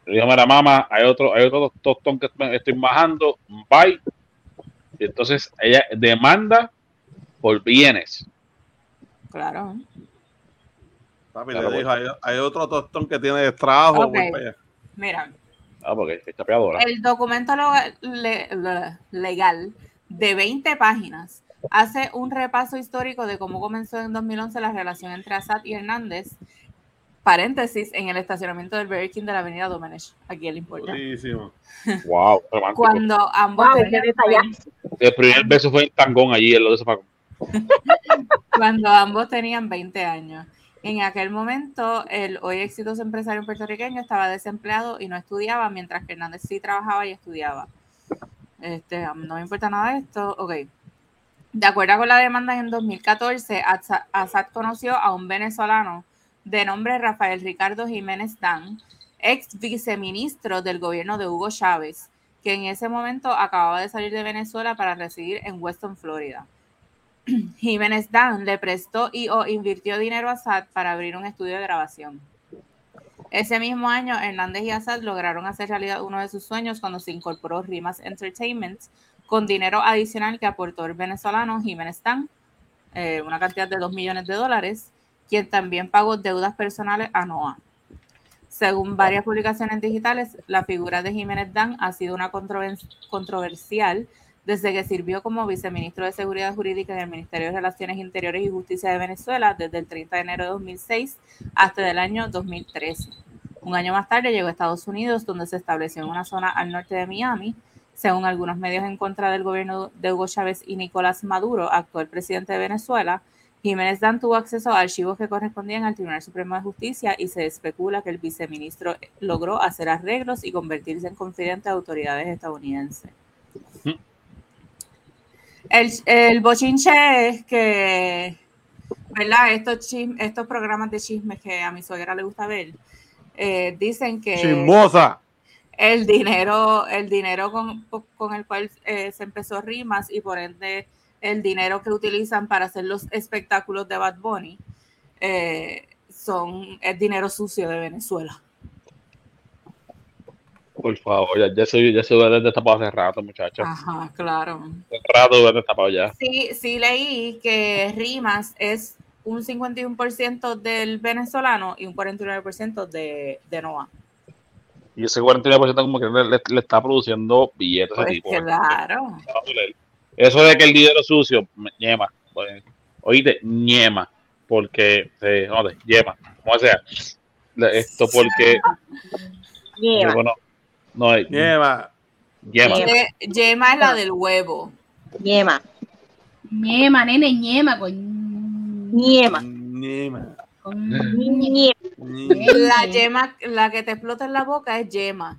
Le dijo, mira, mamá, hay otro, hay otro tostón que estoy bajando, bye. Y entonces ella demanda por bienes. Claro. Papi Claro, le dijo, hay, hay otro tostón que tiene trabajo. Allá. Mira, Ah, porque es chapeadora. el documento lo- le- le- legal de 20 páginas hace un repaso histórico de cómo comenzó en 2011 la relación entre Assad y Hernández, paréntesis, en el estacionamiento del Burger King de la avenida Domenech. Aquí le importa. Durísimo. Wow, romántico. Cuando ambos, Wow, tenían. El primer beso fue en Tangón allí, en lo de Zafacón. cuando ambos tenían 20 años. En aquel momento, el hoy exitoso empresario puertorriqueño estaba desempleado y no estudiaba, mientras que Hernández sí trabajaba y estudiaba. Este, no me importa nada de esto. Ok. De acuerdo con la demanda, en 2014, Atsa- Assad conoció a un venezolano de nombre Rafael Ricardo Jiménez Dan, ex viceministro del gobierno de Hugo Chávez, que en ese momento acababa de salir de Venezuela para residir en Weston, Florida. Jiménez Dan le prestó y o invirtió dinero a Assad para abrir un estudio de grabación. Ese mismo año, Hernández y Assad lograron hacer realidad uno de sus sueños cuando se incorporó Rimas Entertainment con dinero adicional que aportó el venezolano Jiménez Dan, eh, una cantidad de 2 millones de dólares, quien también pagó deudas personales a NOAA. Según varias publicaciones digitales, la figura de Jiménez Dan ha sido una controver- controversial desde que sirvió como viceministro de Seguridad Jurídica en el Ministerio de Relaciones Interiores y Justicia de Venezuela desde el 30 de enero de 2006 hasta el año 2013. Un año más tarde llegó a Estados Unidos, donde se estableció en una zona al norte de Miami. Según algunos medios en contra del gobierno de Hugo Chávez y Nicolás Maduro, actual presidente de Venezuela, Jiménez Dan tuvo acceso a archivos que correspondían al Tribunal Supremo de Justicia y se especula que el viceministro logró hacer arreglos y convertirse en confidente de autoridades estadounidenses. El, el bochinche es que, ¿verdad? Estos, chis- estos programas de chismes que a mi suegra le gusta ver, eh, dicen que Chismosa. el dinero, el dinero con, con el cual eh, se empezó Rimas y por ende el dinero que utilizan para hacer los espectáculos de Bad Bunny eh, son el dinero sucio de Venezuela. Por favor, ya, ya se, ya se hubiera destapado hace rato, muchachos. Ajá, claro. Hace rato hubiera destapado ya. Sí, sí leí que Rimas es un 51% del venezolano y un 49% de, de NOA. Y ese 49% como que le, le- le está produciendo billetes a Pues tipo. claro. Eso de que el dinero sucio, ñema. pues, Oíste, ñema. Porque, eh, no, de- ñema. Como sea. Esto porque. Lleva. No, no, ñema. Ñema. Ye- Yema es la del huevo. Ñema. Ñema, nene, ñema con. Ñema. Ñema. con Ñema. Ñema. La yema, la que te explota en la boca es yema.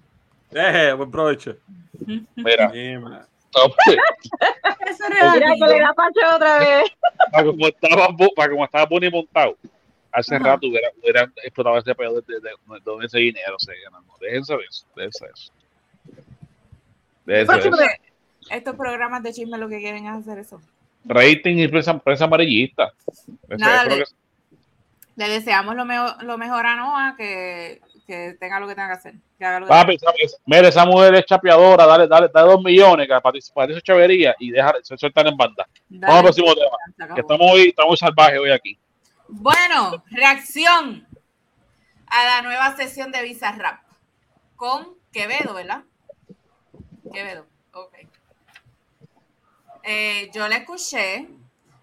Eh, buen provecho. Mira, Ñema. Eso es Mira que le da pacho otra vez. para como estaba, para como estaba Bonnie montado, hace Ajá. rato hubiera, hubiera explotado ese pedo de, de, de, de donde ese dinero se gana. No, déjense de eso, déjense de eso. Déjense Próximo eso. Estos programas de chisme lo que quieren es hacer eso. Rating y prensa, prensa amarillista. Nada, le- que- Le deseamos lo mejor, lo mejor a Noah, que, que tenga lo que tenga que hacer. que haga lo que Papi, ¿sabes? mira, esa mujer es chapeadora, dale, dale, dale dos millones para, para esa chavería y deja, se sueltan en banda. Vamos al próximo tema, que estamos hoy, estamos salvajes hoy aquí. Bueno, reacción a la nueva sesión de Visa Rap con Quevedo, ¿verdad? Quevedo, ok. Eh, yo la escuché,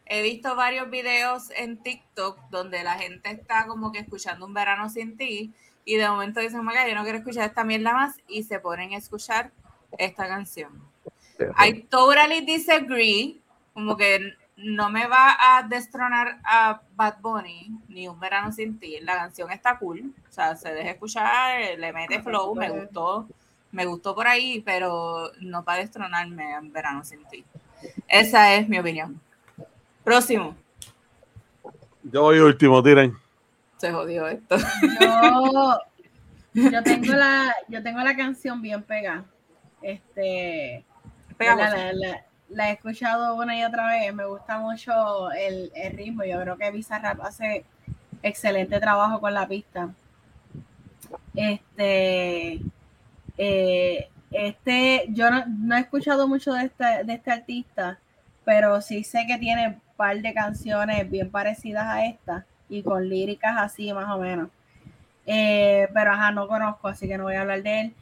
he visto varios videos en TikTok donde la gente está como que escuchando un verano sin ti y de momento dicen, "Oh my God, yo no quiero escuchar esta mierda más y se ponen a escuchar esta canción. I totally disagree, como que no me va a destronar a Bad Bunny ni un verano sin ti. La canción está cool, o sea, se deja escuchar, le mete flow, me gustó, me gustó por ahí, pero no para destronarme en verano sin ti. Esa es mi opinión. Próximo. Yo voy último, tiren. Se jodió esto. Yo, yo tengo la, yo tengo la canción bien pegada. Este, la, la- la- la he escuchado una y otra vez. Me gusta mucho el, el ritmo. Yo creo que Bizarrap hace excelente trabajo con la pista. Este, eh, este, yo no, no he escuchado mucho de este, de este artista, pero sí sé que tiene un par de canciones bien parecidas a esta y con líricas así más o menos. Eh, pero ajá, no conozco, así que no voy a hablar de él.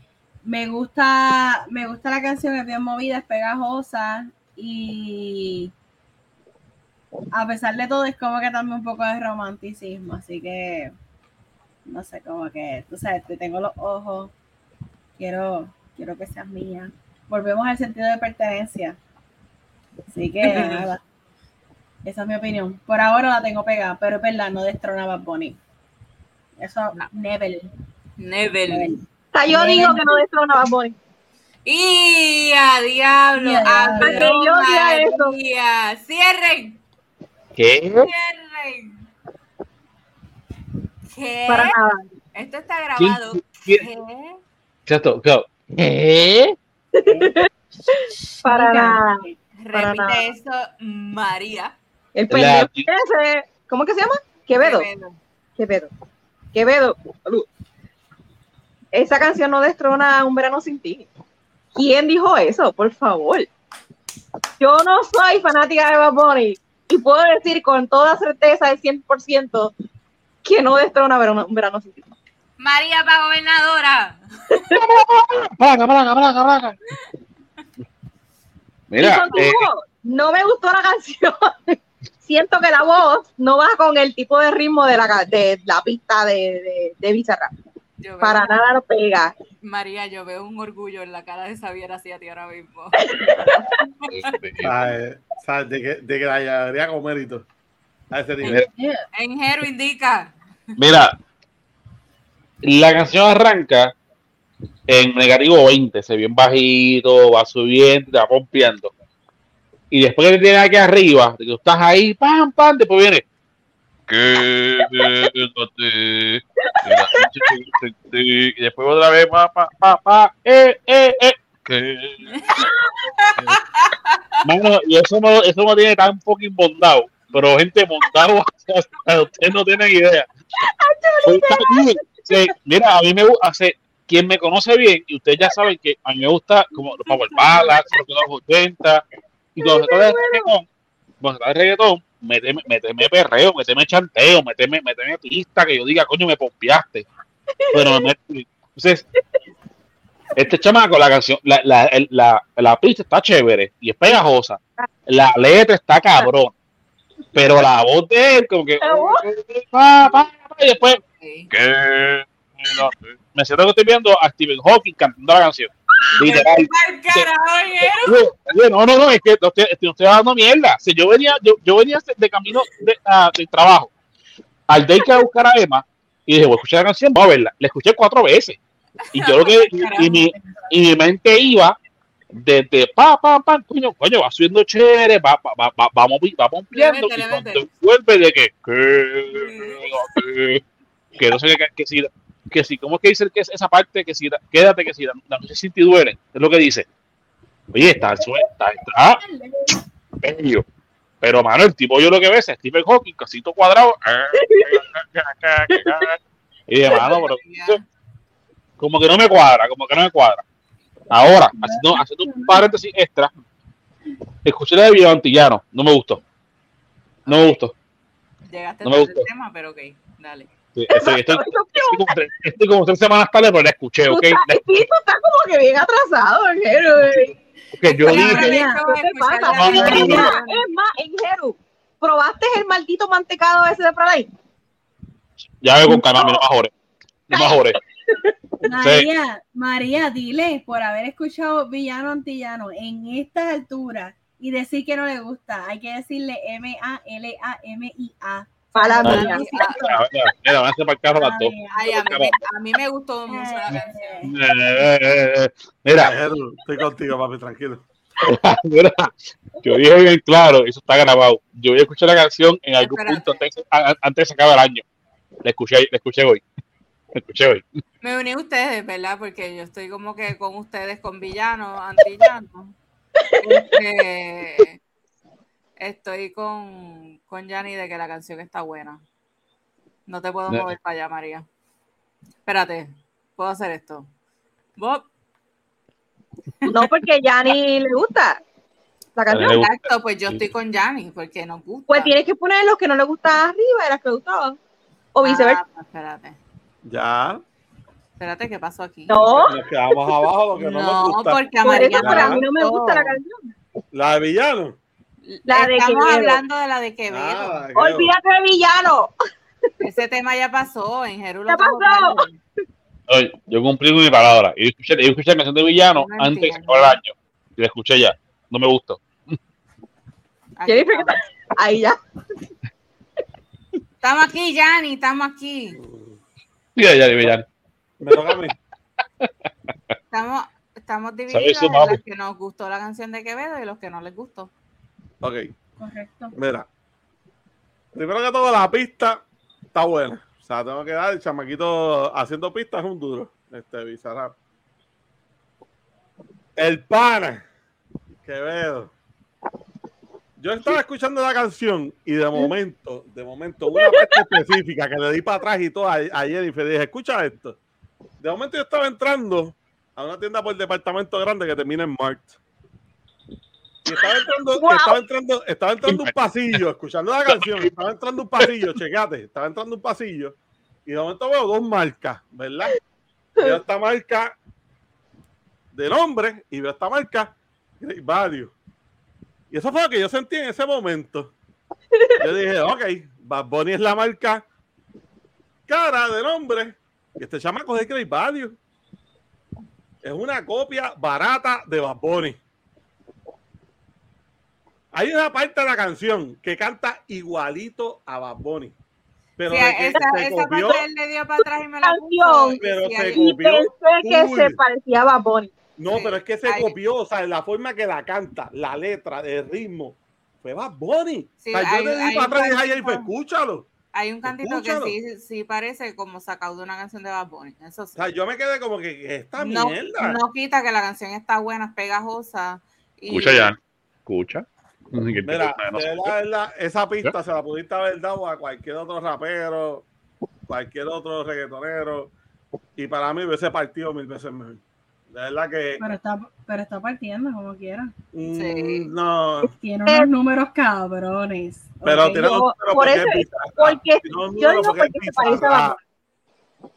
Me gusta, me gusta la canción, es bien movida, es pegajosa y a pesar de todo es como que también un poco de romanticismo, así que no sé, como que, tú sabes, te tengo los ojos, quiero, quiero que seas mía. Volvemos al sentido de pertenencia. Así que nada, esa es mi opinión. Por ahora la tengo pegada, pero es verdad, no destrona a Bad Bunny. Eso, No. O sea, yo digo que no destrona a Bad Bunny. Y a diablo, Y a a diablo. Que yo diga eso. María. Cierren, ¿Qué? cierren. ¿Qué? Para nada. Esto está grabado. ¿Quién- ¿Qué? Exacto, claro. ¿Qué? Para nada. Para Repite nada. eso, María. El pendejo ese, ¿cómo que se llama? Quevedo. Quevedo. Quevedo. Quevedo. Salud. Esa canción no destrona un verano sin ti. ¿Quién dijo eso? Por favor. Yo no soy fanática de Bad Bunny y puedo decir con toda certeza del 100% que no destrona verano- un verano sin ti. María para gobernadora. Y Mira, eh, no me gustó la canción. Siento que la voz no va con el tipo de ritmo de la, de la pista de, de, de Bizarrap. Yo veo- Para nada lo pega. María, yo veo un orgullo en la cara de Xavier hacia ti ahora mismo. este, ¿Sabes? ¿Sabes? De que, de que la llevaría con mérito. A ese nivel. En Jero indica. Mira, la canción arranca en negativo 20, se ve bien bajito, va subiendo, va pompeando. Y después que te tiene aquí arriba, de que tú estás ahí, pam, pam, después viene. Quédate, y después otra vez, pa, pa, pa, pa, eh, eh, eh. que- Mano, y eso no, eso no tiene tan fucking bondado, pero gente montado, ustedes no tienen idea. Pues. Sí, mira, a mí me gusta, quien me conoce bien, y ustedes ya saben que a mí me gusta como los Power de los 80, y cuando se trata de reggaetón, cuando se trata de reggaetón, méteme, méteme perreo, méteme chanteo, méteme, méteme pista, que yo diga, coño, me pompeaste. Pero entonces, este chamaco, la canción, la, la, el- la, la pista está chévere y es pegajosa. La letra está cabrón. Pero la voz de él, como que. Pa, y después. Me siento que estoy viendo a Stephen Hawking cantando la canción. Literal. No, no, no, es que no estoy, no estoy dando mierda. Si yo venía, yo, yo venía de camino de, a- del trabajo al day que a buscar a Emma y dije, voy a escuchar la canción, voy a verla. La escuché cuatro veces. Y yo lo que, y, y mi, y mi mente iba desde pa, pa, pa, coño, coño, va subiendo chévere, va, va, va, va, vamos, va pompeando. Métele, y cuando vuelve de que, que, que, que no sé qué, que si, que si, ¿cómo es que dice que es esa parte? Que si, quédate, que si la, la noche sin ti duele, es lo que dice. Oye, está suelta, está bello. Pero, mano, el tipo yo lo que ves es Stephen Hawking, casito cuadrado. Y de mano, pero como que no me cuadra, como que no me cuadra. Ahora, haciendo, haciendo un paréntesis extra, escuché la de Villantillano, no me gustó. No me gustó. Llegaste No me gustó. tema, pero ok, dale. Sí, Estoy, estoy- estoy como, tres, estoy como tres semanas tarde, pero la escuché, ¿ok? La- sí, tú estás como que bien atrasado, yo dije, ahora le ¿Qué echaba a te escuchar pasa? la No, no, no, Es más, en Jero, ¿Probaste el maldito mantecado ese de Pralay? Ya veo con calma, no mejores. No mejores. María, María, dile por haber escuchado Villano Antillano en estas alturas y decir que no le gusta. Hay que decirle M-A-L-A-M-I-A. Para Ah. Mía. Mira, mira, van a para el carro las dos. Ay, a mí, me- a mí me gustó mucho la canción. Eh, eh, eh, eh. Mira, Estoy contigo, papi, tranquilo. mira, yo dije bien claro, eso está grabado. Yo voy a escuchar la canción en algún Espérate. punto antes, a- antes de se acabe el año. La escuché, la escuché hoy. La escuché hoy. Me uní a ustedes, ¿verdad? Porque yo estoy como que con ustedes, con villanos, antillanos. Este, estoy con, con Yanni de que la canción está buena. No te puedo No. mover para allá, María. Espérate, puedo hacer esto. Bob, No, porque ya ni le gusta la canción. Exacto, pues yo estoy con Yanni porque nos gusta. Pues tienes que poner los que no le gustaban arriba y las que le gustaban. O viceversa. Ah, pues espérate. Ya. Espérate, ¿qué pasó aquí? no, Nos quedamos abajo, lo que no, No, nos gusta. porque a por María eso, le a mí no me gusta la canción. La de villano. La Estamos hablando de la de Quevedo. Ah, Olvídate de villano. Ese tema ya pasó, en Jeru lo ¿Qué estamos pasó? Oye, yo cumplí mi palabra. Y yo escuché, yo escuché la canción de Villano No antes de entiendo. acabar el año. Y la escuché ya. No me gustó. Ahí ya. Estamos aquí, Yanni, estamos aquí. Mira, ya, Villano. Me toca a mí. Estamos, estamos ¿Sabes divididos en los que nos gustó la canción de Quevedo y los que no les gustó. Ok, Correcto. mira. Primero que todo, la pista está buena. O sea, tengo que dar el chamaquito haciendo pistas es un duro. Este Bizarrap. El pana. Quevedo. Yo estaba escuchando la canción y de momento, de momento, una parte específica que le di para atrás y todo a, a Jennifer, dije, escucha esto. De momento yo estaba entrando a una tienda por departamento grande que termina en Mart. Y estaba entrando, Wow. estaba entrando, estaba entrando un pasillo, escuchando la canción, estaba entrando un pasillo, checate, estaba entrando un pasillo, y de momento veo dos marcas, ¿verdad? Veo esta marca de nombre y veo esta marca Value. Y eso fue lo que yo sentí en ese momento. Yo dije, ok, Bad Bunny es la marca cara de nombre, y este chamaco es Great Value. Es una copia barata de Bad Bunny. Hay una parte de la canción que canta igualito a Bad Bunny. Pero Sí, de que esa, se esa copió, parte él le dio para atrás y me la puso. Canción, pero se ahí- Y copió pensé que se parecía a Bad Bunny. no, Sí, pero es que se hay- copió, o sea, la forma que la canta, la letra, el ritmo, fue Bad Bunny. Sí, o sea, hay- yo le di para atrás y dije, "Ay, cantito- pues, escúchalo. Hay un cantito Escúchalo. que sí, sí parece como sacado de una canción de Bad Bunny. Eso sí. O sea, yo me quedé como que, "¿Qué es esta no, mierda. no quita que la canción está buena, es pegajosa. y- Escucha ya. Escucha. Mira, de verdad, de verdad, esa pista se la pudiste haber dado a cualquier otro rapero, cualquier otro reggaetonero, y para mí hubiese partido mil veces mejor. De verdad que Pero está, pero está partiendo como quiera. mm, Sí. no, Tiene unos números cabrones. pero Ok. tiene yo- un número por porque eso- es Bizarrap. porque Tiene un yo digo porque porque es se parece a.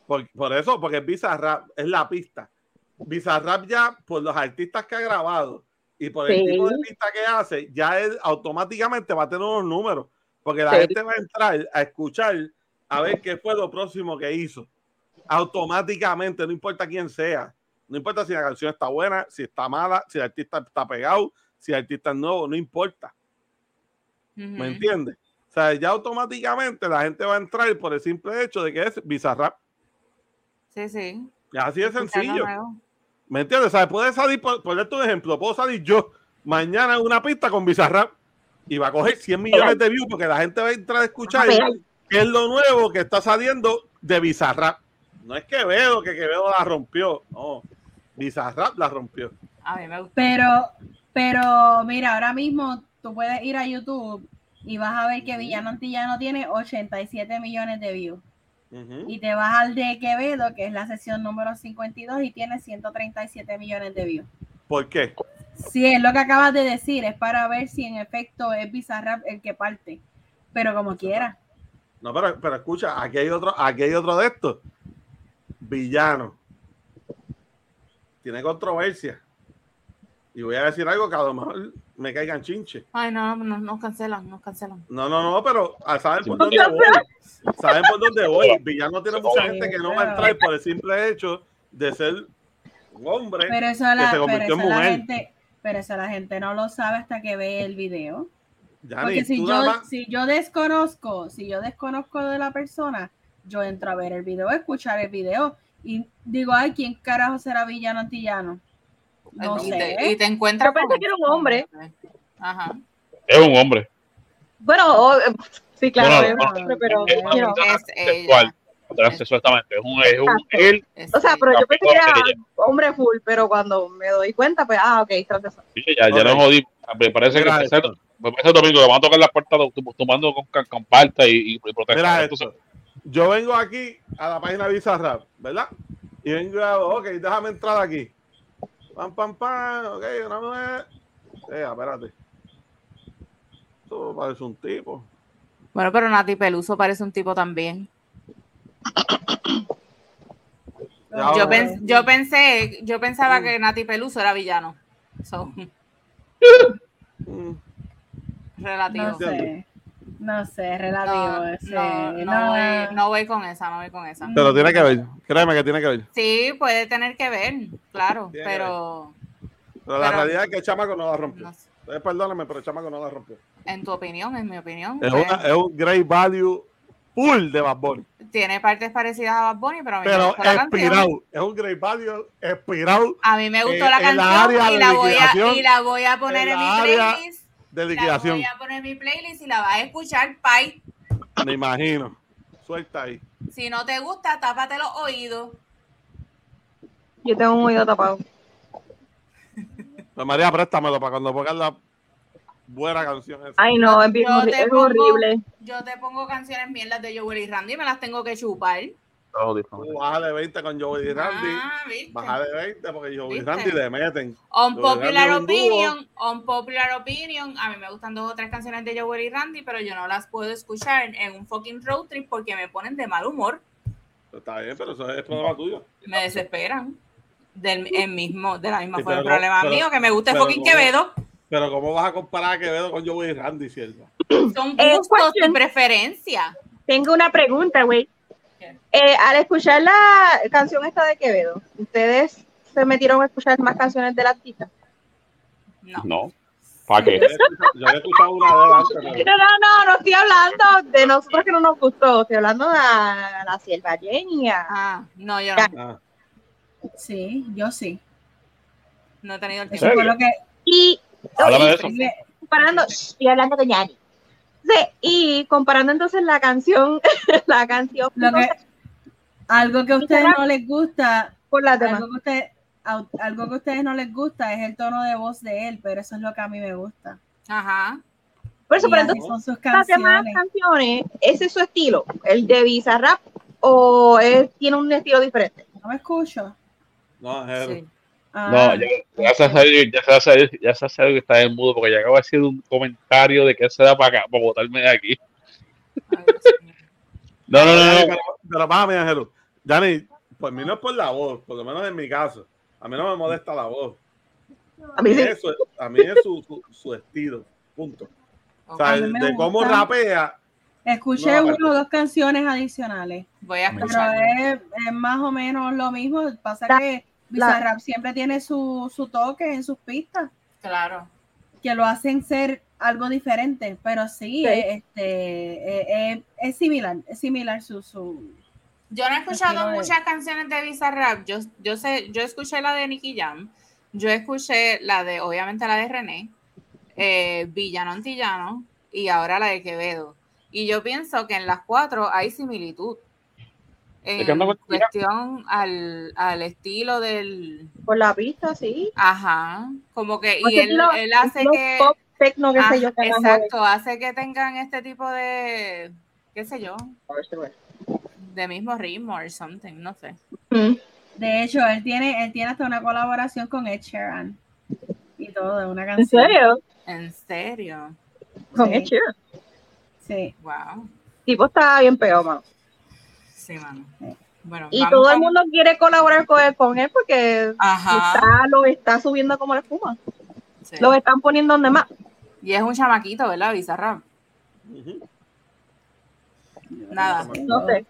Por, por eso, porque es Bizarrap, es la pista. Bizarrap ya, por los artistas que ha grabado y por el Sí. tipo de pista que hace, ya él automáticamente va a tener unos números. Porque la Sí. gente va a entrar a escuchar a ver qué fue lo próximo que hizo. Automáticamente, no importa quién sea. No importa si la canción está buena, si está mala, si el artista está pegado, si el artista es nuevo, no importa. ¿Me entiendes? O sea, ya automáticamente la gente va a entrar por el simple hecho de que es Bizarrap. Sí, sí. Así de sencillo. ¿Me entiendes? O sea, puede salir, por, por darte un ejemplo, puedo salir yo mañana en una pista con Bizarrap y va a coger 100 millones de views porque la gente va a entrar a escuchar qué es lo nuevo que está saliendo de Bizarrap. No es Quevedo, que Quevedo la rompió. No, Bizarrap la rompió. A mí me gusta. Pero, pero mira, ahora mismo tú puedes ir a YouTube y vas a ver que Villano Antillano tiene 87 millones de views. Y te vas al de Quevedo, que es la sesión número 52, y tiene 137 millones de views. ¿Por qué? Sí, es lo que acabas de decir, es para ver si en efecto es Bizarrap el que parte. Pero como quiera. No, pero, pero escucha, aquí hay otro, aquí hay otro de estos. Villano. Tiene controversia. Y voy a decir algo que a lo mejor me caigan chinche. Ay, no, no, nos cancelan, nos cancelan. No, no, no, pero ah, ¿saben por dónde voy? ¿Saben por dónde voy? Villano tiene mucha gente que no va a entrar por el simple hecho de ser un hombre. Pero eso, que la, se pero, convirtió en eso la mujer. gente, pero eso la gente no lo sabe hasta que ve el video. Yani, Porque si yo, más- si yo desconozco, si yo desconozco de la persona, yo entro a ver el video, a escuchar el video y digo, ay, ¿quién carajo será villano antillano? No y, sé. te, y te encuentras Yo pensé con- que era un hombre. Ajá. Es un hombre. Bueno, oh, sí, claro, Bueno, es un no, hombre, pero, es you know. Es. Sexual. Transexualmente. Es un, es un él. Es O sea, pero yo pensé que era hombre full, pero cuando me doy cuenta, pues, ah, ok, transexual. Sí, ya, ya lo jodí. Me parece que ese, me parece domingo que van a tocar las puertas tomando con, con, parta y, y protestar. Yo vengo aquí a la página Bizarrap, ¿verdad? Y vengo ok, déjame entrar aquí. Pam, pam, pam, ok, una mujer. Eh, espérate. Esto parece un tipo. Bueno, pero Nati Peluso parece un tipo también. Yo, pens- yo pensé, yo pensaba que Nati Peluso era villano. So, Mm, relativo. No sé. No sé, relativo. No, ese, no, no no. voy, no voy con esa, no voy con esa. Pero tiene que ver, créeme que tiene que ver. Sí, puede tener que ver, claro, Tiene pero Pero la Pero- realidad es que el chamaco no la rompió. no sé. Perdóname, pero el chamaco no la rompió. en tu opinión, en mi opinión, Es, pues, una- es un great value full de Bad Bunny. tiene partes parecidas a Bad Bunny, pero a mí me Pero gustó la canción. Es un great value expirado A mí me gustó Eh, la en la canción y la, voy a, y la voy a poner en en, mi playlist. De La liquidación. voy a poner mi playlist y la vas a escuchar, Pai. Me imagino. Suelta ahí. Si no te gusta, tápate los oídos. Yo tengo un oído tapado. Pues María, préstamelo para cuando pongas la buena canción esa. Ay, no, es, bien horri- es pongo- horrible. Yo te pongo canciones mierdas de Joel y Randy y me las tengo que chupar. Tú bájale 20 con Joey y Randy. Ah, ¿viste? Bájale 20 porque Joey. Randy le meten. Y Randy es un dúo. opinion, opinion. A mí me gustan dos o tres canciones de Joel y Randy, pero yo no las puedo escuchar en un fucking road trip porque me ponen de mal humor. Está bien, pero eso es problema tuyo. Me desesperan. Del el mismo, de la misma Sí, forma, el problema pero- mío, que me gusta el fucking. Quevedo. Pero ¿cómo vas a comparar a Quevedo con Joey y Randy, Sierva? Son gustos y preferencia. Tengo una pregunta, güey. Eh, al escuchar la canción esta de Quevedo, ¿ustedes se metieron a escuchar más canciones del artista? No. No. ¿Para qué? Yo he escuchado- yo he escuchado una de las antes, No, no, no, no estoy hablando de nosotros que no nos gustó, estoy hablando de la, la sierva Jenny. Ah, no, yo Ya. no. Ah, Sí, yo sí. No he tenido el tiempo. fue lo que. Y Háblame de eso. comparando, estoy hablando de Yanni. Sí, y comparando entonces la canción, la canción Lo que algo que a ustedes no les gusta, por demás. algo que, usted, algo que a ustedes no les gusta es el tono de voz de él, pero eso es lo que a mí me gusta. Ajá. Por eso, Y pero entonces son sus las demás canciones. canciones, ¿ese es su estilo? ¿El de Bizarrap o él tiene un estilo diferente? No me escucho. no, es Sí. Ah, No, ya, ya se hace, ya se hace, ya se hace que está en mudo porque ya acabo de decir un comentario de que se da para acá, para botarme de aquí. Ay. No, no, no. Pero, pero bájame, Ángelo. Dani, pues a mí no es por la voz, por lo menos en mi caso. A mí no me molesta la voz. A mí sí. Eso, a mí es su, su, su estilo. Punto. O sea, de cómo rapea. Escuché No, una o dos canciones adicionales, Voy a pero escuchar. es, es más o menos lo mismo. Pasa que Bizarrap siempre tiene su, su toque en sus pistas, Claro. que lo hacen ser algo diferente, pero sí, Sí. eh, este, eh, eh, es similar, es similar su, su Yo no he escuchado de- muchas canciones de Bizarrap. Yo, yo sé, yo escuché la de Nicky Jam. Yo escuché la de, obviamente la de René, eh, Villano Antillano y ahora la de Quevedo. Y yo pienso que en las cuatro hay similitud. En cuestión al, al estilo del. Por la pista, sí. Ajá. Como que. Y él, estilo- él hace que. Pop, techno, qué Ah, sé yo. carajo. exacto, hace que tengan este tipo de. qué sé yo, de mismo ritmo o something, no sé. Mm. De hecho, él tiene, él tiene hasta una colaboración con Ed Sheeran y todo, de una ¿En canción. serio? En serio. Con Sí. Ed Sheeran. Sí. Wow. tipo está bien pegado, mano. Sí, mano. Bueno, Y todo el mundo quiere colaborar con él, con él porque está, lo está subiendo como la espuma. Sí. Los están poniendo donde más. Y es un chamaquito, ¿verdad, Bizarrap? Ujú. Nada. No sé.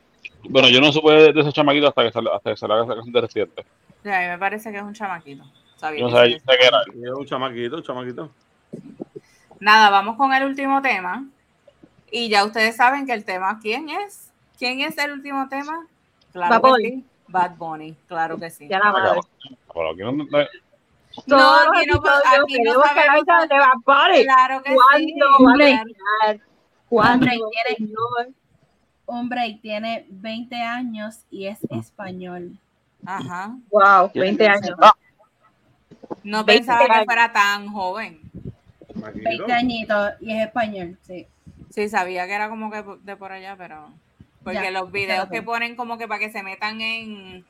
Bueno, yo no supe de, de ese chamaquito hasta que salió, hasta que salió esa canción de reciente. Sí, a mí me parece que es un chamaquito. Sabía Yo no que sé era. Es un chamaquito, un chamaquito. Nada, vamos con el último tema. Y ya ustedes saben que el tema, ¿quién es? ¿Quién es el último tema? Claro Bad que Bunny. sí. Bad Bunny, claro que sí. Ya la madre. Pero aquí no, aquí no, aquí no que sabemos. de Bad Bunny. Claro que sí. ¿Cuándo va a Hombre. llegar? ¿Cuándo, Hombre, tiene-? Hombre, y tiene 20 años y es español. Ajá. Wow, 20 años. No 20 pensaba que años. fuera tan joven. Chamaquito. 20 añitos y es español, sí. Sí, sabía que era como que de por allá, pero. Porque Ya, los videos que ponen como que para que se metan en.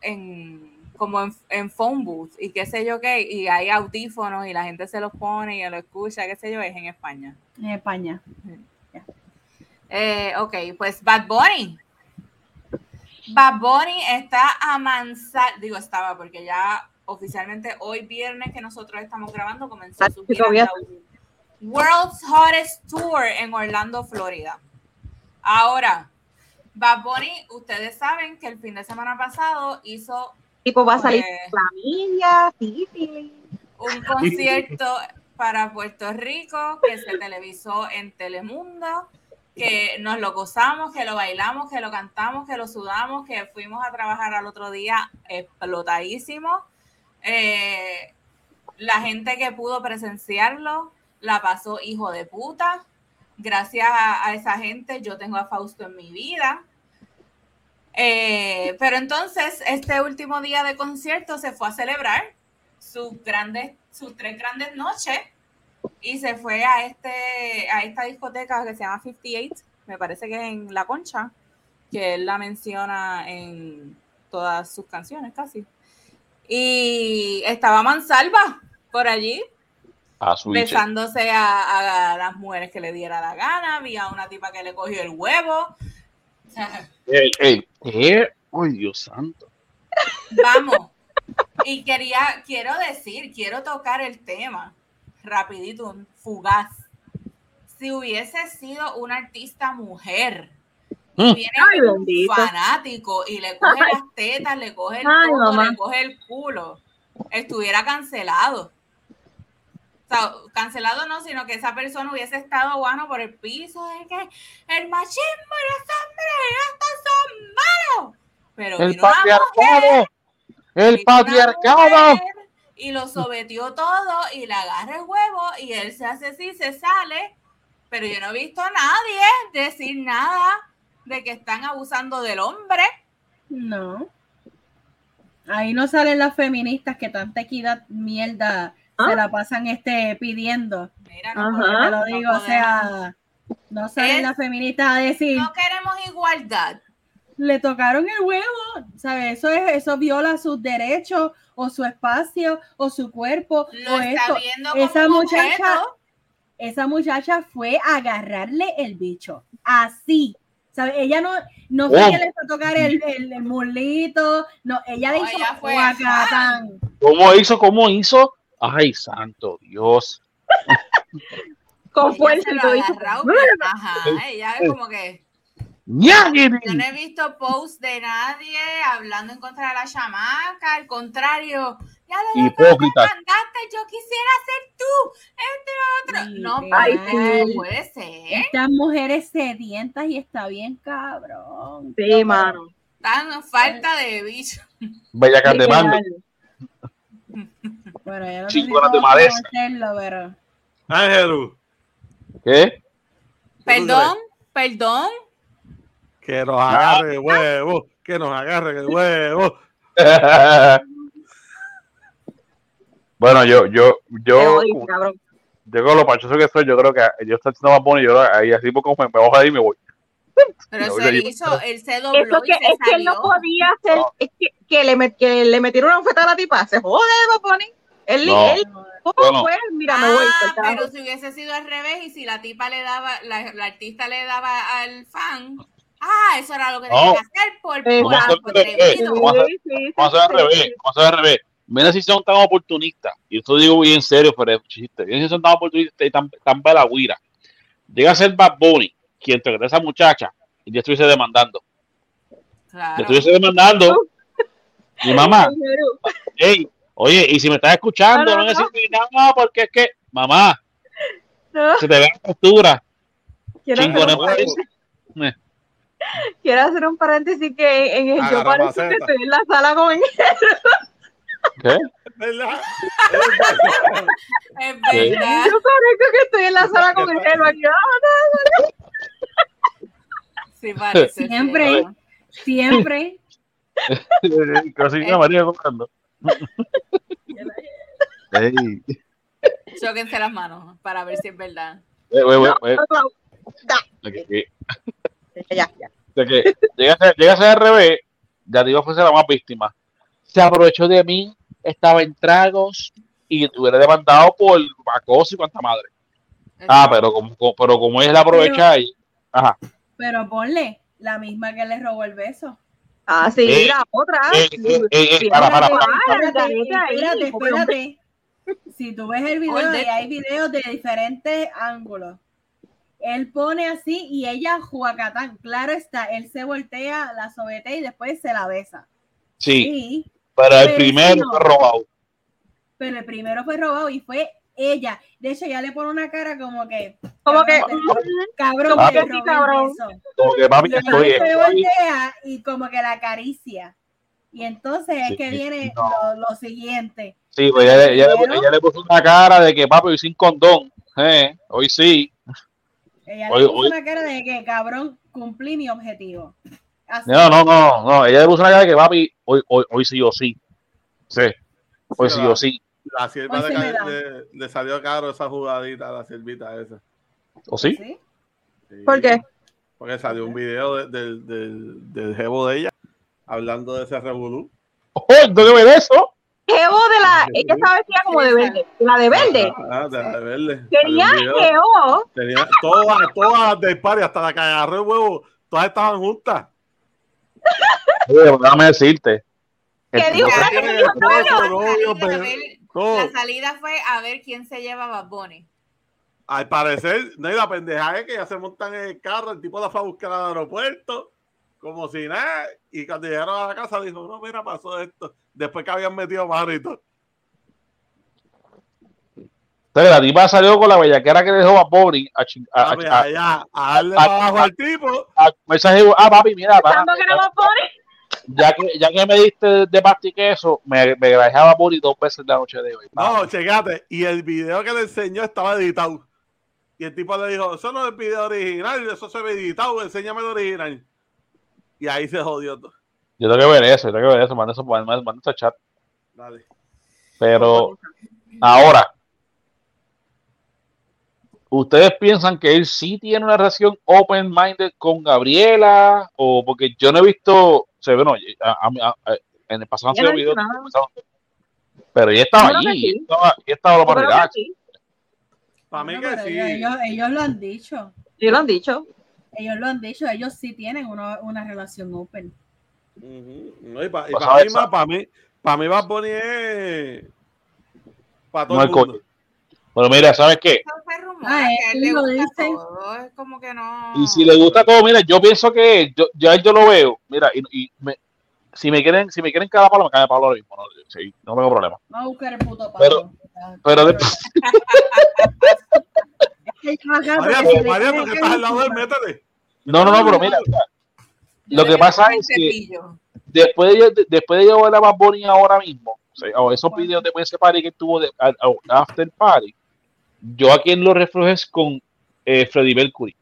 en como en, en phone booth y qué sé yo qué, y hay audífonos y la gente se los pone y lo escucha, qué sé yo, es en España. En España. Eh, ok, pues Bad Bunny. Bad Bunny está a manzar, digo estaba porque ya oficialmente hoy viernes que nosotros estamos grabando comenzó Ah, su sí, gira World's Hottest Tour en Orlando, Florida. Ahora, Bad Bunny, ustedes saben que el fin de semana pasado hizo Tipo, va a salir Pues- familia, sí, sí. un concierto para Puerto Rico que se televisó en Telemundo, que nos lo gozamos, que lo bailamos, que lo cantamos, que lo sudamos, que fuimos a trabajar al otro día explotadísimo. Eh, la gente que pudo presenciarlo la pasó hijo de puta. Gracias a, esa gente yo tengo a Fausto en mi vida. Eh, pero entonces, este último día de concierto se fue a celebrar sus grandes, sus tres grandes noches y se fue a este, a esta discoteca que se llama 58, me parece que es en La Concha, que él la menciona en todas sus canciones casi. Y estaba Mansalva por allí, a besándose a, a las mujeres que le diera la gana, había una tipa que le cogió el huevo. Ey, ey, ¿qué? Ay, Dios santo. Vamos. Y quería, quiero decir, quiero tocar el tema rapidito, un fugaz. Si hubiese sido una artista mujer y Mm. viene Ay, un bendito. fanático y le coge Ay. las tetas, le coge el Ay, le coge el culo, estuviera cancelado. O sea, cancelado no, sino que esa persona hubiese estado guano por el piso de que el machismo y los hombres estos son malos. Pero El patriarcado. El patriarcado. Y lo sometió todo y le agarra el huevo y él se hace así, se sale. Pero yo no he visto a nadie decir nada de que están abusando del hombre. No. Ahí no salen las feministas que tanta equidad mierda. Se la pasan este pidiendo. Mira, no, Te lo no digo, o sea, no salen las feministas a decir, no queremos igualdad. le tocaron el huevo, ¿sabes? Eso es, eso viola sus derechos o su espacio o su cuerpo Lo o está esto. viendo como Esa muchacha, objeto. esa muchacha fue a agarrarle el bicho, así. ¿Sabes? Ella no, no fue Oh. que le fue a tocar el, el, el mulito, no, ella le hizo ella fue. ¿Cómo hizo? ¿Cómo hizo? Ay, santo Dios. Con fuerza lo. Ajá, ella es como que yo no he visto post de nadie hablando en contra de la chamaca, al contrario, ya lo Hipócrita. mandaste, yo quisiera ser tú, este otro. No, Ay, no sí. puede ser. Estas mujeres sedientas y está bien cabrón. Sí, mano. Tan falta de bicho. Bellacas de. Bueno, yo no de hacerlo, pero Ángel, ¿Qué? Perdón, perdón. que nos agarre el huevo, que nos agarre el huevo. bueno, yo, yo, yo, cabrón. yo con lo pachoso que soy, yo creo que yo estoy haciendo más bueno y yo ahí así como me, me bajo ahí y me voy. Pero se hizo, él se dobló Eso y que, se es que él no salió. podía hacer, No. es que, que le, met- que le metieron una feta a la tipa. Se jode, Bunny. Él, No. él ¿cómo Bueno. fue? Mira, me voy. Ah, pero si hubiese sido al revés y si la tipa le daba, la, la artista le daba al fan, ah, eso era lo que tenía No. que hacer por, por, Vamos a hacer al revés. Vamos a hacer- al revés, mira si son tan oportunistas, y esto digo bien serio, pero es chiste, mira si son tan oportunistas y tan, tan belagüira. Llega a ser Bad Bunny, quien te a esa muchacha, y ya estuviese demandando. Claro. Ya estuviese demandando. Mi mamá, hey, oye, y si me estás escuchando, No, no, no, no. necesito nada, porque es que, mamá, No, se te ve la postura. quiero, hacer Chingona, un paréntesis, quiero hacer un paréntesis que en el yo Agarra parece que estoy en la sala con el ¿Qué? ¿Verdad? Es verdad. yo parezco que estoy en la sala con el gelo aquí. Ah, Sí, parece. Siempre. Siempre. Casi una María comprando. Ey. Chóquense las manos para ver si es verdad. Eh, que- Ya, ya. de que llega a ser- llega a ser al revés, ya digo fuese la más víctima. Se aprovechó de mí, estaba en tragos y hubiera demandado por acoso y cuanta madre. Ah, pero como, como- pero como ella la aprovecha ahí, ajá. Pero ponle la misma que le robó el beso. Ah, sí, Eh, la otra. Eh, eh, eh, para, para, para. Espérate, Espérate, espérate. Si tú ves el video, y hay videos de diferentes ángulos. Él pone así y ella juacatán. Claro está, él se voltea, la sobetea y después se la besa. Sí, Sí, pero el primero fue robado. pero el primero fue robado y fue ella. De hecho, ya le pone una cara como que. Como que, cabrón, Cabrón, como que sí, robé el cabrón. beso. Como que papi, Y estoy, y como que la acaricia. Y entonces Sí, es que viene no. lo, lo siguiente. Sí, pues ella, ella, le- Pero- ella le puso una cara de que papi, hoy sin condón. Eh, hoy sí. Ella Oye, le puso oye. una cara de que cabrón cumplí mi objetivo. Así. No, no, no, no. Ella le puso una cara de que papi, hoy, hoy, hoy sí o sí. Sí, hoy sí Sí, o sí. La sierva de le, le salió caro esa jugadita a la siervita esa. ¿O sí? ¿Sí? ¿Por qué? Porque salió un video de- del- del, del jevo de ella hablando de ese revolú. ¡Oh, que ver eso! Geo de la, ella estaba vestida como de verde, la de verde. Ah, de, de verle. Tenía Salió un video. Geo, Tenía todas, todas del party, hasta la que agarró el huevo, todas estaban juntas. Oye, déjame decirte. ¿Qué dijo? Ya Espérate, tienen La salida, todo. la fue a ver quién se lleva a Bad Bunny. Al parecer, no, y la pendeja es que ya se montan en el carro, el tipo la fue a buscar al aeropuerto, como si nada, y cuando llegaron a la casa dijo, no, mira, pasó esto. Después que habían metido todo. Entonces, la tipa salió con la bellaquera que dejó a Bobby a, a, Papi, a- darle abajo al tipo. a- mensaje, ah, papi, mira, para, ya, que, ya que me diste de pasta y queso, me, me grajaba Bobby dos veces la noche de hoy. No, checate. Y el video que le enseñó estaba editado. Y el tipo le dijo, eso no es el video original, eso se ve editado, enséñame el original. Y ahí se jodió todo. Yo tengo que ver eso, yo tengo que ver eso, manda eso, manda, manda eso chat. Dale. Pero ahora, ¿ustedes piensan que él sí tiene una relación open-minded con Gabriela? O porque yo no he visto, se ve, no, a- a- a- en el pasado han sido no videos, pero ella estaba allí, sí. ella estaba, ella estaba sí. Para mí que sí. ellos, ellos, ellos lo han dicho. Sí lo han dicho. Ellos lo han dicho. Ellos sí tienen una, una relación open. No, y para Pues mí, para mí, para mí Bad Bunny es para todo No el el mundo. Bueno, mira, ¿sabes qué? Ah, él le gusta todo. Es como que no. Y si le gusta todo, mira, yo pienso que yo, ya yo lo veo, mira, y, y me- si me quieren, si me quieren cada palo, me cae palo ahora mismo, no, sí, no tengo problema. Vamos a buscar el puto palo. Pero- Pero de- Mariano, Mariano, que estás al lado de él, métete. no, no, no, pero mira, Yo lo que pasa es que después de, de- después de llevar a Bad Bunny ahora mismo, o sea, esos videos de ese party que tuvo de after party, yo a quien lo reflejo es con eh, Freddie Mercury.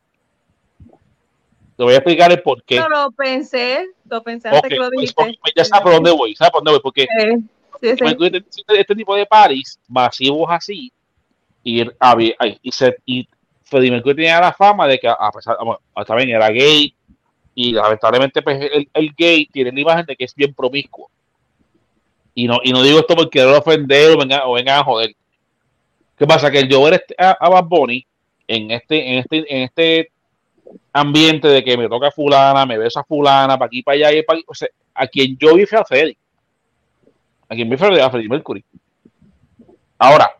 Te voy a explicar el por qué. No lo pensé, lo pensé antes Ok, que lo pues, dijiste. ok, pues ya sabes por dónde voy, ¿sabes por dónde voy? Porque Eh, sí, sí. Tiene este, este tipo de parties masivos así, y, y, se, y Freddie Mercury tenía la fama de que, a pesar, bueno, también era gay, y lamentablemente pues, el, el gay tiene la imagen de que es bien promiscuo. Y no, y no digo esto porque quiero ofender o vengan, o vengan a joder. ¿Qué pasa? Que el yo ver este- a, a Bad Bunny en este, en este, en este ambiente de que me toca fulana, me beso a fulana, para aquí, para allá, y para aquí, o sea, a quien yo vi fue a Freddy. A quien prefiere a Freddie Mercury. Ahora,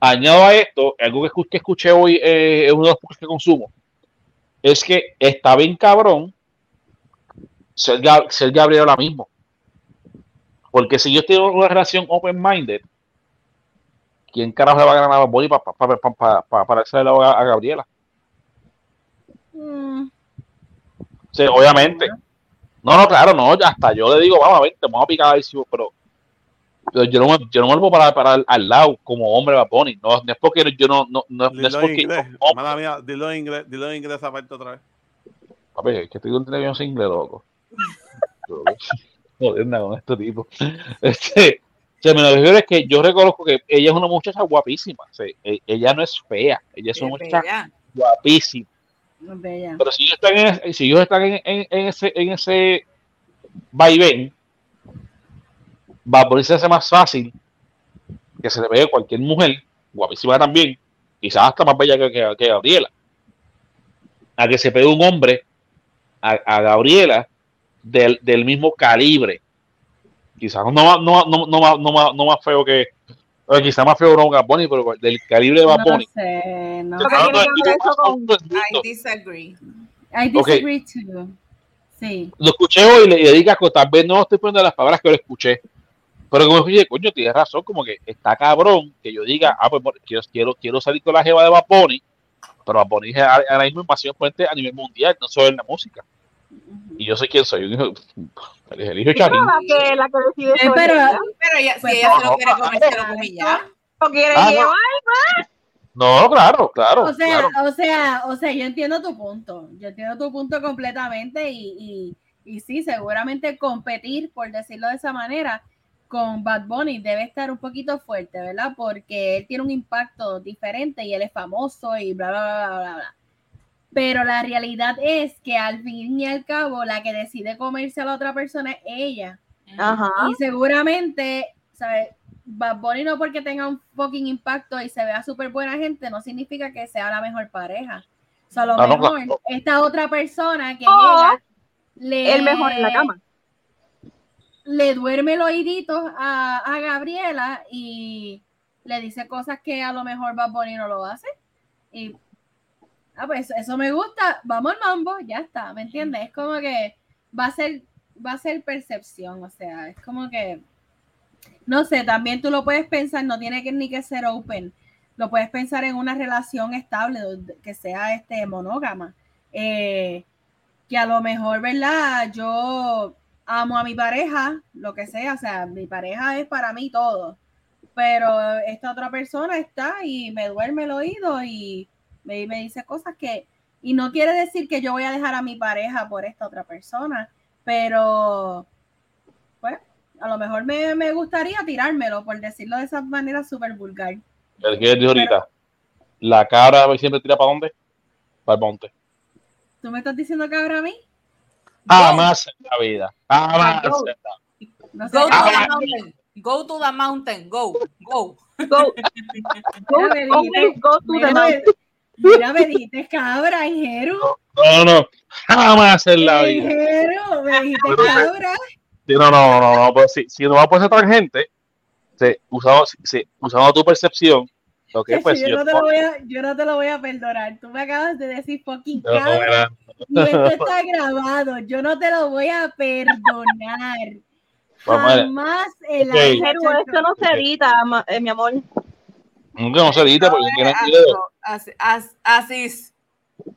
añado a esto, algo que escuché, que escuché hoy eh, uno de los pocos que consumo, es que está bien cabrón ser Gabriel ahora mismo. Porque si yo tengo una relación open-minded, ¿quién carajo le va a ganar a Bad Bunny para pa, pa, pa, pa, pa- pararse de lado a, a Gabriela? Mm, sea, obviamente. No, no, claro, no, hasta yo le digo, vamos a ver, te vamos a picar ahí, sí, pero, pero yo no me, yo no me vuelvo para, para al, lado como hombre Bad Bunny. No, no es porque yo no, no, no, no es porque inglés. Mala mía, dilo en inglés, dilo en inglés aparte otra vez. Papi, es que estoy con televisión inglés, loco. Joder, nada, con este tipo. Este, o sea, me lo que refiero es que yo reconozco que ella es una muchacha guapísima. o sea, e- ella no es fea, ella es una muchacha bella. guapísima. bella. Pero si ellos están en, si ellos están en, en- en ese, en ese vaivén, va a ponerse más fácil que se le pegue a cualquier mujer, guapísima también, quizás hasta más bella que, que- que Gabriela, a que se pegue un hombre a, a Gabriela del, del mismo calibre. Quizás no, más- no, no, no, más- no, más- no más feo que, o quizás más feo no Bad Bunny, pero del calibre de Bad No Bunny. sé, no Lo que sé. tiene que ver eso con- I disagree. I disagree too. Sí. lo escuché hoy y le, le diga que tal vez no estoy poniendo las palabras que lo escuché. Pero como escuché, coño, tienes razón, como que está cabrón que yo diga, ah, pues quiero, quiero, quiero salir con la jeva de Bad Bunny, pero Bad Bunny es ahora mismo pasión fuerte a nivel mundial, no solo en la música. Y yo sé quién soy, un hijo, el hijo de Charín. la que, la que decide Eh, pero, ella. Pero ella, Pues, si ella se no, lo quiere comer, se lo come ya. Lo quiere Ah, no. llevar. No, claro, claro, o sea, claro. o sea, o sea, yo entiendo tu punto. Yo entiendo tu punto completamente y, y, y sí, seguramente competir, por decirlo de esa manera, con Bad Bunny debe estar un poquito fuerte, ¿verdad? Porque él tiene un impacto diferente y él es famoso y bla, bla, bla, bla, bla, bla. Pero la realidad es que al fin y al cabo, la que decide comerse a la otra persona es ella. Ajá. Y seguramente, ¿sabes? Bad Bunny no porque tenga un fucking impacto y se vea súper buena gente, no significa que sea la mejor pareja. O sea, a lo Ah, no, mejor esta otra persona que O llega le, El mejor en la cama. le duerme el oídito a, a Gabriela y le dice cosas que a lo mejor Bad Bunny no lo hace. Y ah, pues eso me gusta, vamos al mambo, ya está, ¿me entiendes? Es como que va a ser, va a ser percepción, o sea, es como que no sé, también tú lo puedes pensar, no tiene que ni que ser open, lo puedes pensar en una relación estable, que sea este monógama. Eh, que a lo mejor, ¿verdad? Yo amo a mi pareja, lo que sea, o sea, mi pareja es para mí todo, pero esta otra persona está y me duerme el oído y me, me dice cosas que, y no quiere decir que yo voy a dejar a mi pareja por esta otra persona, pero pues a lo mejor me, me gustaría tirármelo, por decirlo de esa manera súper vulgar. El que dijo ahorita, la cabra siempre tira para dónde? Para el monte. ¿Tú me estás diciendo ahora a mí? Jamás en la vida. Jamás. Go. la- No sé. Go to Ah, the mountain. Go to the mountain. Go. Go. Go, go, go, go to the mountain. Mira, me dijiste cabra, Ingeru. No, no, jamás en la vida. Ingeru, me dijiste cabra. Sí, no, no, no, no, pero si, si no va por esa tangente, sí, usando, sí, usando tu percepción, lo que Chacho, pues yo, yo, no te lo voy a, yo no te lo voy a perdonar. Tú me acabas de decir fucking no cabra era- y esto está grabado. Yo no te lo voy a perdonar. Vamos a ver. Jamás en la Ok. vida, Pero Chacho. esto no se edita, ma- eh, mi amor. Nunca no se edita porque quieren Así, video. así, así, así es.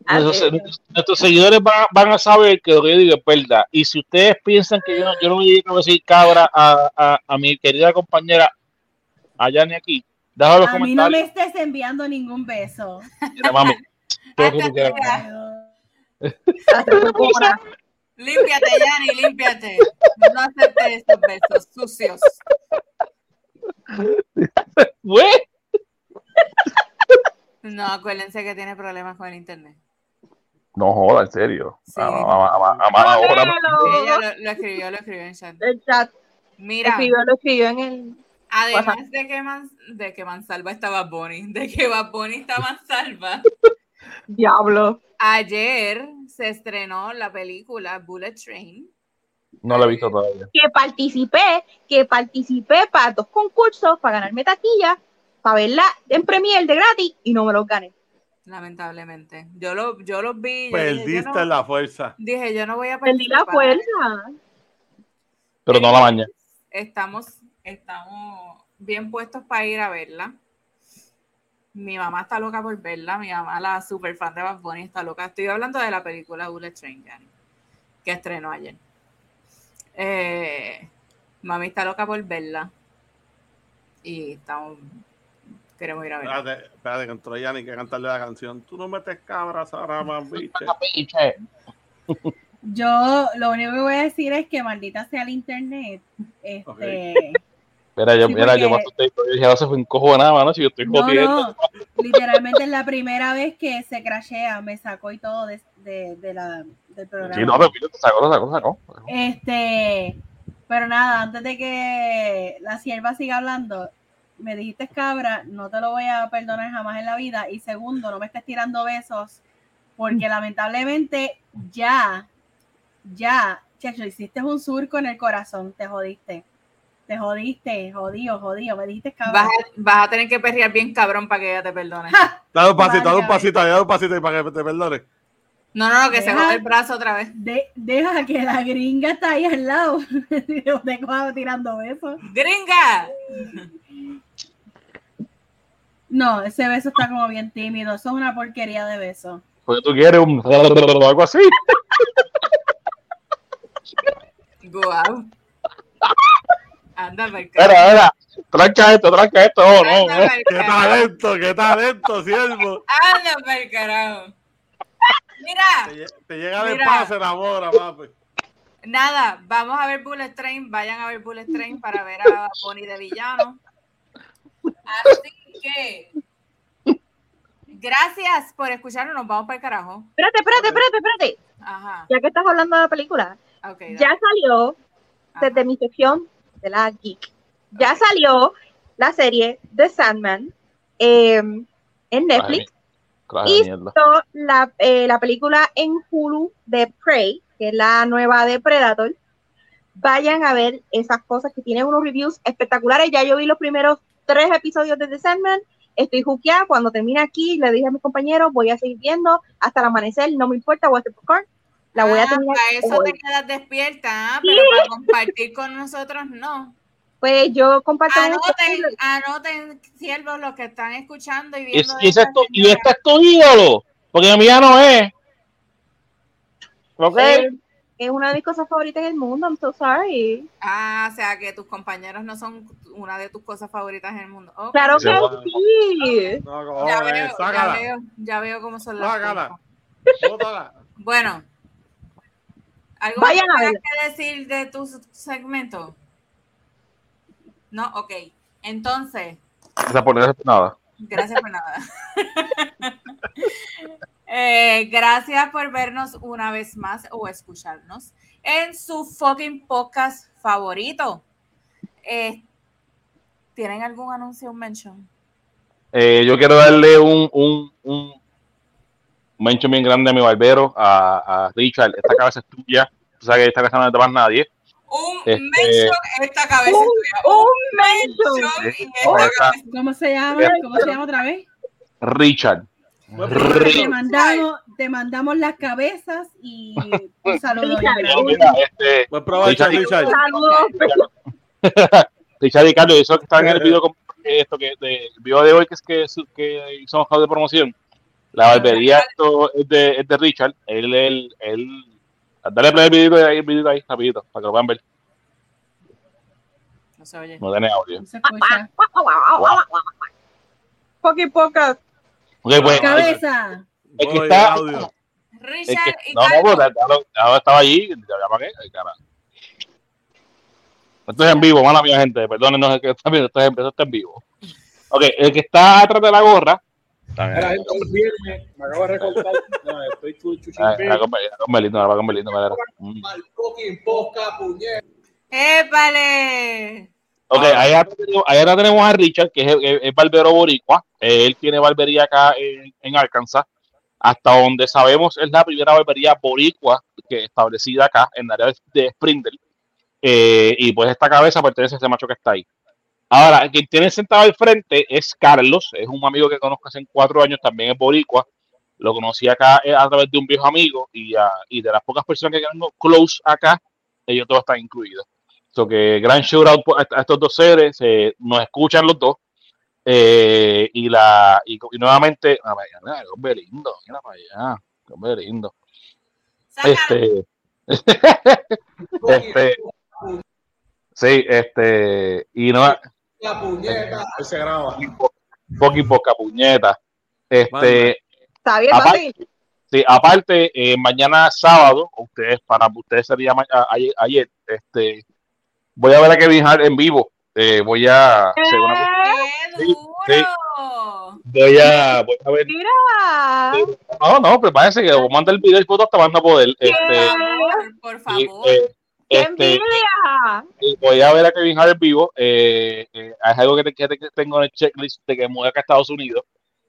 Nuestros, nuestros- seguidores van, van a saber que lo que yo digo es verdad. Y si ustedes piensan que yo no, yo no dedico a decir cabra a, a, a mi querida compañera allá ni aquí, déjalo A mí no me estés enviando ningún beso. Mira, mami, todo lo que tú quieras. Límpiate, Yanni, límpiate. No aceptes estos besos sucios. Güey, No, acuérdense que tiene problemas con el internet. No joda, en serio. Sí. A, a- a- a- a mala hora. Sí, Léelo. ella lo, lo escribió, lo escribió en chat. El chat Mira, escribió, lo escribió en el. además de que, Man- de que Mansalva estaba Bonnie, de que Bad Bunny está Mansalva, Diablo. ayer se estrenó la película Bullet Train No lo he visto todavía. que participé, que participé para dos concursos, para ganarme taquilla, para verla en Premier de gratis y no me los gané. Lamentablemente. Yo lo, yo los vi. yo dije, yo Perdiste no- la fuerza. Dije, yo no voy a Perdí la fuerza. Pero no la mañana. Estamos, estamos bien puestos para ir a verla. Mi mamá está loca por verla. Mi mamá, la super fan de Bad Bunny, está loca. Estoy hablando de la película Bullet Train, que estrenó ayer. Eh, mami está loca por verla. Y estamos. Queremos ir a verla. Espérate, espérate, que entró Yanni que cantarle la canción. Tú no metes cabras ahora más, biche. Yo lo único que voy a decir es que maldita sea el internet. Este, Mira, yo, Sí, mira, yo me asusté. Yo dije, no se fue un cojo nada, mano. Si yo estoy no, jodiendo. no, literalmente es la primera vez que se crashea, me sacó y todo de, de- de la, del programa. Sí, no, repito, te sacó, lo sacó, sacó. Este, pero nada, antes de que la sierva siga hablando, me dijiste cabra, no te lo voy a perdonar jamás en la vida. Y segundo, no me estés tirando besos, porque lamentablemente ya, ya, chacho, hiciste un surco en el corazón, te jodiste. Te jodiste, jodido, jodido, me dijiste cabra. Vas a, vas a tener que perrear bien cabrón para que ella te perdone. Dale un pasito, dale un pasito, dale un pasito y para que te perdone. No, no, no, que se jode el brazo otra vez. De- deja que la gringa está ahí al lado. te tirando besos. ¡Gringa! No, ese beso está como bien tímido. Eso es una porquería de beso. Porque tú quieres un. algo así. Guau. Anda, Mira, carajo. mira. Tranca esto, tranca esto. No, no, no. ¡Qué talento, qué talento, siervo! Anda pa'l carajo. Mira, Te, te llega de Mira. paz, se enamora, papi. nada, vamos a ver Bullet Train. Vayan a ver Bullet Train para ver a Bunny de villano. Así que, gracias por escucharnos. Nos vamos para el carajo. Espérate, espérate, espérate, espérate. Ajá. Ya que estás hablando de la película, ya salió Ajá. desde mi sección de la geek. Ya salió la serie The Sandman eh, en Netflix. Y la, eh, la película en Hulu de Prey, que es la nueva de Predator. Vayan a ver esas cosas que tienen unos reviews espectaculares. Ya yo vi los primeros tres episodios de The Sandman. Estoy juqueada. Cuando termine aquí, le dije a mis compañeros, voy a seguir viendo hasta el amanecer. No me importa, voy a hacer popcorn. La voy a Ah, terminar. Para eso hoy. te quedas despierta, ah, pero para compartir con nosotros no. Pues yo comparto. Anoten, anoten, siervos, los que están escuchando y Y, viendo. y ese es tu, y este es tu ídolo. Porque mi ya no es. ¿Ok? Es una de mis cosas favoritas en el mundo. I'm so sorry. Ah, o sea que tus compañeros no son una de tus cosas favoritas en el mundo. Claro que sí. No, Ya cojones, veo, ya veo, ya veo cómo son las Sácala. cosas. Bueno. ¿Algo Vayan más a que que decir de tu segmento? No, ok. Entonces, gracias por nada. Gracias por nada. Eh, gracias por vernos una vez más o escucharnos en su fucking podcast favorito. Eh, ¿Tienen algún anuncio o mention? Eh, yo quiero darle un, un, un mention bien grande a mi barbero, a, a Richard. Esta cabeza es tuya. Tú sabes que esta cabeza no de más nadie. Un Este- mention, esta cabeza Un- es tuya. un mention esta cabeza- ¿Cómo se llama? ¿Cómo se llama otra vez? Richard. Te mandamos, te mandamos las cabezas y un saludo. No, mira, este, Buen provecho, Richard. Richard. Saludos. Richard y Carlos, eso que están en el video, esto que, de, el video de hoy que es que, que hicimos de promoción. La barbería esto es de, es de Richard. Él, él, él, dale play al video ahí, el video ahí, rapidito, para que lo puedan ver. No se oye. No tiene audio. No se escucha. Fucking podcast. Ok, pues, Cabeza. el que está, audio. el Richard que, y no, no, pues, estaba allí. Esto es en vivo, mala mía, gente. Perdónenos el que está viendo, esto es, esto está en vivo. Ok, el que está atrás de la gorra. Gente, viernes, me acabo de recortar. No, estoy chuchín Ah. Era con con era con puñeta. ¡Épale! Ok, tenemos, ahí atrás tenemos a Richard, que es, el- es- es barbero boricua. Eh, Él tiene barbería acá en, en Arkansas. Hasta donde sabemos es la primera barbería boricua que establecida acá en el área de Springdale. eh, y pues esta cabeza pertenece a ese macho que está ahí. Ahora, quien tiene sentado al frente es Carlos, es un amigo que conozco hace cuatro años, también es boricua, lo conocí acá eh, a través de un viejo amigo y, ah, y de las pocas personas que tengo close acá, ellos todos están incluidos. So que gran shout out a, estos dos seres, eh, nos escuchan los dos. eh, y la y, y nuevamente, ah, vaya, hombre lindo, mira para allá, hombre lindo. Este, este, sí, este, y no, La puñeta. Él se graba. poqui poca puñeta. Este, Está bien, Aparte-. Sí, aparte, eh, mañana sábado, ustedes, para ustedes sería ayer, este, voy a ver a Kevin Hart en vivo. Eh, voy a, según- ¡Qué Sí, duro! voy a, voy a ver. Mira. No, no, prepárense que voy a mandar el video y foto hasta más no poder. Por Este, favor, por y, favor. eh, ¡Qué este, envidia! y voy a ver a Kevin Hart en vivo. Eh, eh, es algo que, te- que te- que tengo en el checklist de que me voy acá a Estados Unidos.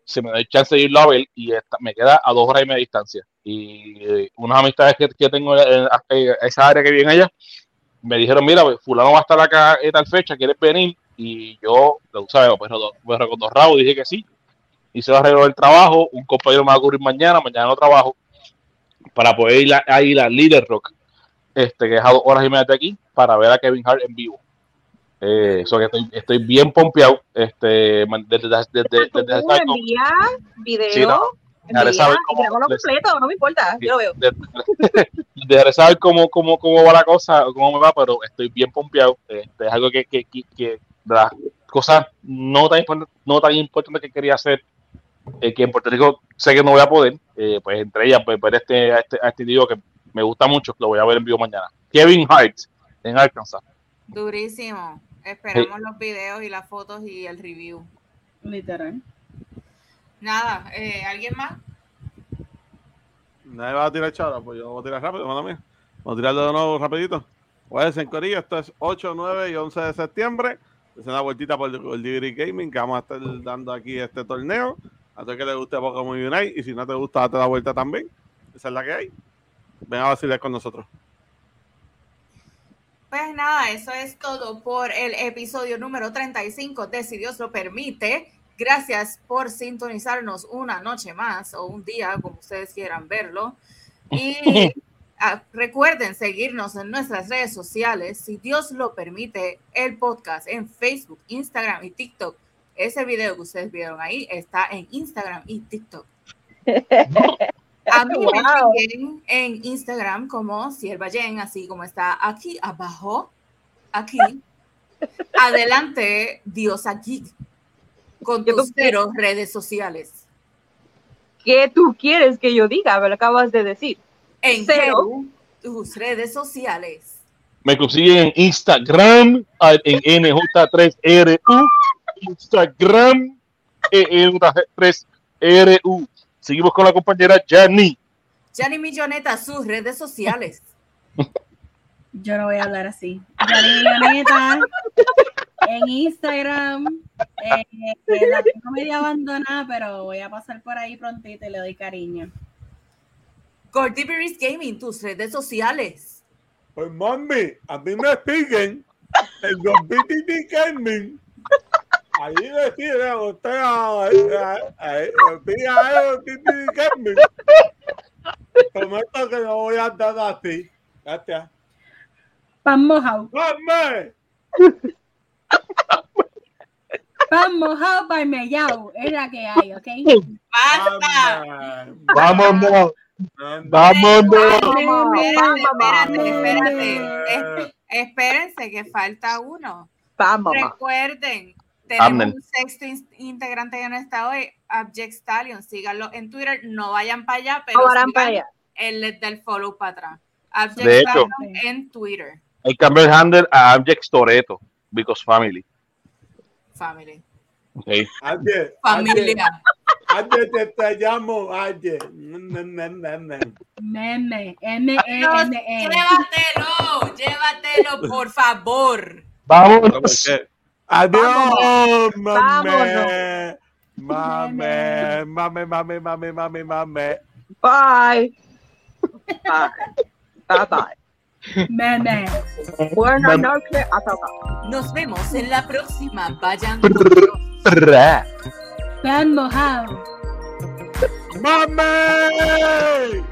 Se me da el chance de irlo a ver y esta- me queda a dos horas y media de distancia. Y eh, unas amistades que, que tengo en, en esa área que viven allá me dijeron: Mira, pues, Fulano va a estar acá en tal fecha, ¿quieres venir? Y yo, tú sabes, pues, me recordó Raúl, dije que sí. Hice el arreglo del trabajo. Un compañero me va a cubrir mañana, mañana no trabajo, para poder ir a, a ir a Líder Rock, este, que es a dos horas y media de aquí, para ver a Kevin Hart en vivo. Eh, so que estoy, estoy bien pompeado. Este, desde, desde, desde, video. Sí, no. Dejaré saber cómo grábalo les- completo, no me importa, yo lo veo. de- dejaré saber cómo, cómo, cómo va la cosa, cómo me va, pero estoy bien pompeado. Este, es algo que, que, que, que las cosas no tan, no tan importantes que quería hacer, eh, que en Puerto Rico sé que no voy a poder, eh, pues entre ellas, pues ver este, a este, a este tío que me gusta mucho, lo voy a ver en vivo mañana. Kevin Hart, en Arkansas. Durísimo. Esperamos los videos y las fotos y el review. Literal. Nada, eh, ¿alguien más? Nadie va a tirar chara, pues yo voy a tirar rápido, mano mía. Vamos a tirarlo de nuevo rapidito. Pues en Corillo, esto es 8, 9 y 11 de septiembre. Es una vueltita por el, DVD Gaming que vamos a estar dando aquí este torneo. A todo el que le guste Pokémon Unite y si no te gusta, date la vuelta también. Esa es la que hay. Ven a vacilar con nosotros. Pues nada, eso es todo por el episodio número 35 de Si Dios lo permite. Gracias por sintonizarnos una noche más o un día, como ustedes quieran verlo. Y ah, recuerden seguirnos en nuestras redes sociales, si Dios lo permite, el podcast en Facebook, Instagram y TikTok. Ese video que ustedes vieron ahí está en Instagram y TikTok. A mí me siguen en Instagram como Sierva Jen, así como está aquí abajo, aquí. Adelante, Diosa Geek, con Yo tus cero redes sociales. ¿Qué tú quieres que yo diga? Me lo acabas de decir. En Cero. Tus redes sociales. Me consiguen en Instagram, en NJ3RU, Instagram, E NJ3RU. Seguimos con la compañera Jani. Yanni Milloneta, sus redes sociales. Yo no voy a hablar así. Milloneta en Instagram. eh, eh, la tengo medio abandonada, pero voy a pasar por ahí prontito y le doy cariño. Gordiberis Gaming, tus redes sociales. Pues mami, a mí me siguen en BTT Gaming. Ahí me siguen usted BTT Gaming. Prometo que no voy a andar así. Gracias. Pan mojado. ¡Mami! Pan mojado para mellao. Es la que hay, ¿ok? ¡Basta! Vámonos, vámonos. Espérate, espérate, Vamos. espérate. Es- Espérense que falta uno. Vamos. Recuerden, tenemos Amén. un sexto in- integrante que no está hoy, Abject Stallion. Síganlo en Twitter, no vayan para allá, pero No sigan para allá. el del follow para atrás. Abject De hecho. Stallion en Twitter, Hay que cambiar el handle a Abject Toreto, because family. Family. Okay. Ayer, Familia. ayer te, te llamo, ayer. Nen, nen, nen, nen. Meme. Dios, M-E-M-E. llévatelo, llévatelo, por favor. Vámonos. Adiós, mami. Vámonos. Mami, mami, mami, mami, mami, mami. Bye. Bye. Bye bye. Meme. Buenas noches a todos. Nos vemos en la próxima. Vayan. Pan mojado. ¡Mame!